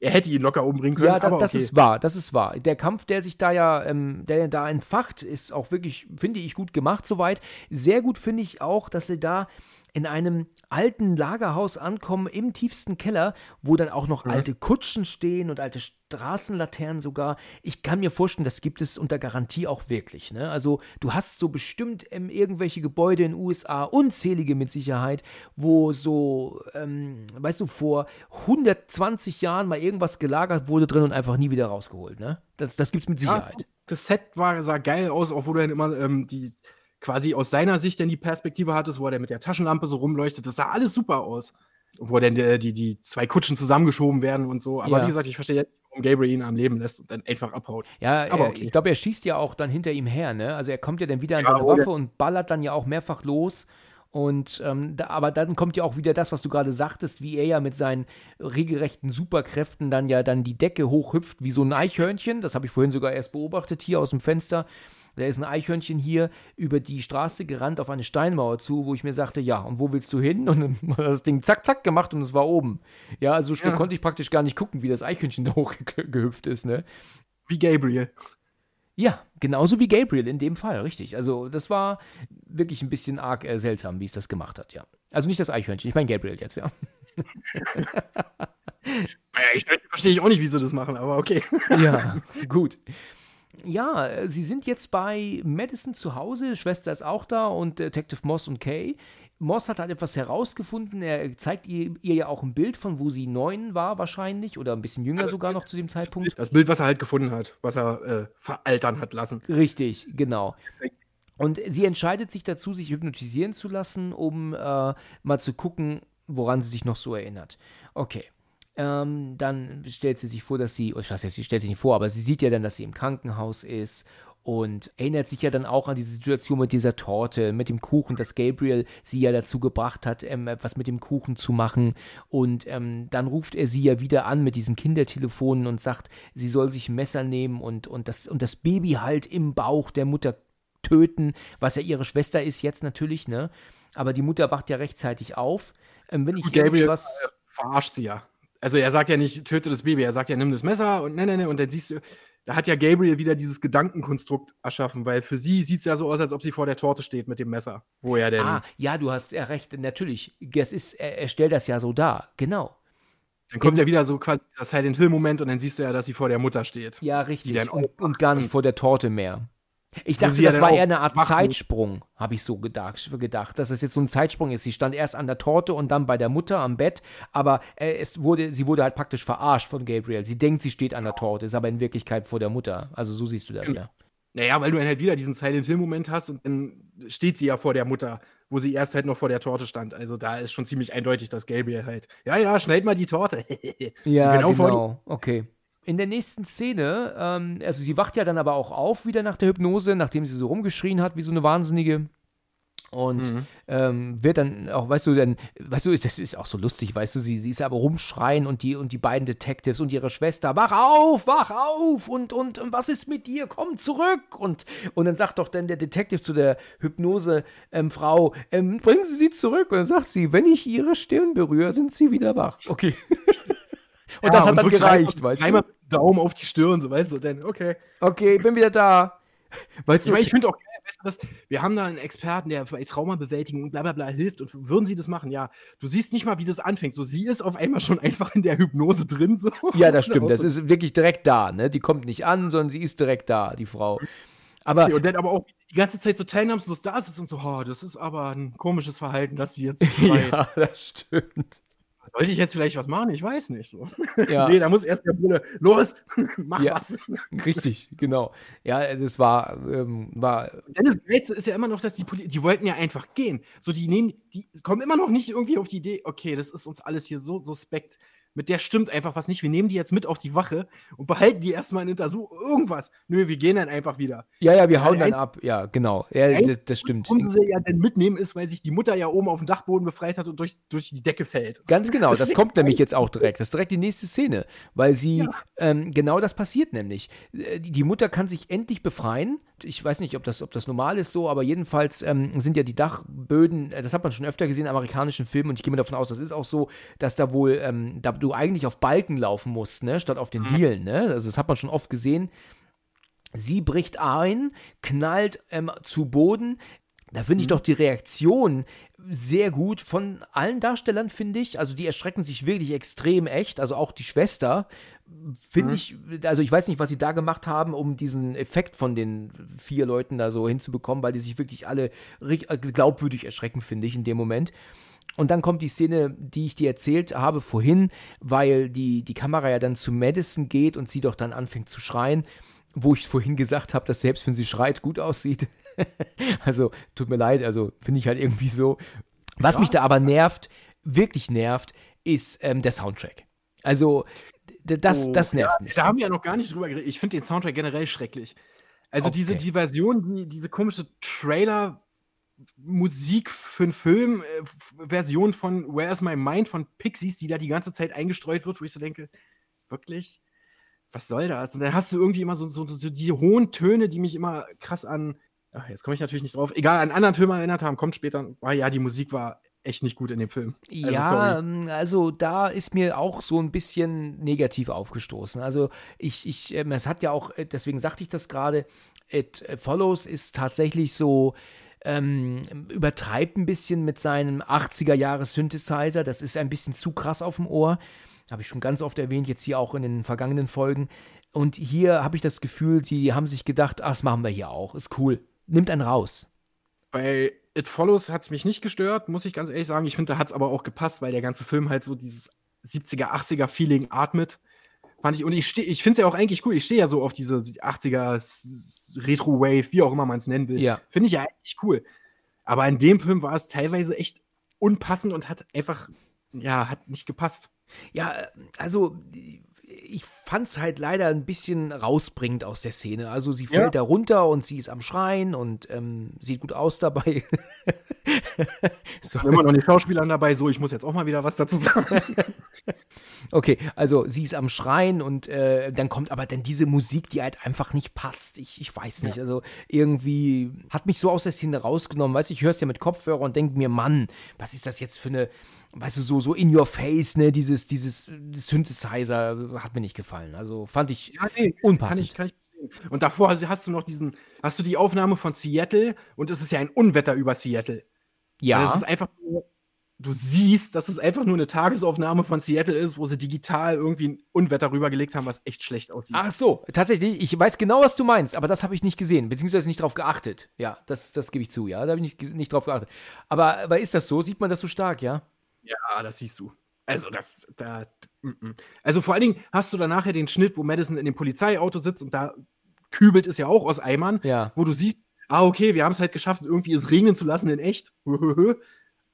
Speaker 3: Er hätte ihn locker umbringen können.
Speaker 2: Ja, das, das ist wahr, das ist wahr. Der Kampf, der sich da ja, ähm, der da entfacht, ist auch wirklich, finde ich, gut gemacht soweit. Sehr gut finde ich auch, dass sie da in einem alten Lagerhaus ankommen, im tiefsten Keller, wo dann auch noch mhm. alte Kutschen stehen und alte Straßenlaternen sogar. Ich kann mir vorstellen, das gibt es unter Garantie auch wirklich. Ne? Also du hast so bestimmt ähm, irgendwelche Gebäude in den USA, unzählige mit Sicherheit, wo so, ähm, weißt du, vor 120 Jahren mal irgendwas gelagert wurde drin und einfach nie wieder rausgeholt. Ne? Das, das gibt es mit Sicherheit. Ja,
Speaker 3: das Set war, sah geil aus, auch wo du dann immer ähm, die quasi aus seiner Sicht dann die Perspektive hattest, wo er mit der Taschenlampe so rumleuchtet. Das sah alles super aus. Wo dann die, die, die zwei Kutschen zusammengeschoben werden und so. Aber ja. wie gesagt, ich verstehe warum Gabriel ihn am Leben lässt und dann einfach abhaut.
Speaker 2: Ja, aber okay. ich glaube, er schießt ja auch dann hinter ihm her, ne? Also er kommt ja dann wieder an ja, seine Waffe und ballert dann ja auch mehrfach los. Und ähm, da, aber dann kommt ja auch wieder das, was du gerade sagtest, wie er ja mit seinen regelrechten Superkräften dann ja dann die Decke hochhüpft wie so ein Eichhörnchen. Das habe ich vorhin sogar erst beobachtet hier aus dem Fenster. Da ist ein Eichhörnchen hier über die Straße gerannt auf eine Steinmauer zu, wo ich mir sagte, ja, und wo willst du hin? Und dann (laughs) hat das Ding zack, zack gemacht und es war oben. Ja, also ja. konnte ich praktisch gar nicht gucken, wie das Eichhörnchen (laughs) da hochgehüpft ist, ne?
Speaker 3: Wie Gabriel.
Speaker 2: Ja, genauso wie Gabriel in dem Fall, richtig. Also das war wirklich ein bisschen arg äh, seltsam, wie es das gemacht hat, ja. Also nicht das Eichhörnchen, ich meine Gabriel jetzt, ja. (laughs)
Speaker 3: naja, ich verstehe ich auch nicht, wie sie das machen, aber okay.
Speaker 2: ja, gut ja, äh, sie sind jetzt bei Madison zu Hause, Schwester ist auch da und Detective Moss und Kay. Moss hat halt etwas herausgefunden, er zeigt ihr, ihr, ja auch ein Bild von, wo sie neun war wahrscheinlich oder ein bisschen jünger sogar noch zu dem Zeitpunkt.
Speaker 3: Das Bild, was er halt gefunden hat, was er äh, veraltern hat lassen.
Speaker 2: Richtig, genau. Und sie entscheidet sich dazu, sich hypnotisieren zu lassen, um äh, mal zu gucken, woran sie sich noch so erinnert. Okay. Ähm, dann stellt sie sich vor, dass sie, ich weiß jetzt, sie stellt sich nicht vor, aber sie sieht ja dann, dass sie im Krankenhaus ist und erinnert sich ja dann auch an diese Situation mit dieser Torte, mit dem Kuchen, dass Gabriel sie ja dazu gebracht hat, ähm, etwas mit dem Kuchen zu machen. Und ähm, dann ruft er sie ja wieder an mit diesem Kindertelefon und sagt, sie soll sich ein Messer nehmen und, und, das, und das Baby halt im Bauch der Mutter töten, was ja ihre Schwester ist jetzt natürlich, ne? Aber die Mutter wacht ja rechtzeitig auf. Ähm, wenn ich
Speaker 3: Gabriel was. Verarscht sie ja also er sagt ja nicht, töte das Baby, er sagt ja, nimm das Messer und ne, ne, ne, und dann siehst du, da hat ja Gabriel wieder dieses Gedankenkonstrukt erschaffen, weil für sie sieht es ja so aus, als ob sie vor der Torte steht mit dem Messer. Wo er denn. Ah,
Speaker 2: ja, du hast ja recht, natürlich. Es ist, er, er stellt das ja so dar, genau.
Speaker 3: Dann kommt ja wieder so quasi das Silent Hill-Moment und dann siehst du ja, dass sie vor der Mutter steht.
Speaker 2: Ja, richtig. Und, und, gar nicht vor der Torte mehr. Ich dachte, das war eher eine Art Zeitsprung, habe ich so gedacht, gedacht, dass es jetzt so ein Zeitsprung ist. Sie stand erst an der Torte und dann bei der Mutter am Bett, aber äh, es wurde, sie wurde halt praktisch verarscht von Gabriel. Sie denkt, sie steht an der Torte, ist aber in Wirklichkeit vor der Mutter. Also so siehst du das, ja.
Speaker 3: Naja, weil du dann halt wieder diesen Silent Hill-Moment hast und dann steht sie ja vor der Mutter, wo sie erst halt noch vor der Torte stand. Also da ist schon ziemlich eindeutig, dass Gabriel halt, ja, ja, schneid mal die Torte. (laughs)
Speaker 2: ja, genau, genau. okay in der nächsten Szene, ähm, also sie wacht ja dann aber auch auf wieder nach der Hypnose, nachdem sie so rumgeschrien hat wie so eine Wahnsinnige. Und mhm. ähm, wird dann auch, weißt du, dann, weißt du, das ist auch so lustig, weißt du, sie, sie ist aber rumschreien und die, und die beiden Detectives und ihre Schwester, wach auf, wach auf und, und, und was ist mit dir, komm zurück. Und, und dann sagt doch dann der Detective zu der Hypnose-Frau, ähm, ähm, bringen Sie sie zurück. Und dann sagt sie, wenn ich ihre Stirn berühre, sind sie wieder wach. Okay. Und ja, das hat dann gereicht, weißt du? Einmal
Speaker 3: Daumen auf die Stirn, so weißt du, dann, okay.
Speaker 2: Okay, bin wieder da. (laughs)
Speaker 3: Weißt du, ich, ich finde auch geil, weißt du, das, wir haben da einen Experten, der bei Traumabewältigung und bla bla bla hilft und würden sie das machen, ja. Du siehst nicht mal, wie das anfängt. So, sie ist auf einmal schon einfach in der Hypnose drin. So. (laughs)
Speaker 2: Ja, das stimmt. (laughs) Das ist wirklich direkt da, ne? Die kommt nicht an, sondern sie ist direkt da, die Frau.
Speaker 3: Aber okay, und dann aber auch die ganze Zeit so teilnahmslos da sitzt und so, oh, das ist aber ein komisches Verhalten, dass sie jetzt.
Speaker 2: ja, das stimmt.
Speaker 3: Sollte ich jetzt vielleicht was machen? Ich weiß nicht. So. (laughs)
Speaker 2: Ja.
Speaker 3: nee, da muss erst der Bulle, los, (laughs) mach
Speaker 2: Ja.
Speaker 3: was. (laughs)
Speaker 2: Richtig, genau. Ja, das war, ähm, war
Speaker 3: Denn das Geilste ist ja immer noch, dass die Poli die wollten ja einfach gehen. So, die nehmen, die kommen immer noch nicht irgendwie auf die Idee, okay, das ist uns alles hier so suspekt. Mit der stimmt einfach was nicht. Wir nehmen die jetzt mit auf die Wache und behalten die erstmal in Untersuchung. Irgendwas. Nö, wir gehen dann einfach wieder.
Speaker 2: Ja, ja, wir
Speaker 3: Ja,
Speaker 2: hauen dann
Speaker 3: ein-
Speaker 2: ab. Ja, genau. Ja, das, das stimmt.
Speaker 3: Warum sie ja dann mitnehmen, ist, weil sich die Mutter ja oben auf dem Dachboden befreit hat und durch, durch die Decke fällt.
Speaker 2: Ganz genau,
Speaker 3: Das
Speaker 2: das kommt nämlich jetzt auch direkt. Das ist direkt die nächste Szene, weil sie,
Speaker 3: Ja.
Speaker 2: ähm, genau das passiert nämlich. Äh, Die die Mutter kann sich endlich befreien. Ich weiß nicht, ob das, ob das normal ist so, aber jedenfalls ähm, sind ja die Dachböden, äh, das hat man schon öfter gesehen in amerikanischen Filmen und ich gehe mir davon aus, das ist auch so, dass da wohl, ähm, da du eigentlich auf Balken laufen musst, ne, statt auf den Dielen, ne? Also das hat man schon oft gesehen. Sie bricht ein, knallt ähm, zu Boden. Da finde ich doch die Reaktion sehr gut von allen Darstellern, finde ich. Also die erschrecken sich wirklich extrem echt. Also auch die Schwester, finde ich, also ich weiß nicht, was sie da gemacht haben, um diesen Effekt von den vier Leuten da so hinzubekommen, weil die sich wirklich alle glaubwürdig erschrecken, finde ich, in dem Moment. Und dann kommt die Szene, die ich dir erzählt habe vorhin, weil die, die Kamera ja dann zu Madison geht und sie doch dann anfängt zu schreien, wo ich vorhin gesagt habe, dass selbst wenn sie schreit, gut aussieht. (laughs) also tut mir leid, also finde ich halt irgendwie so. Was
Speaker 3: Ja.
Speaker 2: mich da aber nervt, wirklich nervt, ist ähm, der Soundtrack. Also das,
Speaker 3: Oh,
Speaker 2: das nervt
Speaker 3: ja,
Speaker 2: mich.
Speaker 3: Da haben wir ja noch gar nicht drüber geredet. Ich finde den Soundtrack generell schrecklich. Also diese
Speaker 2: Okay.
Speaker 3: die Version, die, diese komische Trailer-Musik für einen Film, äh, Version von Where's My Mind von Pixies, die da die ganze Zeit eingestreut wird, wo ich so denke, wirklich? Was soll das? Und dann hast du irgendwie immer so, so, so, diese hohen Töne, die mich immer krass an, ach, jetzt komme ich natürlich nicht drauf, egal, an anderen Filme erinnert haben, kommt später. Ah ja, die Musik war echt nicht gut in dem Film. Also,
Speaker 2: ja,
Speaker 3: sorry.
Speaker 2: ähm, also da ist mir auch so ein bisschen negativ aufgestoßen. Also ich, ich, ähm, es hat ja auch, äh, deswegen sagte ich das gerade, It Follows ist tatsächlich so, ähm, übertreibt ein bisschen mit seinem 80er-Jahre-Synthesizer. Das ist ein bisschen zu krass auf dem Ohr. Habe ich schon ganz oft erwähnt, jetzt hier auch in den vergangenen Folgen. Und hier habe ich das Gefühl, die haben sich gedacht, ach, das machen wir hier auch. Ist cool. Nimmt einen raus.
Speaker 3: Bei It Follows hat es mich nicht gestört, muss ich ganz ehrlich sagen. Ich finde, da hat es aber auch gepasst, weil der ganze Film halt so dieses 70er, 80er Feeling atmet. Fand ich, und ich, steh- ich finde es ja auch eigentlich cool. Ich stehe ja so auf diese 80er S- Retro-Wave, wie auch immer man es nennen will.
Speaker 2: Ja.
Speaker 3: Finde ich ja eigentlich cool. Aber in dem Film war es teilweise echt unpassend und hat einfach, ja, hat nicht gepasst.
Speaker 2: Ja, also ich fand es halt leider ein bisschen rausbringend aus der Szene. Also sie
Speaker 3: Ja.
Speaker 2: fällt da runter und sie ist am Schreien und ähm, sieht gut aus dabei. (laughs) so,
Speaker 3: Immer noch die Schauspieler dabei, so, ich muss jetzt auch mal wieder was dazu sagen. (laughs)
Speaker 2: okay, also sie ist am Schreien und äh, dann kommt aber dann diese Musik, die halt einfach nicht passt. Ich, ich weiß nicht, also irgendwie hat mich so aus der Szene rausgenommen. Weißt du, ich höre es ja mit Kopfhörer und denke mir, Mann, was ist das jetzt für eine, weißt du, so, so in your face, ne, dieses, dieses Synthesizer hat mir nicht gefallen. Also fand ich
Speaker 3: Ja, nee,
Speaker 2: unpassend.
Speaker 3: Kann ich, kann ich. Und davor hast hast du noch diesen, hast du die Aufnahme von Seattle und es ist ja ein Unwetter über Seattle.
Speaker 2: ja.
Speaker 3: Das ist einfach nur, du siehst, dass es einfach nur eine Tagesaufnahme von Seattle ist, wo sie digital irgendwie ein Unwetter rübergelegt haben, was echt schlecht aussieht.
Speaker 2: Ach so, tatsächlich, ich weiß genau, was du meinst, aber das habe ich nicht gesehen, beziehungsweise nicht drauf geachtet. Ja, das, das gebe ich zu, ja, da habe ich nicht, nicht drauf geachtet. Aber, aber ist das so? Sieht man das so stark, ja?
Speaker 3: Ja, das siehst du. Also, das, da, mm, mm. also vor allen Dingen hast du dann nachher den Schnitt, wo Madison in dem Polizeiauto sitzt und da kübelt es ja auch aus Eimern,
Speaker 2: Ja.
Speaker 3: wo du siehst, ah, okay, wir haben es halt geschafft, irgendwie es regnen zu lassen in echt. (laughs)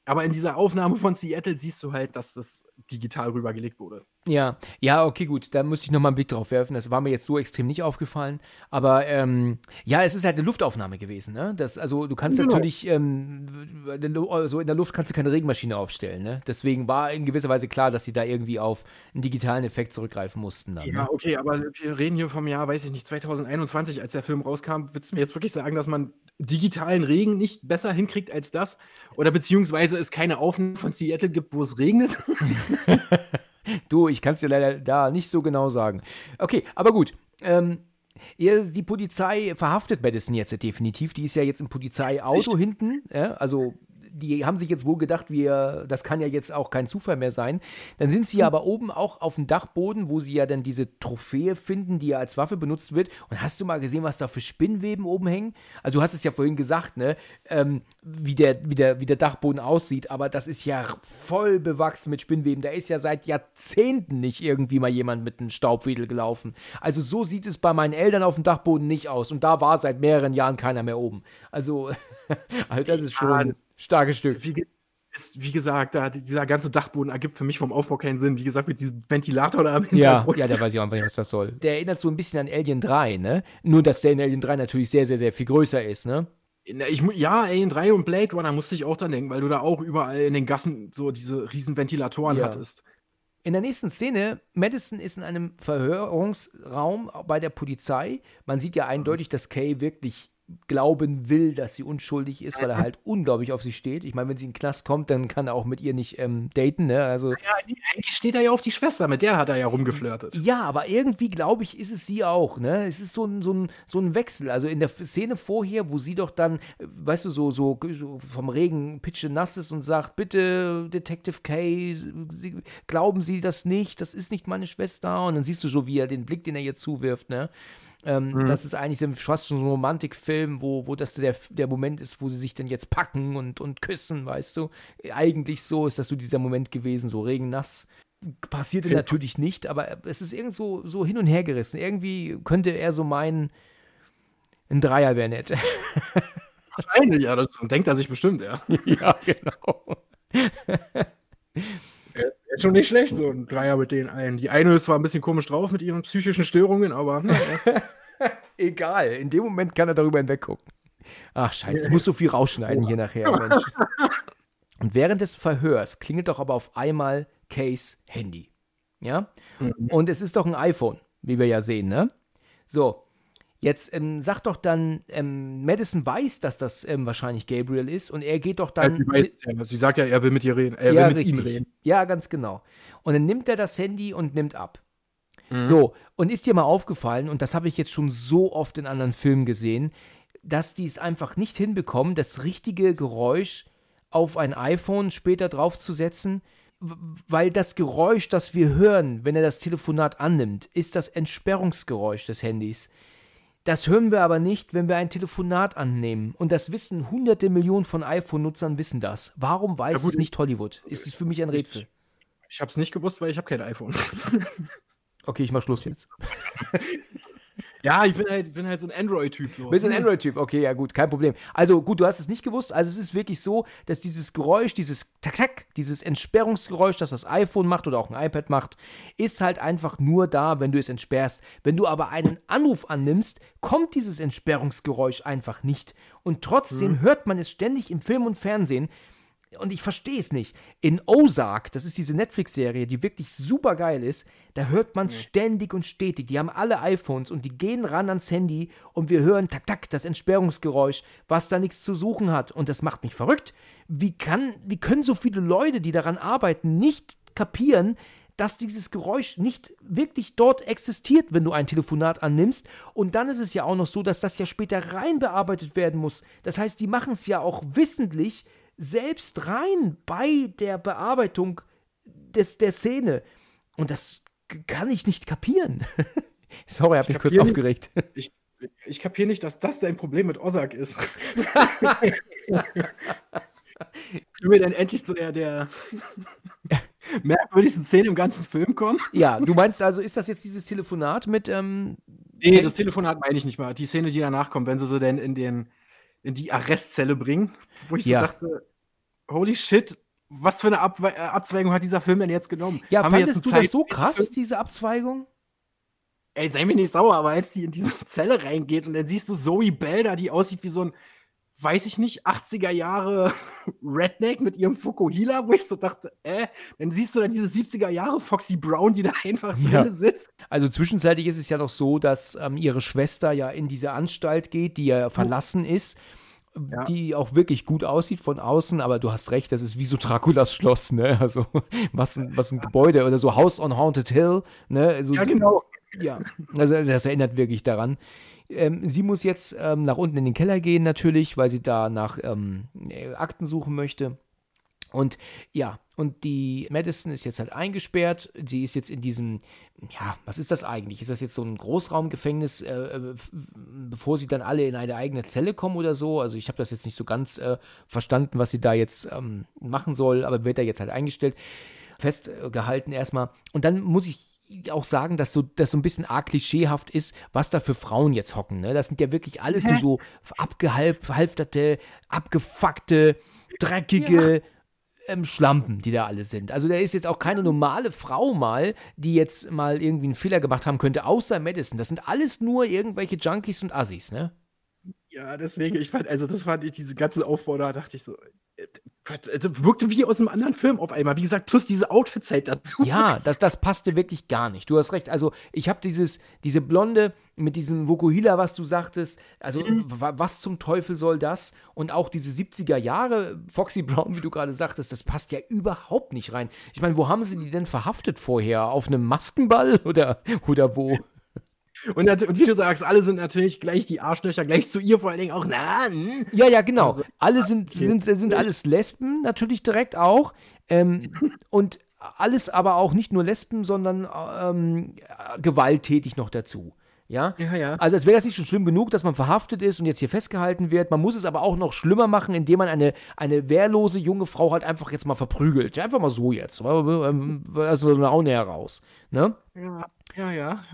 Speaker 3: Aber in dieser Aufnahme von Seattle siehst du halt, dass das digital rübergelegt wurde.
Speaker 2: Ja, ja, okay, gut, da müsste ich nochmal einen Blick drauf werfen. Das war mir jetzt so extrem nicht aufgefallen. Aber ähm, ja, es ist halt eine Luftaufnahme gewesen, ne? Das, also du kannst
Speaker 3: Genau.
Speaker 2: natürlich, ähm, so in der Luft kannst du keine Regenmaschine aufstellen, ne? Deswegen war in gewisser Weise klar, dass sie da irgendwie auf einen digitalen Effekt zurückgreifen mussten dann.
Speaker 3: Ja,
Speaker 2: Ne?
Speaker 3: okay, aber wir reden hier vom Jahr, weiß ich nicht, 2021, als der Film rauskam. Würdest du mir jetzt wirklich sagen, dass man digitalen Regen nicht besser hinkriegt als das? Oder beziehungsweise es keine Aufnahme von Seattle gibt, wo es regnet? (laughs) (laughs)
Speaker 2: Du, ich kann es dir leider da nicht so genau sagen. Okay, aber gut. Ähm, die Polizei verhaftet Madison jetzt definitiv. Die ist ja jetzt im Polizeiauto hinten. Ja, also die haben sich jetzt wohl gedacht, wir, das kann ja jetzt auch kein Zufall mehr sein. Dann sind sie ja aber oben auch auf dem Dachboden, wo sie ja dann diese Trophäe finden, die ja als Waffe benutzt wird. Und hast du mal gesehen, was da für Spinnweben oben hängen? Also du hast es ja vorhin gesagt, ne? Ähm, wie, der, wie, der, wie der Dachboden aussieht, aber das ist ja voll bewachsen mit Spinnweben. Da ist ja seit Jahrzehnten nicht irgendwie mal jemand mit einem Staubwedel gelaufen. Also so sieht es bei meinen Eltern auf dem Dachboden nicht aus. Und da war seit mehreren Jahren keiner mehr oben. Also, (laughs) also das ist schon starkes Stück.
Speaker 3: Wie, ist, wie gesagt, da, dieser ganze Dachboden ergibt für mich vom Aufbau keinen Sinn. Wie gesagt, mit diesem Ventilator da am
Speaker 2: Ja, ja, der weiß ich auch nicht, was das soll. Der erinnert so ein bisschen an Alien 3, ne? Nur, dass der in Alien 3 natürlich sehr, sehr, sehr viel größer ist, ne?
Speaker 3: Ich, ja, Alien 3 und Blade Runner musste ich auch dann denken, weil du da auch überall in den Gassen so diese riesen Ventilatoren ja. hattest.
Speaker 2: In der nächsten Szene, Madison ist in einem Verhörungsraum bei der Polizei. Man sieht ja eindeutig, dass Kay wirklich glauben will, dass sie unschuldig ist, weil er halt unglaublich auf sie steht. Ich meine, wenn sie in den Knast kommt, dann kann er auch mit ihr nicht ähm, daten, ne? Also,
Speaker 3: ja, eigentlich steht er ja auf die Schwester, mit der hat er ja rumgeflirtet.
Speaker 2: Ja, aber irgendwie, glaube ich, ist es sie auch, ne? Es ist so ein, so, ein, so ein Wechsel. Also in der Szene vorher, wo sie doch dann, weißt du, so, so, so vom Regen pitche nass ist und sagt, bitte, Detective Kay, glauben Sie das nicht, das ist nicht meine Schwester. Und dann siehst du so, wie er den Blick, den er ihr zuwirft, ne? Ähm, mhm. Das ist eigentlich fast schon so ein Romantikfilm, wo, wo das der, der Moment ist, wo sie sich dann jetzt packen und, und küssen, weißt du. Eigentlich so ist das so dieser Moment gewesen, so regennass. Passierte Film. natürlich nicht, aber es ist irgend so, so hin und her gerissen. Irgendwie könnte er so meinen, ein Dreier wäre nett. (laughs)
Speaker 3: Wahrscheinlich, ja, das denkt er sich bestimmt, ja.
Speaker 2: ja, genau. (laughs)
Speaker 3: Ist schon nicht schlecht, so ein Dreier mit den allen. Die eine ist zwar ein bisschen komisch drauf mit ihren psychischen Störungen, aber. (laughs)
Speaker 2: Egal, in dem Moment kann er darüber hinweggucken. Ach, scheiße, ich muss so viel rausschneiden hier nachher, Mensch. Und während des Verhörs klingelt doch aber auf einmal Case Handy. Ja? Mhm. Und es ist doch ein iPhone, wie wir ja sehen, ne? So, Jetzt ähm, sagt doch dann, ähm, Madison weiß, dass das ähm, wahrscheinlich Gabriel ist und er geht doch dann.
Speaker 3: Sie, weiß, ja, sie sagt ja, er will mit ihr reden. Er
Speaker 2: ja,
Speaker 3: will mit
Speaker 2: richtig.
Speaker 3: ihm reden.
Speaker 2: Ja, ganz genau. Und dann nimmt er das Handy und nimmt ab. Mhm. So, und ist dir mal aufgefallen, und das habe ich jetzt schon so oft in anderen Filmen gesehen, dass die es einfach nicht hinbekommen, das richtige Geräusch auf ein iPhone später draufzusetzen, weil das Geräusch, das wir hören, wenn er das Telefonat annimmt, ist das Entsperrungsgeräusch des Handys. Das hören wir aber nicht, wenn wir ein Telefonat annehmen. Und das wissen hunderte Millionen von iPhone-Nutzern wissen das. Warum weiß ja, gut, es nicht Hollywood? Ist es für mich ein Rätsel.
Speaker 3: Ich, ich habe es nicht gewusst, weil ich habe kein iPhone.
Speaker 2: okay, ich mach Schluss jetzt. (laughs)
Speaker 3: Ja, ich bin halt, bin halt so ein Android-Typ. So.
Speaker 2: Bist ein Android-Typ, okay, ja gut, kein Problem. Also gut, du hast es nicht gewusst. Also es ist wirklich so, dass dieses Geräusch, dieses Tack-Tack, dieses Entsperrungsgeräusch, das das iPhone macht oder auch ein iPad macht, ist halt einfach nur da, wenn du es entsperrst. Wenn du aber einen Anruf annimmst, kommt dieses Entsperrungsgeräusch einfach nicht. Und trotzdem hm. hört man es ständig im Film und Fernsehen und ich verstehe es nicht. In Ozark, das ist diese Netflix-Serie, die wirklich super geil ist, da hört man es ja. ständig und stetig. Die haben alle iPhones und die gehen ran ans Handy und wir hören tak tak das Entsperrungsgeräusch, was da nichts zu suchen hat. Und das macht mich verrückt. Wie, kann, wie können so viele Leute, die daran arbeiten, nicht kapieren, dass dieses Geräusch nicht wirklich dort existiert, wenn du ein Telefonat annimmst. Und dann ist es ja auch noch so, dass das ja später rein bearbeitet werden muss. Das heißt, die machen es ja auch wissentlich, selbst rein bei der Bearbeitung des, der Szene. Und das kann ich nicht kapieren. (laughs) Sorry, hab ich mich kurz nicht, aufgeregt.
Speaker 3: Ich, ich kapiere nicht, dass das dein Problem mit Ozark ist. (laughs) Können wir denn endlich zu der, der (laughs) merkwürdigsten Szene im ganzen Film kommen?
Speaker 2: Ja, du meinst also, ist das jetzt dieses Telefonat mit. Ähm,
Speaker 3: nee, das Telefonat meine ich nicht mal. Die Szene, die danach kommt, wenn sie sie denn in, den, in die Arrestzelle bringen, wo ich ja. so dachte, holy shit, was für eine Abwe äh, Abzweigung hat dieser Film denn jetzt genommen?
Speaker 2: Ja, Haben fandest du das so krass, diese Abzweigung?
Speaker 3: Ey, sei mir nicht sauer, aber als die in diese Zelle reingeht und dann siehst du Zoe Bell da, die aussieht wie so ein, weiß ich nicht, 80er Jahre (laughs) Redneck mit ihrem Fukuhila, wo ich so dachte, äh, dann siehst du da diese 70er Jahre Foxy Brown, die da einfach ja. drin sitzt.
Speaker 2: Also zwischenzeitlich ist es ja noch so, dass ähm, ihre Schwester ja in diese Anstalt geht, die ja verlassen ist ja. die auch wirklich gut aussieht von außen, aber du hast recht, das ist wie so Draculas Schloss, ne? (laughs) Also was ein, was ein Gebäude oder so House on Haunted Hill, ne? Also,
Speaker 3: ja, genau.
Speaker 2: Ja, also das erinnert wirklich daran. ähm, sie muss jetzt ähm, nach unten in den Keller gehen, natürlich, weil sie da nach ähm, äh, Akten suchen möchte. Und ja, und die Madison ist jetzt halt eingesperrt. Sie ist jetzt in diesem, ja, was ist das eigentlich? Ist das jetzt so ein Großraumgefängnis, äh, äh bevor sie dann alle in eine eigene Zelle kommen oder so? Also ich habe das jetzt nicht so ganz äh, verstanden, was sie da jetzt ähm, machen soll, aber wird da jetzt halt eingestellt, festgehalten erstmal. Und dann muss ich auch sagen, dass so, das so ein bisschen arg klischeehaft ist, was da für Frauen jetzt hocken. Ne? Das sind ja wirklich alles nur so abgehalfterte, abgefuckte, dreckige, ja ähm, Schlampen, die da alle sind. Also da ist jetzt auch keine normale Frau mal, die jetzt mal irgendwie einen Fehler gemacht haben könnte, außer Madison. Das sind alles nur irgendwelche Junkies und Assis, ne?
Speaker 3: Ja, deswegen, ich fand, also das fand ich, diese ganze Aufbau, da dachte ich so, also wirkte wie aus einem anderen Film auf einmal. Wie gesagt, plus diese Outfits halt dazu.
Speaker 2: Ja, das, das passte wirklich gar nicht. Du hast recht. Also, ich habe dieses, diese Blonde mit diesem Vokuhila, was du sagtest. Also, mhm. was zum Teufel soll das? Und auch diese 70er Jahre Foxy Brown, wie du gerade sagtest, das passt ja überhaupt nicht rein. Ich meine, wo haben sie die denn verhaftet vorher? Auf einem Maskenball oder, oder wo? (laughs)
Speaker 3: Und, und, wie du sagst, alle sind natürlich gleich die Arschlöcher, gleich zu ihr vor allen Dingen auch. Na,
Speaker 2: ja, ja, genau. Also, alle sind, sind, sind alles Lesben, natürlich direkt auch. Ähm, (laughs) und alles aber auch nicht nur Lesben, sondern ähm, gewalttätig noch dazu. Ja?
Speaker 3: ja, ja.
Speaker 2: Also es wäre das nicht schon schlimm genug, dass man verhaftet ist und jetzt hier festgehalten wird. Man muss es aber auch noch schlimmer machen, indem man eine, eine wehrlose junge Frau halt einfach jetzt mal verprügelt. Einfach mal so jetzt. Also eine Laune heraus. Ne?
Speaker 3: Ja. Ja, ja.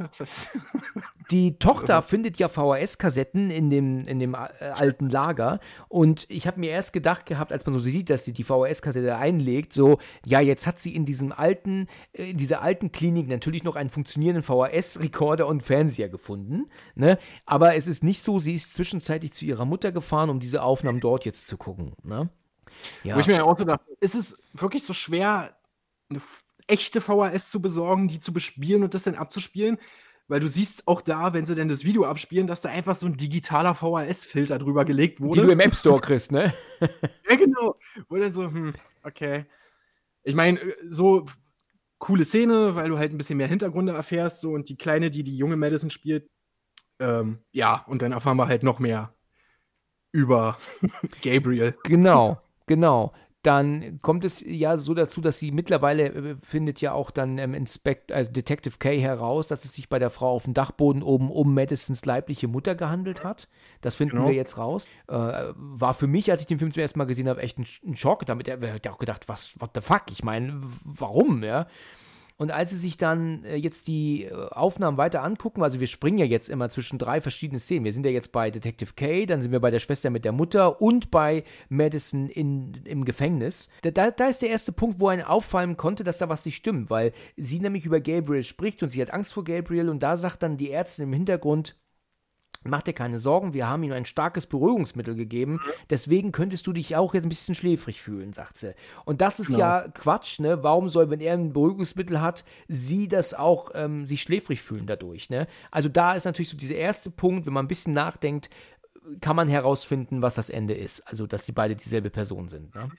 Speaker 3: (laughs)
Speaker 2: Die Tochter findet ja VHS-Kassetten in dem, in dem äh, alten Lager. Und ich habe mir erst gedacht gehabt, als man so sieht, dass sie die VHS-Kassette einlegt, so, ja, jetzt hat sie in diesem alten, äh, in dieser alten Klinik natürlich noch einen funktionierenden VHS-Rekorder und Fernseher gefunden. Ne? Aber es ist nicht so, sie ist zwischenzeitlich zu ihrer Mutter gefahren, um diese Aufnahmen dort jetzt zu gucken. Ne?
Speaker 3: Ja. Wo ich mir auch so dachte, ist es wirklich so schwer, eine echte VHS zu besorgen, die zu bespielen und das dann abzuspielen. Weil du siehst auch da, wenn sie denn das Video abspielen, dass da einfach so ein digitaler VHS-Filter drüber gelegt wurde.
Speaker 2: Die du im App Store kriegst, ne? (laughs)
Speaker 3: ja, genau. Wo dann so, hm, okay. Ich meine, so coole Szene, weil du halt ein bisschen mehr Hintergründe erfährst, so und die Kleine, die die junge Madison spielt, ähm, ja, und dann erfahren wir halt noch mehr über (laughs) Gabriel.
Speaker 2: Genau, genau dann kommt es ja so dazu, dass sie mittlerweile äh, findet ja auch dann ähm, Inspect, also Detective K heraus, dass es sich bei der Frau auf dem Dachboden oben um Madisons leibliche Mutter gehandelt hat. Das finden genau. wir jetzt raus. Äh, war für mich, als ich den Film zum ersten Mal gesehen habe, echt ein, ein Schock. Damit er hat auch gedacht, was, what the fuck? Ich meine, warum, ja? Und als sie sich dann äh, jetzt die äh, Aufnahmen weiter angucken, also wir springen ja jetzt immer zwischen drei verschiedenen Szenen. Wir sind ja jetzt bei Detective K, dann sind wir bei der Schwester mit der Mutter und bei Madison in, im Gefängnis. Da, da, ist der erste Punkt, wo einem auffallen konnte, dass da was nicht stimmt, weil sie nämlich über Gabriel spricht und sie hat Angst vor Gabriel und da sagt dann die Ärztin im Hintergrund, Mach dir keine Sorgen, wir haben ihm ein starkes Beruhigungsmittel gegeben. Deswegen könntest du dich auch jetzt ein bisschen schläfrig fühlen, sagt sie. Und das ist genau. ja Quatsch, ne? Warum soll, wenn er ein Beruhigungsmittel hat, sie das auch ähm, sich schläfrig fühlen dadurch, ne? Also da ist natürlich so dieser erste Punkt, wenn man ein bisschen nachdenkt, kann man herausfinden, was das Ende ist. Also, dass sie beide dieselbe Person sind, ne?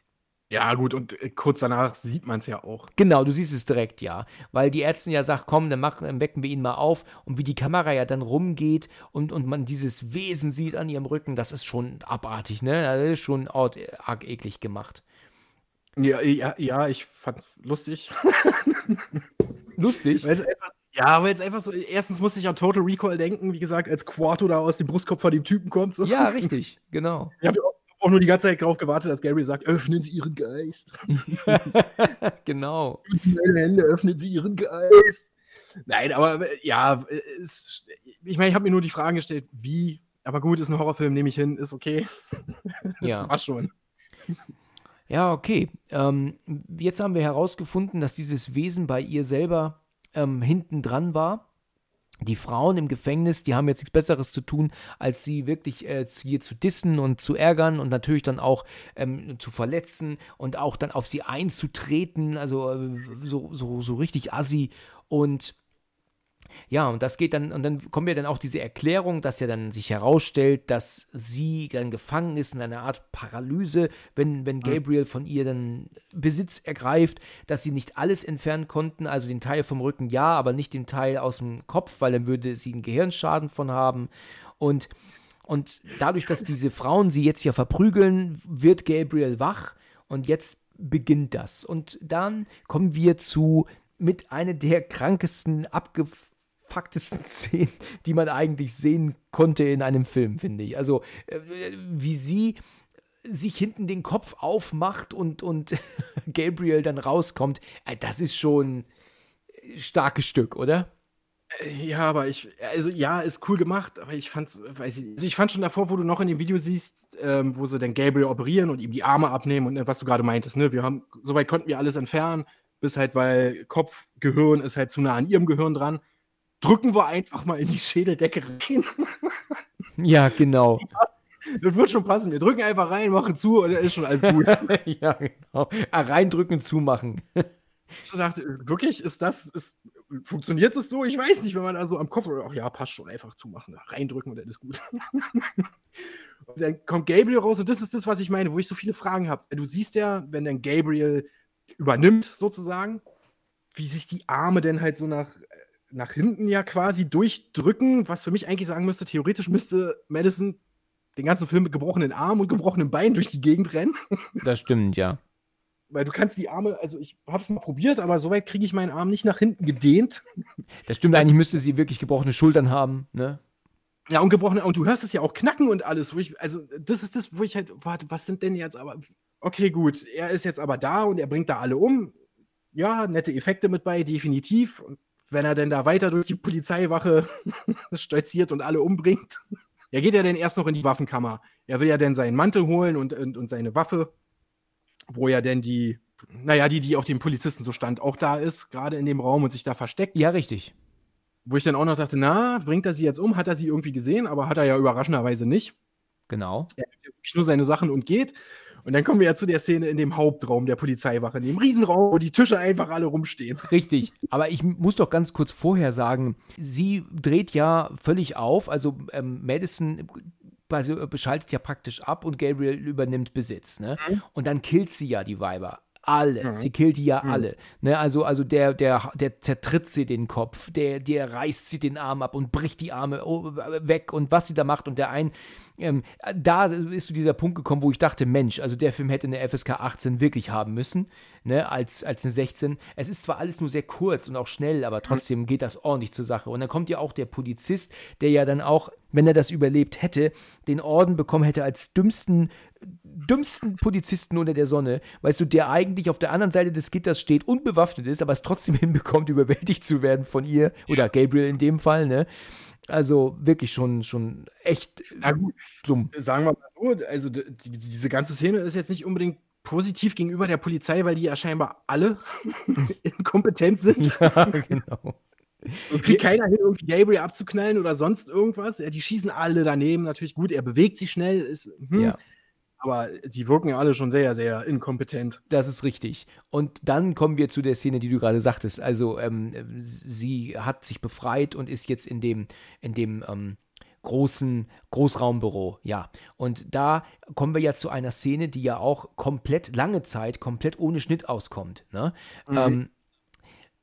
Speaker 3: Ja, gut, und äh, kurz danach sieht man es ja auch.
Speaker 2: Genau, du siehst es direkt, ja. Weil die Ärztin ja sagt, komm, dann, machen, dann wecken wir ihn mal auf. Und wie die Kamera ja dann rumgeht und, und man dieses Wesen sieht an ihrem Rücken, das ist schon abartig, ne? Das ist schon arg, eklig gemacht.
Speaker 3: Ja, ja, ja, ich fand's lustig. (laughs)
Speaker 2: lustig?
Speaker 3: Weil's einfach, ja, weil es einfach so, erstens musste ich an Total Recall denken, wie gesagt, als Quarto da aus dem Brustkorb von dem Typen kommt. So.
Speaker 2: Ja, richtig, genau.
Speaker 3: Ich habe auch nur die ganze Zeit darauf gewartet, dass Gary sagt, öffnen Sie Ihren Geist. (laughs)
Speaker 2: genau.
Speaker 3: Meine Hände, öffnen Sie Ihren Geist. Nein, aber ja, es, ich meine, ich habe mir nur die Fragen gestellt, wie, aber gut, ist ein Horrorfilm, nehme ich hin, ist okay.
Speaker 2: Ja. (laughs)
Speaker 3: War schon.
Speaker 2: Ja, okay. Ähm, jetzt haben wir herausgefunden, dass dieses Wesen bei ihr selber ähm, hinten dran war die Frauen im Gefängnis, die haben jetzt nichts Besseres zu tun, als sie wirklich äh, hier zu dissen und zu ärgern und natürlich dann auch ähm, zu verletzen und auch dann auf sie einzutreten, also äh, so, so, so richtig assi. Und ja, und das geht dann, und dann kommen wir dann auch diese Erklärung, dass ja dann sich herausstellt, dass sie dann gefangen ist in einer Art Paralyse, wenn, wenn Gabriel von ihr dann Besitz ergreift, dass sie nicht alles entfernen konnten, also den Teil vom Rücken ja, aber nicht den Teil aus dem Kopf, weil dann würde sie einen Gehirnschaden von haben. Und, und dadurch, dass diese Frauen sie jetzt ja verprügeln, wird Gabriel wach und jetzt beginnt das. Und dann kommen wir zu mit einer der krankesten, abgefucktesten (laughs) Szenen, die man eigentlich sehen konnte in einem Film, finde ich. Also, äh, wie sie sich hinten den Kopf aufmacht und, und (laughs) Gabriel dann rauskommt, äh, das ist schon ein starkes Stück, oder?
Speaker 3: Äh, ja, aber ich, also ja, ist cool gemacht, aber ich fand's, weiß ich, also ich fand schon davor, wo du noch in dem Video siehst, ähm, wo sie dann Gabriel operieren und ihm die Arme abnehmen und was du gerade meintest, ne, wir haben, soweit konnten wir alles entfernen, bis halt, weil Kopf, Gehirn ist halt zu nah an ihrem Gehirn dran, drücken wir einfach mal in die Schädeldecke rein. (laughs)
Speaker 2: ja, genau.
Speaker 3: Das wird schon passen. Wir drücken einfach rein, machen zu und dann ist schon alles gut. (laughs)
Speaker 2: ja, genau. Ah, reindrücken, zumachen.
Speaker 3: Ich dachte, wirklich, ist das, ist, funktioniert das so? Ich weiß nicht, wenn man da so am Kopf, ach ja, passt schon, einfach zumachen, reindrücken und dann ist gut. (laughs) und dann kommt Gabriel raus und das ist das, was ich meine, wo ich so viele Fragen habe. Du siehst ja, wenn dann Gabriel übernimmt, sozusagen, wie sich die Arme denn halt so nach, nach hinten ja quasi durchdrücken, was für mich eigentlich sagen müsste, theoretisch müsste Madison den ganzen Film mit gebrochenen Armen und gebrochenen Beinen durch die Gegend rennen. (laughs)
Speaker 2: Das stimmt, ja.
Speaker 3: Weil du kannst die Arme, also ich habe es mal probiert, aber soweit kriege ich meinen Arm nicht nach hinten gedehnt.
Speaker 2: Das stimmt, eigentlich müsste sie wirklich gebrochene Schultern haben, ne?
Speaker 3: Ja, und gebrochene, und du hörst es ja auch knacken und alles, wo ich, also das ist das, wo ich halt, warte, was sind denn jetzt aber, okay, gut, er ist jetzt aber da und er bringt da alle um. Ja, nette Effekte mit bei, definitiv. Und wenn er denn da weiter durch die Polizeiwache (laughs) stolziert und alle umbringt, er geht ja dann erst noch in die Waffenkammer. Er will ja dann seinen Mantel holen und, und, und seine Waffe wo ja denn die, naja, die, die auf dem Polizisten so stand, auch da ist, gerade in dem Raum und sich da versteckt.
Speaker 2: Ja, richtig.
Speaker 3: Wo ich dann auch noch dachte, na, bringt er sie jetzt um? Hat er sie irgendwie gesehen? Aber hat er ja überraschenderweise nicht.
Speaker 2: Genau.
Speaker 3: Er nimmt nur seine Sachen und geht. Und dann kommen wir ja zu der Szene in dem Hauptraum der Polizeiwache, in dem Riesenraum, wo die Tische einfach alle rumstehen.
Speaker 2: Richtig. Aber ich muss doch ganz kurz vorher sagen, sie dreht ja völlig auf. Also ähm, Madison schaltet ja praktisch ab und Gabriel übernimmt Besitz. Ne? Mhm. Und dann killt sie ja die Weiber alle. Mhm. Sie killt die ja mhm. alle. Ne? Also, also der, der, der zertritt sie den Kopf, der, der reißt sie den Arm ab und bricht die Arme weg und was sie da macht. Und der ein, ähm, da ist zu dieser Punkt gekommen, wo ich dachte, Mensch, also der Film hätte eine FSK 18 wirklich haben müssen, ne, als, als eine 16. Es ist zwar alles nur sehr kurz und auch schnell, aber trotzdem geht das ordentlich zur Sache. Und dann kommt ja auch der Polizist, der ja dann auch, wenn er das überlebt hätte, den Orden bekommen hätte als dümmsten, dümmsten Polizisten unter der Sonne. Weißt du, der eigentlich auf der anderen Seite des Gitters steht, unbewaffnet ist, aber es trotzdem (laughs) hinbekommt, überwältigt zu werden von ihr oder Gabriel in dem Fall, ne? Also wirklich schon, schon echt
Speaker 3: Na gut, dumm. Sagen wir mal so, also die, diese ganze Szene ist jetzt nicht unbedingt positiv gegenüber der Polizei, weil die ja scheinbar alle (laughs) inkompetent sind. (laughs) Ja, genau. Es kriegt keiner hin, irgendwie Gabriel abzuknallen oder sonst irgendwas. Ja, die schießen alle daneben, natürlich gut. Er bewegt sich schnell, ist, hm, ja. Aber sie wirken ja alle schon sehr, sehr inkompetent.
Speaker 2: Das ist richtig. Und dann kommen wir zu der Szene, die du gerade sagtest. Also ähm, sie hat sich befreit und ist jetzt in dem, in dem ähm, großen Großraumbüro, ja. Und da kommen wir ja zu einer Szene, die ja auch komplett lange Zeit, komplett ohne Schnitt auskommt. Ne? Mhm. Ähm,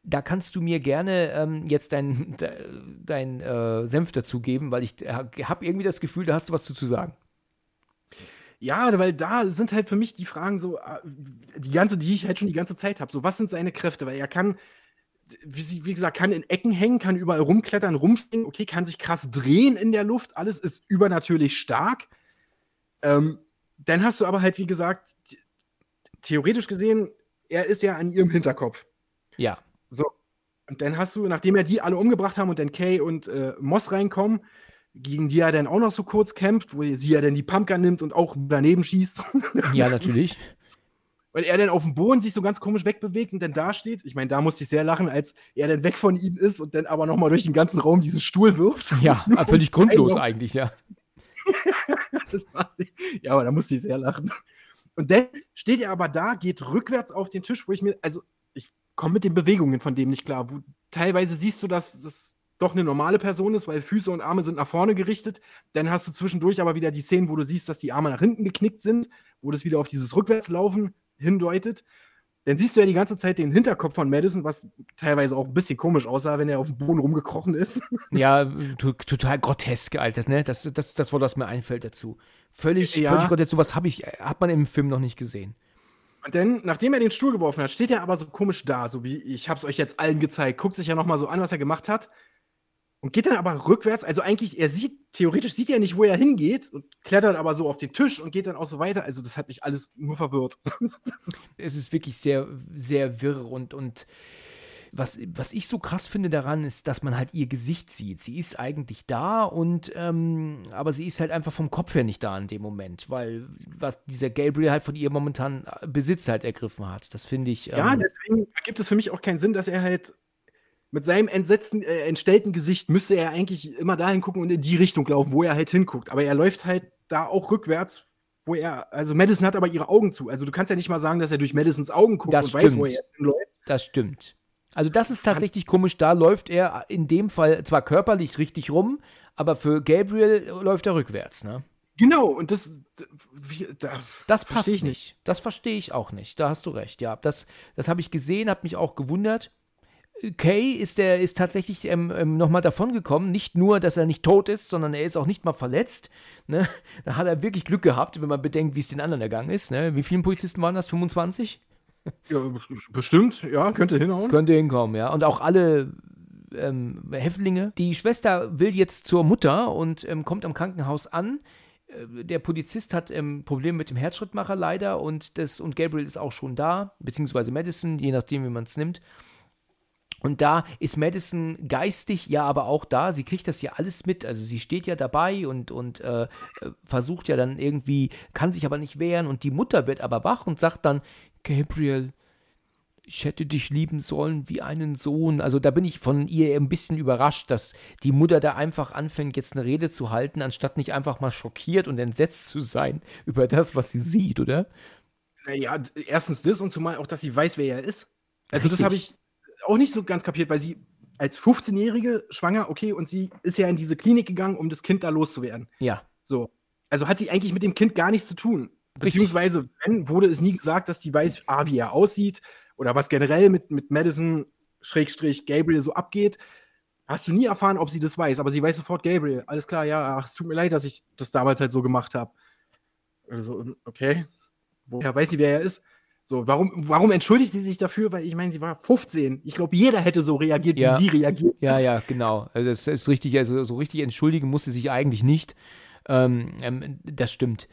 Speaker 2: da kannst du mir gerne ähm, jetzt dein, (laughs) dein äh, Senf dazugeben, weil ich habe irgendwie das Gefühl, da hast du was zu, zu sagen.
Speaker 3: Ja, weil da sind halt für mich die Fragen so, äh, die ganze, die ich halt schon die ganze Zeit habe. So, was sind seine Kräfte? Weil er kann, wie, wie, gesagt, kann in Ecken hängen, kann überall rumklettern, rumspringen, okay, kann sich krass drehen in der Luft, alles ist übernatürlich stark. Ähm, dann hast du aber halt, wie gesagt, theoretisch gesehen, er ist ja an ihrem Hinterkopf.
Speaker 2: Ja.
Speaker 3: So. Und dann hast du, nachdem er die alle umgebracht haben und dann Kay und äh, Moss reinkommen, gegen die er dann auch noch so kurz kämpft, wo sie ja dann die Pumpgun nimmt und auch daneben schießt. (laughs)
Speaker 2: Ja, natürlich.
Speaker 3: Weil er dann auf dem Boden sich so ganz komisch wegbewegt und dann da steht. Ich meine, da musste ich sehr lachen, als er dann weg von ihm ist und dann aber nochmal durch den ganzen Raum diesen Stuhl wirft.
Speaker 2: Ja, (laughs) völlig grundlos eigentlich, ja. (laughs)
Speaker 3: das war's. Ja, aber da musste ich sehr lachen. Und dann steht er aber da, geht rückwärts auf den Tisch, wo ich mir, also ich komme mit den Bewegungen von dem nicht klar. Wo, teilweise siehst du, dass das doch eine normale Person ist, weil Füße und Arme sind nach vorne gerichtet. Dann hast du zwischendurch aber wieder die Szenen, wo du siehst, dass die Arme nach hinten geknickt sind, wo das wieder auf dieses Rückwärtslaufen hindeutet. dann siehst du ja die ganze Zeit den Hinterkopf von Madison, was teilweise auch ein bisschen komisch aussah, wenn er auf dem Boden rumgekrochen ist. (laughs)
Speaker 2: Ja, total grotesk, Alter, ne? Das, das, das Wort, was mir einfällt dazu. Völlig, ja. völlig grotesk. Sowas habe ich, hat man im Film noch nicht gesehen.
Speaker 3: Und dann, nachdem er den Stuhl geworfen hat, steht er aber so komisch da, so wie ich habe es euch jetzt allen gezeigt, guckt sich ja nochmal so an, was er gemacht hat und geht dann aber rückwärts. Also eigentlich, er sieht, theoretisch sieht er nicht, wo er hingeht und klettert aber so auf den Tisch und geht dann auch so weiter. Also das hat mich alles nur verwirrt. (laughs)
Speaker 2: es ist wirklich sehr, sehr wirr und, und was, was ich so krass finde daran, ist, dass man halt ihr Gesicht sieht. Sie ist eigentlich da und ähm, aber sie ist halt einfach vom Kopf her nicht da in dem Moment, weil was dieser Gabriel halt von ihr momentan Besitz halt ergriffen hat. Das finde ich.
Speaker 3: Ähm, ja, deswegen gibt es für mich auch keinen Sinn, dass er halt mit seinem entsetzten, äh, entstellten Gesicht müsste er eigentlich immer dahin gucken und in die Richtung laufen, wo er halt hinguckt. Aber er läuft halt da auch rückwärts, wo er, also Madison hat aber ihre Augen zu. Also du kannst ja nicht mal sagen, dass er durch Madisons Augen guckt
Speaker 2: das und stimmt. weiß, wo er hinläuft. Das stimmt. Also das ist tatsächlich komisch. Da läuft er in dem Fall zwar körperlich richtig rum, aber für Gabriel läuft er rückwärts, ne?
Speaker 3: Genau, und das, wie,
Speaker 2: da das passt ich nicht. Das verstehe ich auch nicht. Da hast du recht. Ja, das, das habe ich gesehen, habe mich auch gewundert. Kay ist, der, ist tatsächlich ähm, ähm, nochmal davon gekommen. Nicht nur, dass er nicht tot ist, sondern er ist auch nicht mal verletzt. Ne? (laughs) Da hat er wirklich Glück gehabt, wenn man bedenkt, wie es den anderen ergangen ist. Ne? Wie viele Polizisten waren das? 25?
Speaker 3: Ja, bestimmt. Ja, könnte hinhauen.
Speaker 2: Könnte hinkommen, ja. Und auch alle ähm, Häftlinge. Die Schwester will jetzt zur Mutter und ähm, kommt am Krankenhaus an. Äh, der Polizist hat ähm, Probleme mit dem Herzschrittmacher leider und, das, und Gabriel ist auch schon da, beziehungsweise Madison, je nachdem, wie man es nimmt. Und da ist Madison geistig ja aber auch da. Sie kriegt das ja alles mit. Also sie steht ja dabei und, und äh, versucht ja dann irgendwie, kann sich aber nicht wehren. Und die Mutter wird aber wach und sagt dann, Gabriel, ich hätte dich lieben sollen wie einen Sohn. Also da bin ich von ihr ein bisschen überrascht, dass die Mutter da einfach anfängt, jetzt eine Rede zu halten, anstatt nicht einfach mal schockiert und entsetzt zu sein (laughs) über das, was sie sieht, oder?
Speaker 3: Naja, erstens das und zumal auch, dass sie weiß, wer er ist. Also Richtig. das habe ich auch nicht so ganz kapiert, weil sie als 15-Jährige schwanger, okay, und sie ist ja in diese Klinik gegangen, um das Kind da loszuwerden.
Speaker 2: Ja.
Speaker 3: So. Also hat sie eigentlich mit dem Kind gar nichts zu tun. Beziehungsweise, wenn, wurde es nie gesagt, dass die weiß, ah, wie er aussieht oder was generell mit, mit Madison Schrägstrich Gabriel so abgeht. Hast du nie erfahren, ob sie das weiß, aber sie weiß sofort Gabriel. Alles klar, ja, ach, es tut mir leid, dass ich das damals halt so gemacht habe. Also, okay. Woher weiß sie, wer er ist? So, warum, warum entschuldigt sie sich dafür? Weil ich meine, sie war 15. Ich glaube, jeder hätte so reagiert,
Speaker 2: ja.
Speaker 3: wie sie reagiert.
Speaker 2: Ja, ja, genau. Also das ist richtig, also so richtig entschuldigen musste sie sich eigentlich nicht. Ähm, ähm, das stimmt.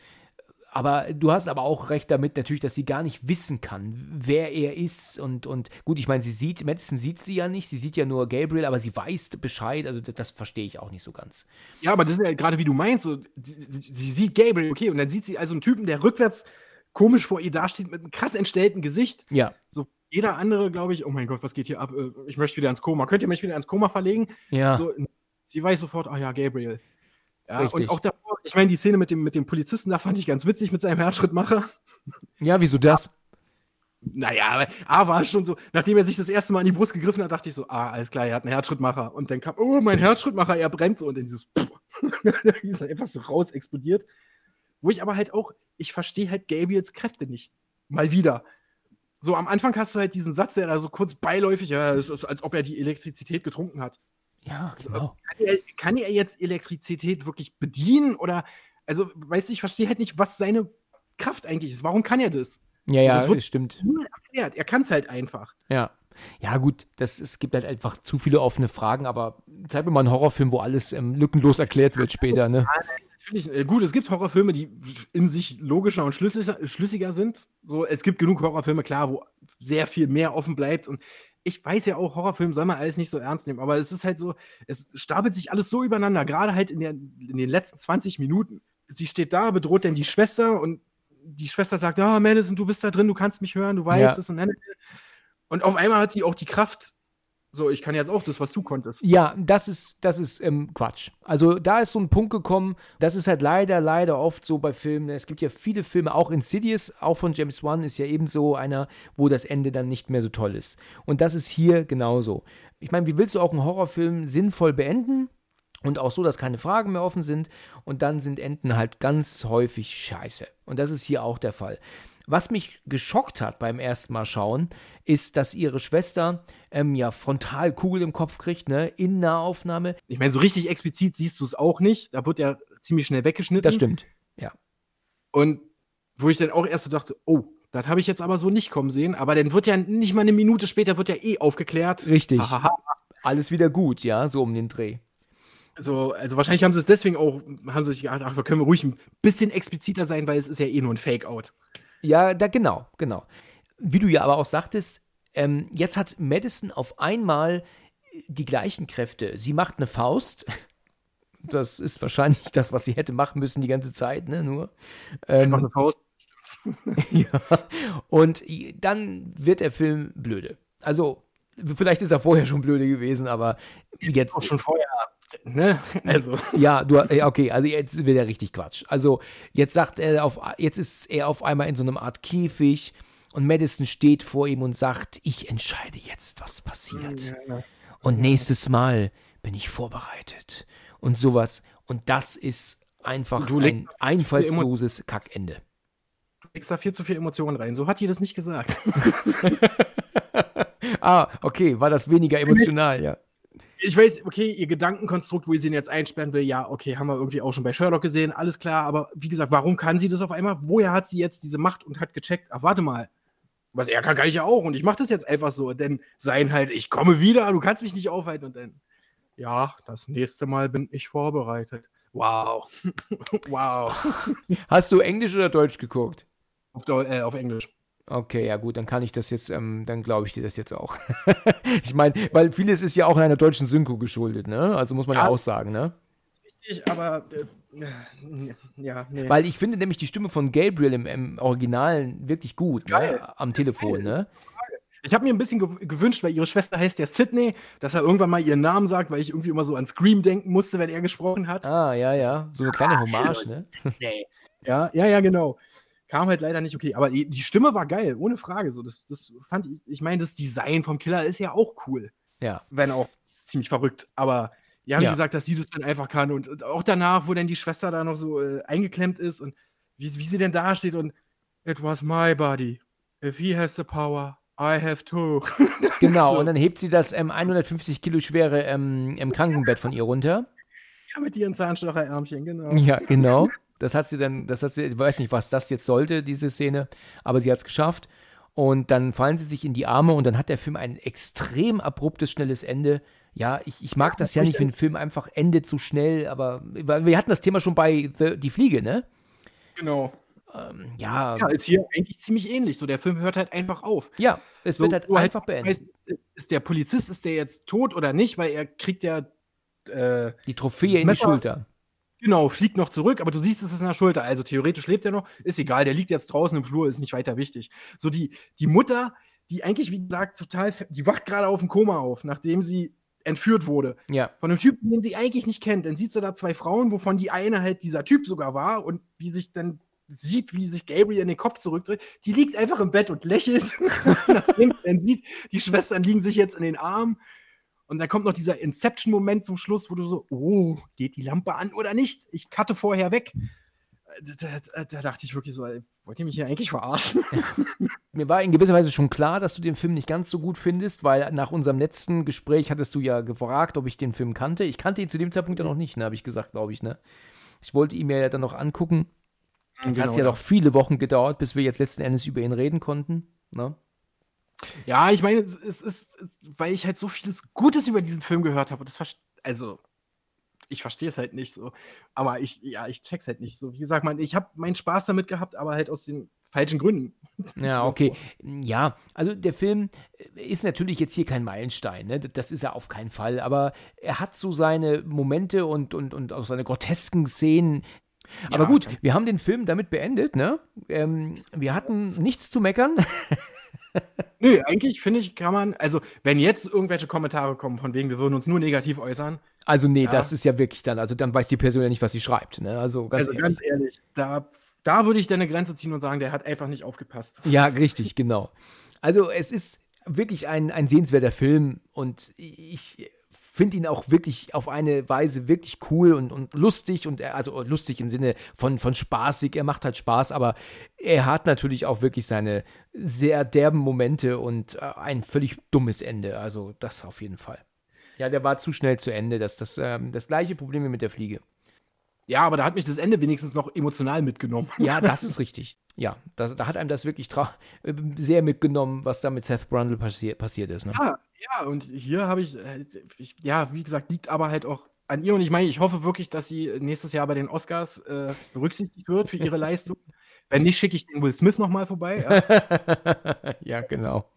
Speaker 2: Aber du hast aber auch recht damit natürlich, dass sie gar nicht wissen kann, wer er ist. Und, und gut, ich meine, sie sieht, Madison sieht sie ja nicht, sie sieht ja nur Gabriel, aber sie weiß Bescheid. Also das, das verstehe ich auch nicht so ganz.
Speaker 3: Ja, aber das ist ja gerade wie du meinst, so, sie, sie, sieht Gabriel, okay, und dann sieht sie also einen Typen, der rückwärts komisch vor ihr dasteht mit einem krass entstellten Gesicht.
Speaker 2: Ja.
Speaker 3: So jeder andere, glaube ich, oh mein Gott, was geht hier ab? Äh, ich möchte wieder ins Koma. Könnt ihr mich wieder ins Koma verlegen?
Speaker 2: Ja.
Speaker 3: So, sie weiß sofort, oh ja, Gabriel. Ja, Richtig. und auch davor, ich meine, die Szene mit dem, mit dem Polizisten, da fand ich ganz witzig mit seinem Herzschrittmacher.
Speaker 2: Ja, wieso das? Ja.
Speaker 3: Naja, A war schon so, nachdem er sich das erste Mal in die Brust gegriffen hat, dachte ich so, ah, alles klar, er hat einen Herzschrittmacher. Und dann kam, oh, mein Herzschrittmacher, er brennt so und dann dieses, (laughs) ist einfach so raus explodiert. Wo ich aber halt auch, ich verstehe halt Gabriels Kräfte nicht. Mal wieder. So, am Anfang hast du halt diesen Satz, der da so kurz beiläufig, ja, es ist, als ob er die Elektrizität getrunken hat.
Speaker 2: Ja,
Speaker 3: genau. Also, kann, er, kann er jetzt Elektrizität wirklich bedienen? Oder, also, weißt du, ich verstehe halt nicht, was seine Kraft eigentlich ist. Warum kann er das?
Speaker 2: Ja, ja, das wird stimmt.
Speaker 3: erklärt. Er kann es halt einfach.
Speaker 2: Ja. Ja, gut, das, es gibt halt einfach zu viele offene Fragen, aber zeig mir mal einen Horrorfilm, wo alles ähm, lückenlos erklärt wird später, ne?
Speaker 3: Natürlich, äh, gut, es gibt Horrorfilme, die in sich logischer und schlüssiger, schlüssiger sind. So, es gibt genug Horrorfilme, klar, wo sehr viel mehr offen bleibt. Und ich weiß ja auch, Horrorfilme soll man alles nicht so ernst nehmen, aber es ist halt so, es stapelt sich alles so übereinander, gerade halt in, der, in den letzten 20 Minuten. Sie steht da, bedroht dann die Schwester und die Schwester sagt, ah, oh, Madison, du bist da drin, du kannst mich hören, du weißt ja. es. Und, und auf einmal hat sie auch die Kraft, so, ich kann jetzt auch das, was du konntest.
Speaker 2: Ja, das ist, das ist ähm, Quatsch. Also da ist so ein Punkt gekommen, das ist halt leider, leider oft so bei Filmen. Es gibt ja viele Filme, auch Insidious, auch von James Wan, ist ja ebenso einer, wo das Ende dann nicht mehr so toll ist. Und das ist hier genauso. Ich meine, wie willst du auch einen Horrorfilm sinnvoll beenden? Und auch so, dass keine Fragen mehr offen sind. Und dann sind Enden halt ganz häufig scheiße. Und das ist hier auch der Fall was mich geschockt hat beim ersten Mal schauen, ist, dass ihre Schwester ähm, ja frontal Kugel im Kopf kriegt, ne, in Nahaufnahme.
Speaker 3: Ich meine, so richtig explizit siehst du es auch nicht. Da wird ja ziemlich schnell weggeschnitten.
Speaker 2: Das stimmt, ja.
Speaker 3: Und wo ich dann auch erst so dachte, oh, das habe ich jetzt aber so nicht kommen sehen. Aber dann wird ja nicht mal eine Minute später wird ja eh aufgeklärt.
Speaker 2: Richtig.
Speaker 3: Hahaha.
Speaker 2: Alles wieder gut, ja, so um den Dreh.
Speaker 3: Also, also wahrscheinlich haben sie es deswegen auch, haben sie sich gedacht, ach, wir können ruhig ein bisschen expliziter sein, weil es ist ja eh nur ein Fake-Out.
Speaker 2: Ja, da genau, genau. Wie du ja aber auch sagtest, ähm, jetzt hat Madison auf einmal die gleichen Kräfte. Sie macht eine Faust. (laughs) Das ist wahrscheinlich das, was sie hätte machen müssen die ganze Zeit, ne? Nur. Ähm,
Speaker 3: Einfach eine Faust. (laughs)
Speaker 2: ja. Und dann wird der Film blöde. Also, vielleicht ist er vorher schon blöde gewesen, aber jetzt.
Speaker 3: Auch schon vorher, ne? (laughs) Also.
Speaker 2: Ja, du, ja, okay, also jetzt wird er richtig Quatsch. Also, jetzt sagt er auf, jetzt ist er auf einmal in so einem Art Käfig und Madison steht vor ihm und sagt, ich entscheide jetzt, was passiert. Und nächstes Mal bin ich vorbereitet. Und sowas. Und das ist einfach
Speaker 3: Du
Speaker 2: ein einfallsloses Kackende.
Speaker 3: Du legst da viel zu viel Emotionen rein. So hat die das nicht gesagt. (laughs)
Speaker 2: ah, okay, war das weniger (laughs) emotional, ja.
Speaker 3: Ich weiß, okay, ihr Gedankenkonstrukt, wo ihr sie jetzt einsperren will, ja, okay, haben wir irgendwie auch schon bei Sherlock gesehen, alles klar, aber wie gesagt, warum kann sie das auf einmal? Woher hat sie jetzt diese Macht und hat gecheckt, ach, warte mal, was er kann, kann ich ja auch und ich mache das jetzt einfach so, denn sein halt, ich komme wieder, du kannst mich nicht aufhalten und dann, ja, das nächste Mal bin ich vorbereitet. Wow. (laughs) wow.
Speaker 2: Hast du Englisch oder Deutsch geguckt?
Speaker 3: Auf, äh, auf Englisch.
Speaker 2: Okay, ja gut, dann kann ich das jetzt, ähm, dann glaube ich dir das jetzt auch. (laughs) ich meine, weil vieles ist ja auch einer deutschen Synchro geschuldet, ne? Also muss man ja,
Speaker 3: Ja.
Speaker 2: auch sagen, ne?
Speaker 3: Ist richtig, aber äh, ja, nee.
Speaker 2: Weil ich finde nämlich die Stimme von Gabriel im, im Originalen wirklich gut, ne? Am Telefon, ne?
Speaker 3: Ich habe mir ein bisschen gew- gewünscht, weil ihre Schwester heißt ja Sydney, dass er irgendwann mal ihren Namen sagt, weil ich irgendwie immer so an Scream denken musste, wenn er gesprochen hat.
Speaker 2: Ah, ja, ja. So eine kleine Hommage, ne?
Speaker 3: Nee. Ja, ja, ja, genau. Kam halt leider nicht okay. Aber die, die Stimme war geil, ohne Frage. So, das, das fand ich, ich meine, das Design vom Killer ist ja auch cool.
Speaker 2: Ja.
Speaker 3: Wenn auch ziemlich verrückt. Aber ja, wie
Speaker 2: Ja.
Speaker 3: gesagt, dass sie das dann einfach kann. Und, und auch danach, wo dann die Schwester da noch so äh, eingeklemmt ist und wie, wie sie denn da steht und It was my body. If he has the power, I have too. (laughs)
Speaker 2: Genau,
Speaker 3: So.
Speaker 2: und dann hebt sie das ähm, 150 Kilo schwere ähm, im Krankenbett von ihr runter.
Speaker 3: ja, mit ihren Zahnstocherärmchen, genau.
Speaker 2: Ja, genau. (laughs) Das hat sie dann, das hat sie, ich weiß nicht, was das jetzt sollte, diese Szene, aber sie hat es geschafft. Und dann fallen sie sich in die Arme und dann hat der Film ein extrem abruptes, schnelles Ende. Ja, ich, ich mag das ja nicht, wenn ein Film einfach endet zu schnell, aber wir hatten das Thema schon bei The, Die Fliege, ne?
Speaker 3: Genau.
Speaker 2: Ähm, ja,
Speaker 3: Ja, ist hier eigentlich ziemlich ähnlich. So, der Film hört halt einfach auf.
Speaker 2: ja, es
Speaker 3: So,
Speaker 2: wird halt
Speaker 3: halt
Speaker 2: einfach beendet.
Speaker 3: weißt, ist, der Polizist, ist der jetzt tot oder nicht? Weil er kriegt ja, äh,
Speaker 2: Die Trophäe in die
Speaker 3: Messer-
Speaker 2: Schulter.
Speaker 3: Genau, fliegt noch zurück, aber du siehst, es ist in der Schulter. Also theoretisch lebt er noch. Ist egal, der liegt jetzt draußen im Flur, ist nicht weiter wichtig. So, die, die Mutter, die eigentlich, wie gesagt, total, die wacht gerade auf dem Koma auf, nachdem sie entführt wurde.
Speaker 2: Ja,
Speaker 3: Von einem Typen, den sie eigentlich nicht kennt. Dann sieht sie da zwei Frauen, wovon die eine halt dieser Typ sogar war und wie sich dann sieht, wie sich Gabriel in den Kopf zurückdreht. Die liegt einfach im Bett und lächelt. (laughs) Nachdem sie dann sieht, die Schwestern liegen sich jetzt in den Armen. Und dann kommt noch dieser Inception-Moment zum Schluss, wo du so, oh, geht die Lampe an oder nicht? Ich cutte vorher weg. Da, da, da dachte ich wirklich so, ey, wollt ihr mich hier eigentlich verarschen?
Speaker 2: mir war in gewisser Weise schon klar, dass du den Film nicht ganz so gut findest, weil nach unserem letzten Gespräch hattest du ja gefragt, ob ich den Film kannte. Ich kannte ihn zu dem Zeitpunkt ja noch nicht, ne, habe ich gesagt, glaube ich, ne? Ich wollte ihn mir ja dann noch angucken. Jetzt hat es ja
Speaker 3: Genau,
Speaker 2: noch viele Wochen gedauert, bis wir jetzt letzten Endes über ihn reden konnten. Ne?
Speaker 3: Ja, ich meine, es ist, weil ich halt so vieles Gutes über diesen Film gehört habe. Und das also, ich verstehe es halt nicht so. Aber ich, ja, ich check's halt nicht so. Wie gesagt, man, ich habe meinen Spaß damit gehabt, aber halt aus den falschen Gründen. (laughs)
Speaker 2: Ja, okay. Ja, also der Film ist natürlich jetzt hier kein Meilenstein, ne? Das ist er auf keinen Fall, aber er hat so seine Momente und, und, und auch seine grotesken Szenen. Aber
Speaker 3: Ja.
Speaker 2: gut, wir haben den Film damit beendet, ne? Ähm, wir hatten nichts zu meckern. (laughs)
Speaker 3: Nö, eigentlich finde ich, kann man, also, wenn jetzt irgendwelche Kommentare kommen, von wegen, wir würden uns nur negativ äußern,
Speaker 2: Also, nee,
Speaker 3: Ja.
Speaker 2: das ist ja wirklich dann, also dann weiß die Person ja nicht, was sie schreibt, ne? Also ganz
Speaker 3: also
Speaker 2: ehrlich.
Speaker 3: ganz ehrlich, da, da würde ich dann eine Grenze ziehen und sagen, der hat einfach nicht aufgepasst.
Speaker 2: Ja, richtig, genau. Also es ist wirklich ein, ein sehenswerter Film und ich finde ihn auch wirklich auf eine Weise wirklich cool und, und lustig und er, also lustig im Sinne von, von spaßig. Er macht halt Spaß, aber er hat natürlich auch wirklich seine sehr derben Momente und äh, ein völlig dummes Ende. Also das auf jeden Fall. Ja, der war zu schnell zu Ende. Das, das, ähm, das gleiche Problem wie mit der Fliege.
Speaker 3: Ja, aber da hat mich das Ende wenigstens noch emotional mitgenommen. (laughs)
Speaker 2: Ja, das ist richtig. Ja, da, da hat einem das wirklich äh, sehr mitgenommen, was da mit Seth Brundle passi passiert ist. Ne?
Speaker 3: Ja, ja, und hier habe ich, äh, ich, ja, wie gesagt, liegt aber halt auch an ihr. Und ich meine, ich hoffe wirklich, dass sie nächstes Jahr bei den Oscars äh, berücksichtigt wird für ihre (laughs) Leistung. Wenn nicht, schicke ich den Will Smith nochmal vorbei.
Speaker 2: Ja, (laughs) ja genau.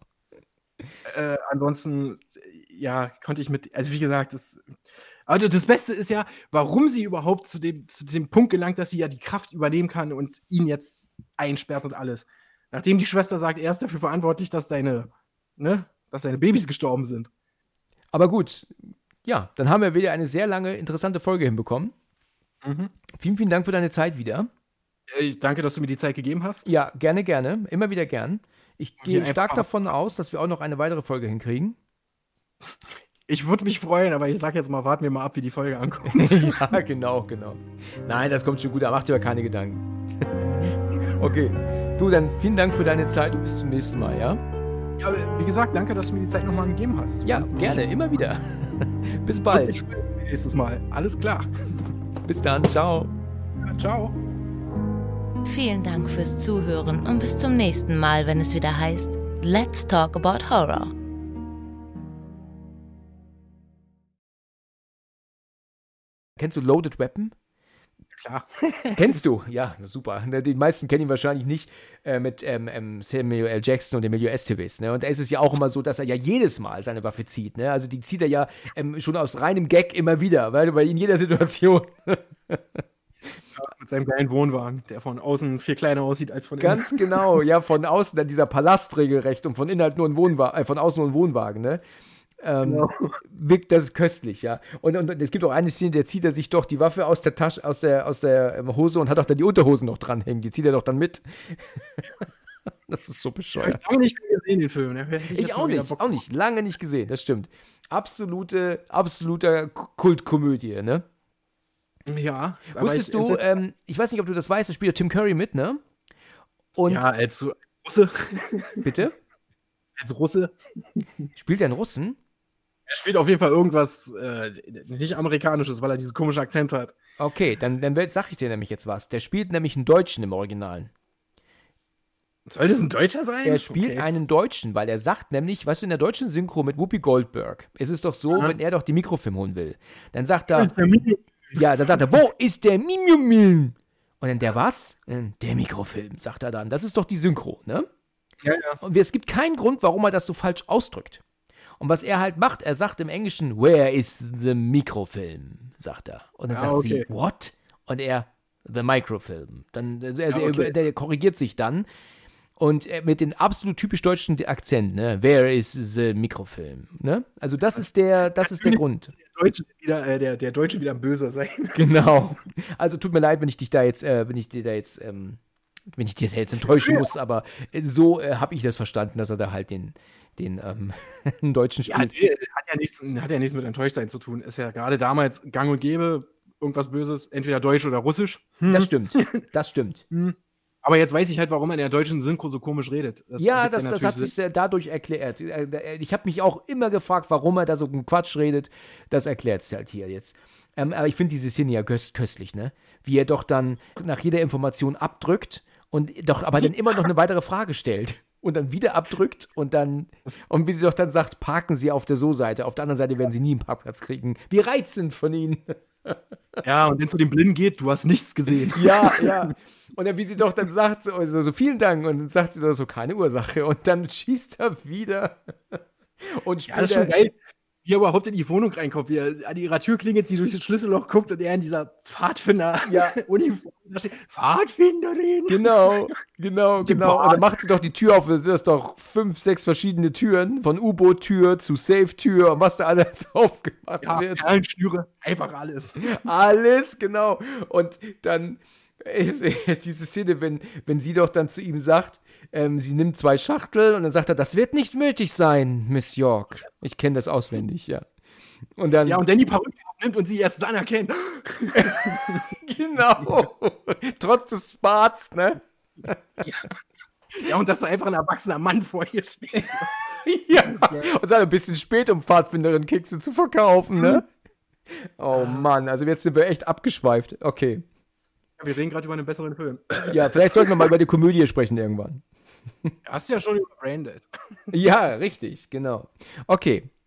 Speaker 3: Äh, ansonsten, ja, konnte ich mit, also wie gesagt, das, also das Beste ist ja, warum sie überhaupt zu dem, zu dem Punkt gelangt, dass sie ja die Kraft übernehmen kann und ihn jetzt einsperrt und alles. Nachdem die Schwester sagt, er ist dafür verantwortlich, dass deine, ne, dass deine Babys gestorben sind.
Speaker 2: Aber gut, ja, dann haben wir wieder eine sehr lange, interessante Folge hinbekommen. Mhm. Vielen, vielen Dank für deine Zeit wieder.
Speaker 3: Äh, ich danke, dass du mir die Zeit gegeben hast.
Speaker 2: Ja, gerne, gerne. Immer wieder gern. Ich gehe stark davon aus, dass wir auch noch eine weitere Folge hinkriegen. (laughs)
Speaker 3: Ich würde mich freuen, aber ich sag jetzt mal, warten wir mal ab, wie die Folge ankommt. (laughs)
Speaker 2: ja, genau, genau. Nein, das kommt schon gut, da macht dir keine Gedanken. (laughs) okay. Du, dann vielen Dank für deine Zeit und bis zum nächsten Mal, ja?
Speaker 3: Ja, wie gesagt, danke, dass du mir die Zeit nochmal gegeben hast.
Speaker 2: Ja, gerne, immer wieder. (laughs) bis bald. Ich
Speaker 3: nächstes Mal. Alles klar.
Speaker 2: Bis dann, ciao.
Speaker 3: Ja, ciao.
Speaker 1: Vielen Dank fürs Zuhören und bis zum nächsten Mal, wenn es wieder heißt Let's Talk About Horror.
Speaker 2: Kennst du Loaded Weapon?
Speaker 3: Klar. (laughs)
Speaker 2: Kennst du? Ja, super. Ne, die meisten kennen ihn wahrscheinlich nicht äh, mit ähm, ähm, Samuel L. Jackson und Emilio Estevez. Ne? Und da ist es ja auch immer so, dass er ja jedes Mal seine Waffe zieht. Ne? Also die zieht er ja ähm, schon aus reinem Gag immer wieder, weil, weil in jeder Situation.
Speaker 3: mit seinem kleinen Wohnwagen, der von außen viel kleiner aussieht als von
Speaker 2: innen. Ganz genau, ja, von außen dann dieser Palast regelrecht und von innen halt nur ein Wohnwagen, äh, von außen nur ein Wohnwagen, ne? Ähm, genau. wirkt das köstlich, ja. Und, und, und, es gibt auch eine Szene, der zieht er sich doch die Waffe aus der Tasche, aus der, aus der ähm, Hose und hat auch dann die Unterhosen noch dranhängen. Die zieht er doch dann mit. (laughs) das ist so bescheuert.
Speaker 3: Ich habe nicht gesehen, den Film.
Speaker 2: Ich, ich auch nicht, auch nicht. Lange nicht gesehen, das stimmt. Absolute, absoluter Kultkomödie, ne?
Speaker 3: Ja.
Speaker 2: Wusstest ich, du, ähm, ich weiß nicht, ob du das weißt, da spielt Tim Curry mit, ne?
Speaker 3: Und ja, als, als Russe.
Speaker 2: Bitte? (laughs)
Speaker 3: Als Russe.
Speaker 2: Spielt er einen Russen?
Speaker 3: Er spielt auf jeden Fall irgendwas äh, nicht amerikanisches, weil er diesen komischen Akzent hat.
Speaker 2: Okay, dann, dann sag ich dir nämlich jetzt was. Der spielt nämlich einen Deutschen im Originalen.
Speaker 3: Soll das ein Deutscher sein?
Speaker 2: Er spielt okay. einen Deutschen, weil er sagt nämlich, weißt du, in der deutschen Synchro mit Whoopi Goldberg ist es doch so, Aha. wenn er doch die Mikrofilm holen will, dann sagt er, ja, dann sagt er, wo ist der Mimiumilm? Und dann der was? Der Mikrofilm, sagt er dann. Das ist doch die Synchro, ne? Ja, ja. Und es gibt keinen Grund, warum er das so falsch ausdrückt. Und was er halt macht, er sagt im Englischen, where is the microfilm, sagt er. Und dann ja, sagt okay. sie, what? Und er, the microfilm. Dann, also ja, okay. er, der korrigiert sich dann. Und mit dem absolut typisch deutschen Akzent, ne? Where is the microfilm? Ne? Also das ist der, das ist der Grund.
Speaker 3: Der Deutsche wieder, äh, der, der Deutsche wieder böser sein. (laughs)
Speaker 2: Genau. Also tut mir leid, wenn ich dich da jetzt, äh, wenn ich dir da jetzt ähm, wenn ich dir jetzt enttäuschen muss, aber so äh, habe ich das verstanden, dass er da halt den, den ähm, (laughs) Deutschen spielt.
Speaker 3: Ja, hat, ja nichts, hat ja nichts mit Enttäuschtsein zu tun. Ist ja gerade damals gang und gäbe, irgendwas Böses, entweder Deutsch oder Russisch.
Speaker 2: Hm. Das stimmt, (laughs) das stimmt.
Speaker 3: Hm. Aber jetzt weiß ich halt, warum er in der deutschen Synchro so komisch redet.
Speaker 2: Das ja, das, das hat sich dadurch erklärt. Äh, äh, ich habe mich auch immer gefragt, warum er da so einen Quatsch redet. Das erklärt es halt hier jetzt. Ähm, aber ich finde diese Szene ja köstlich, ne? Wie er doch dann nach jeder Information abdrückt und doch aber dann immer noch eine weitere Frage stellt und dann wieder abdrückt und dann und wie sie doch dann sagt, parken Sie auf der So-Seite, auf der anderen Seite werden Sie nie einen Parkplatz kriegen. Wie reizend von Ihnen. (laughs)
Speaker 3: Ja, und wenn es zu dem Blinden geht, du hast nichts gesehen. (laughs)
Speaker 2: Ja, ja. Und dann, wie sie doch dann sagt, so, so, so vielen Dank, und dann sagt sie doch so, keine Ursache. Und dann schießt er wieder. (laughs)
Speaker 3: Und ja, das ist schon geil wie er überhaupt in die Wohnung reinkommt, wie er an ihrer Tür klingelt, sie durch das Schlüsselloch guckt und er in dieser Pfadfinder-Uniform ja. (laughs) da steht. Pfadfinderin!
Speaker 2: Genau, (laughs) genau, genau. Und dann macht sie doch die Tür auf, das sind doch fünf, sechs verschiedene Türen, von U-Boot-Tür zu Safe-Tür und was da alles (laughs) aufgemacht ja, wird.
Speaker 3: Perlenschnüre, einfach alles.
Speaker 2: Alles, genau. Und dann (laughs) diese Szene, wenn, wenn sie doch dann zu ihm sagt, ähm, sie nimmt zwei Schachtel und dann sagt er, das wird nicht nötig sein, Miss York. Ich kenne das auswendig, ja. Und dann,
Speaker 3: Ja, und dann die Perücke abnimmt und sie erst dann erkennt. (laughs)
Speaker 2: genau. Trotz des Barts, ne?
Speaker 3: Ja, und dass da einfach ein erwachsener Mann vor ihr steht. (laughs)
Speaker 2: ja. Und sei ein bisschen spät, um Pfadfinderin-Kekse zu verkaufen, ne? Oh Mann, also jetzt sind wir echt abgeschweift. Okay.
Speaker 3: Ja, wir reden gerade über einen besseren Film.
Speaker 2: Ja, vielleicht sollten wir mal über die Komödie sprechen irgendwann.
Speaker 3: Hast ja schon über Braindead.
Speaker 2: Ja, richtig, genau. Okay.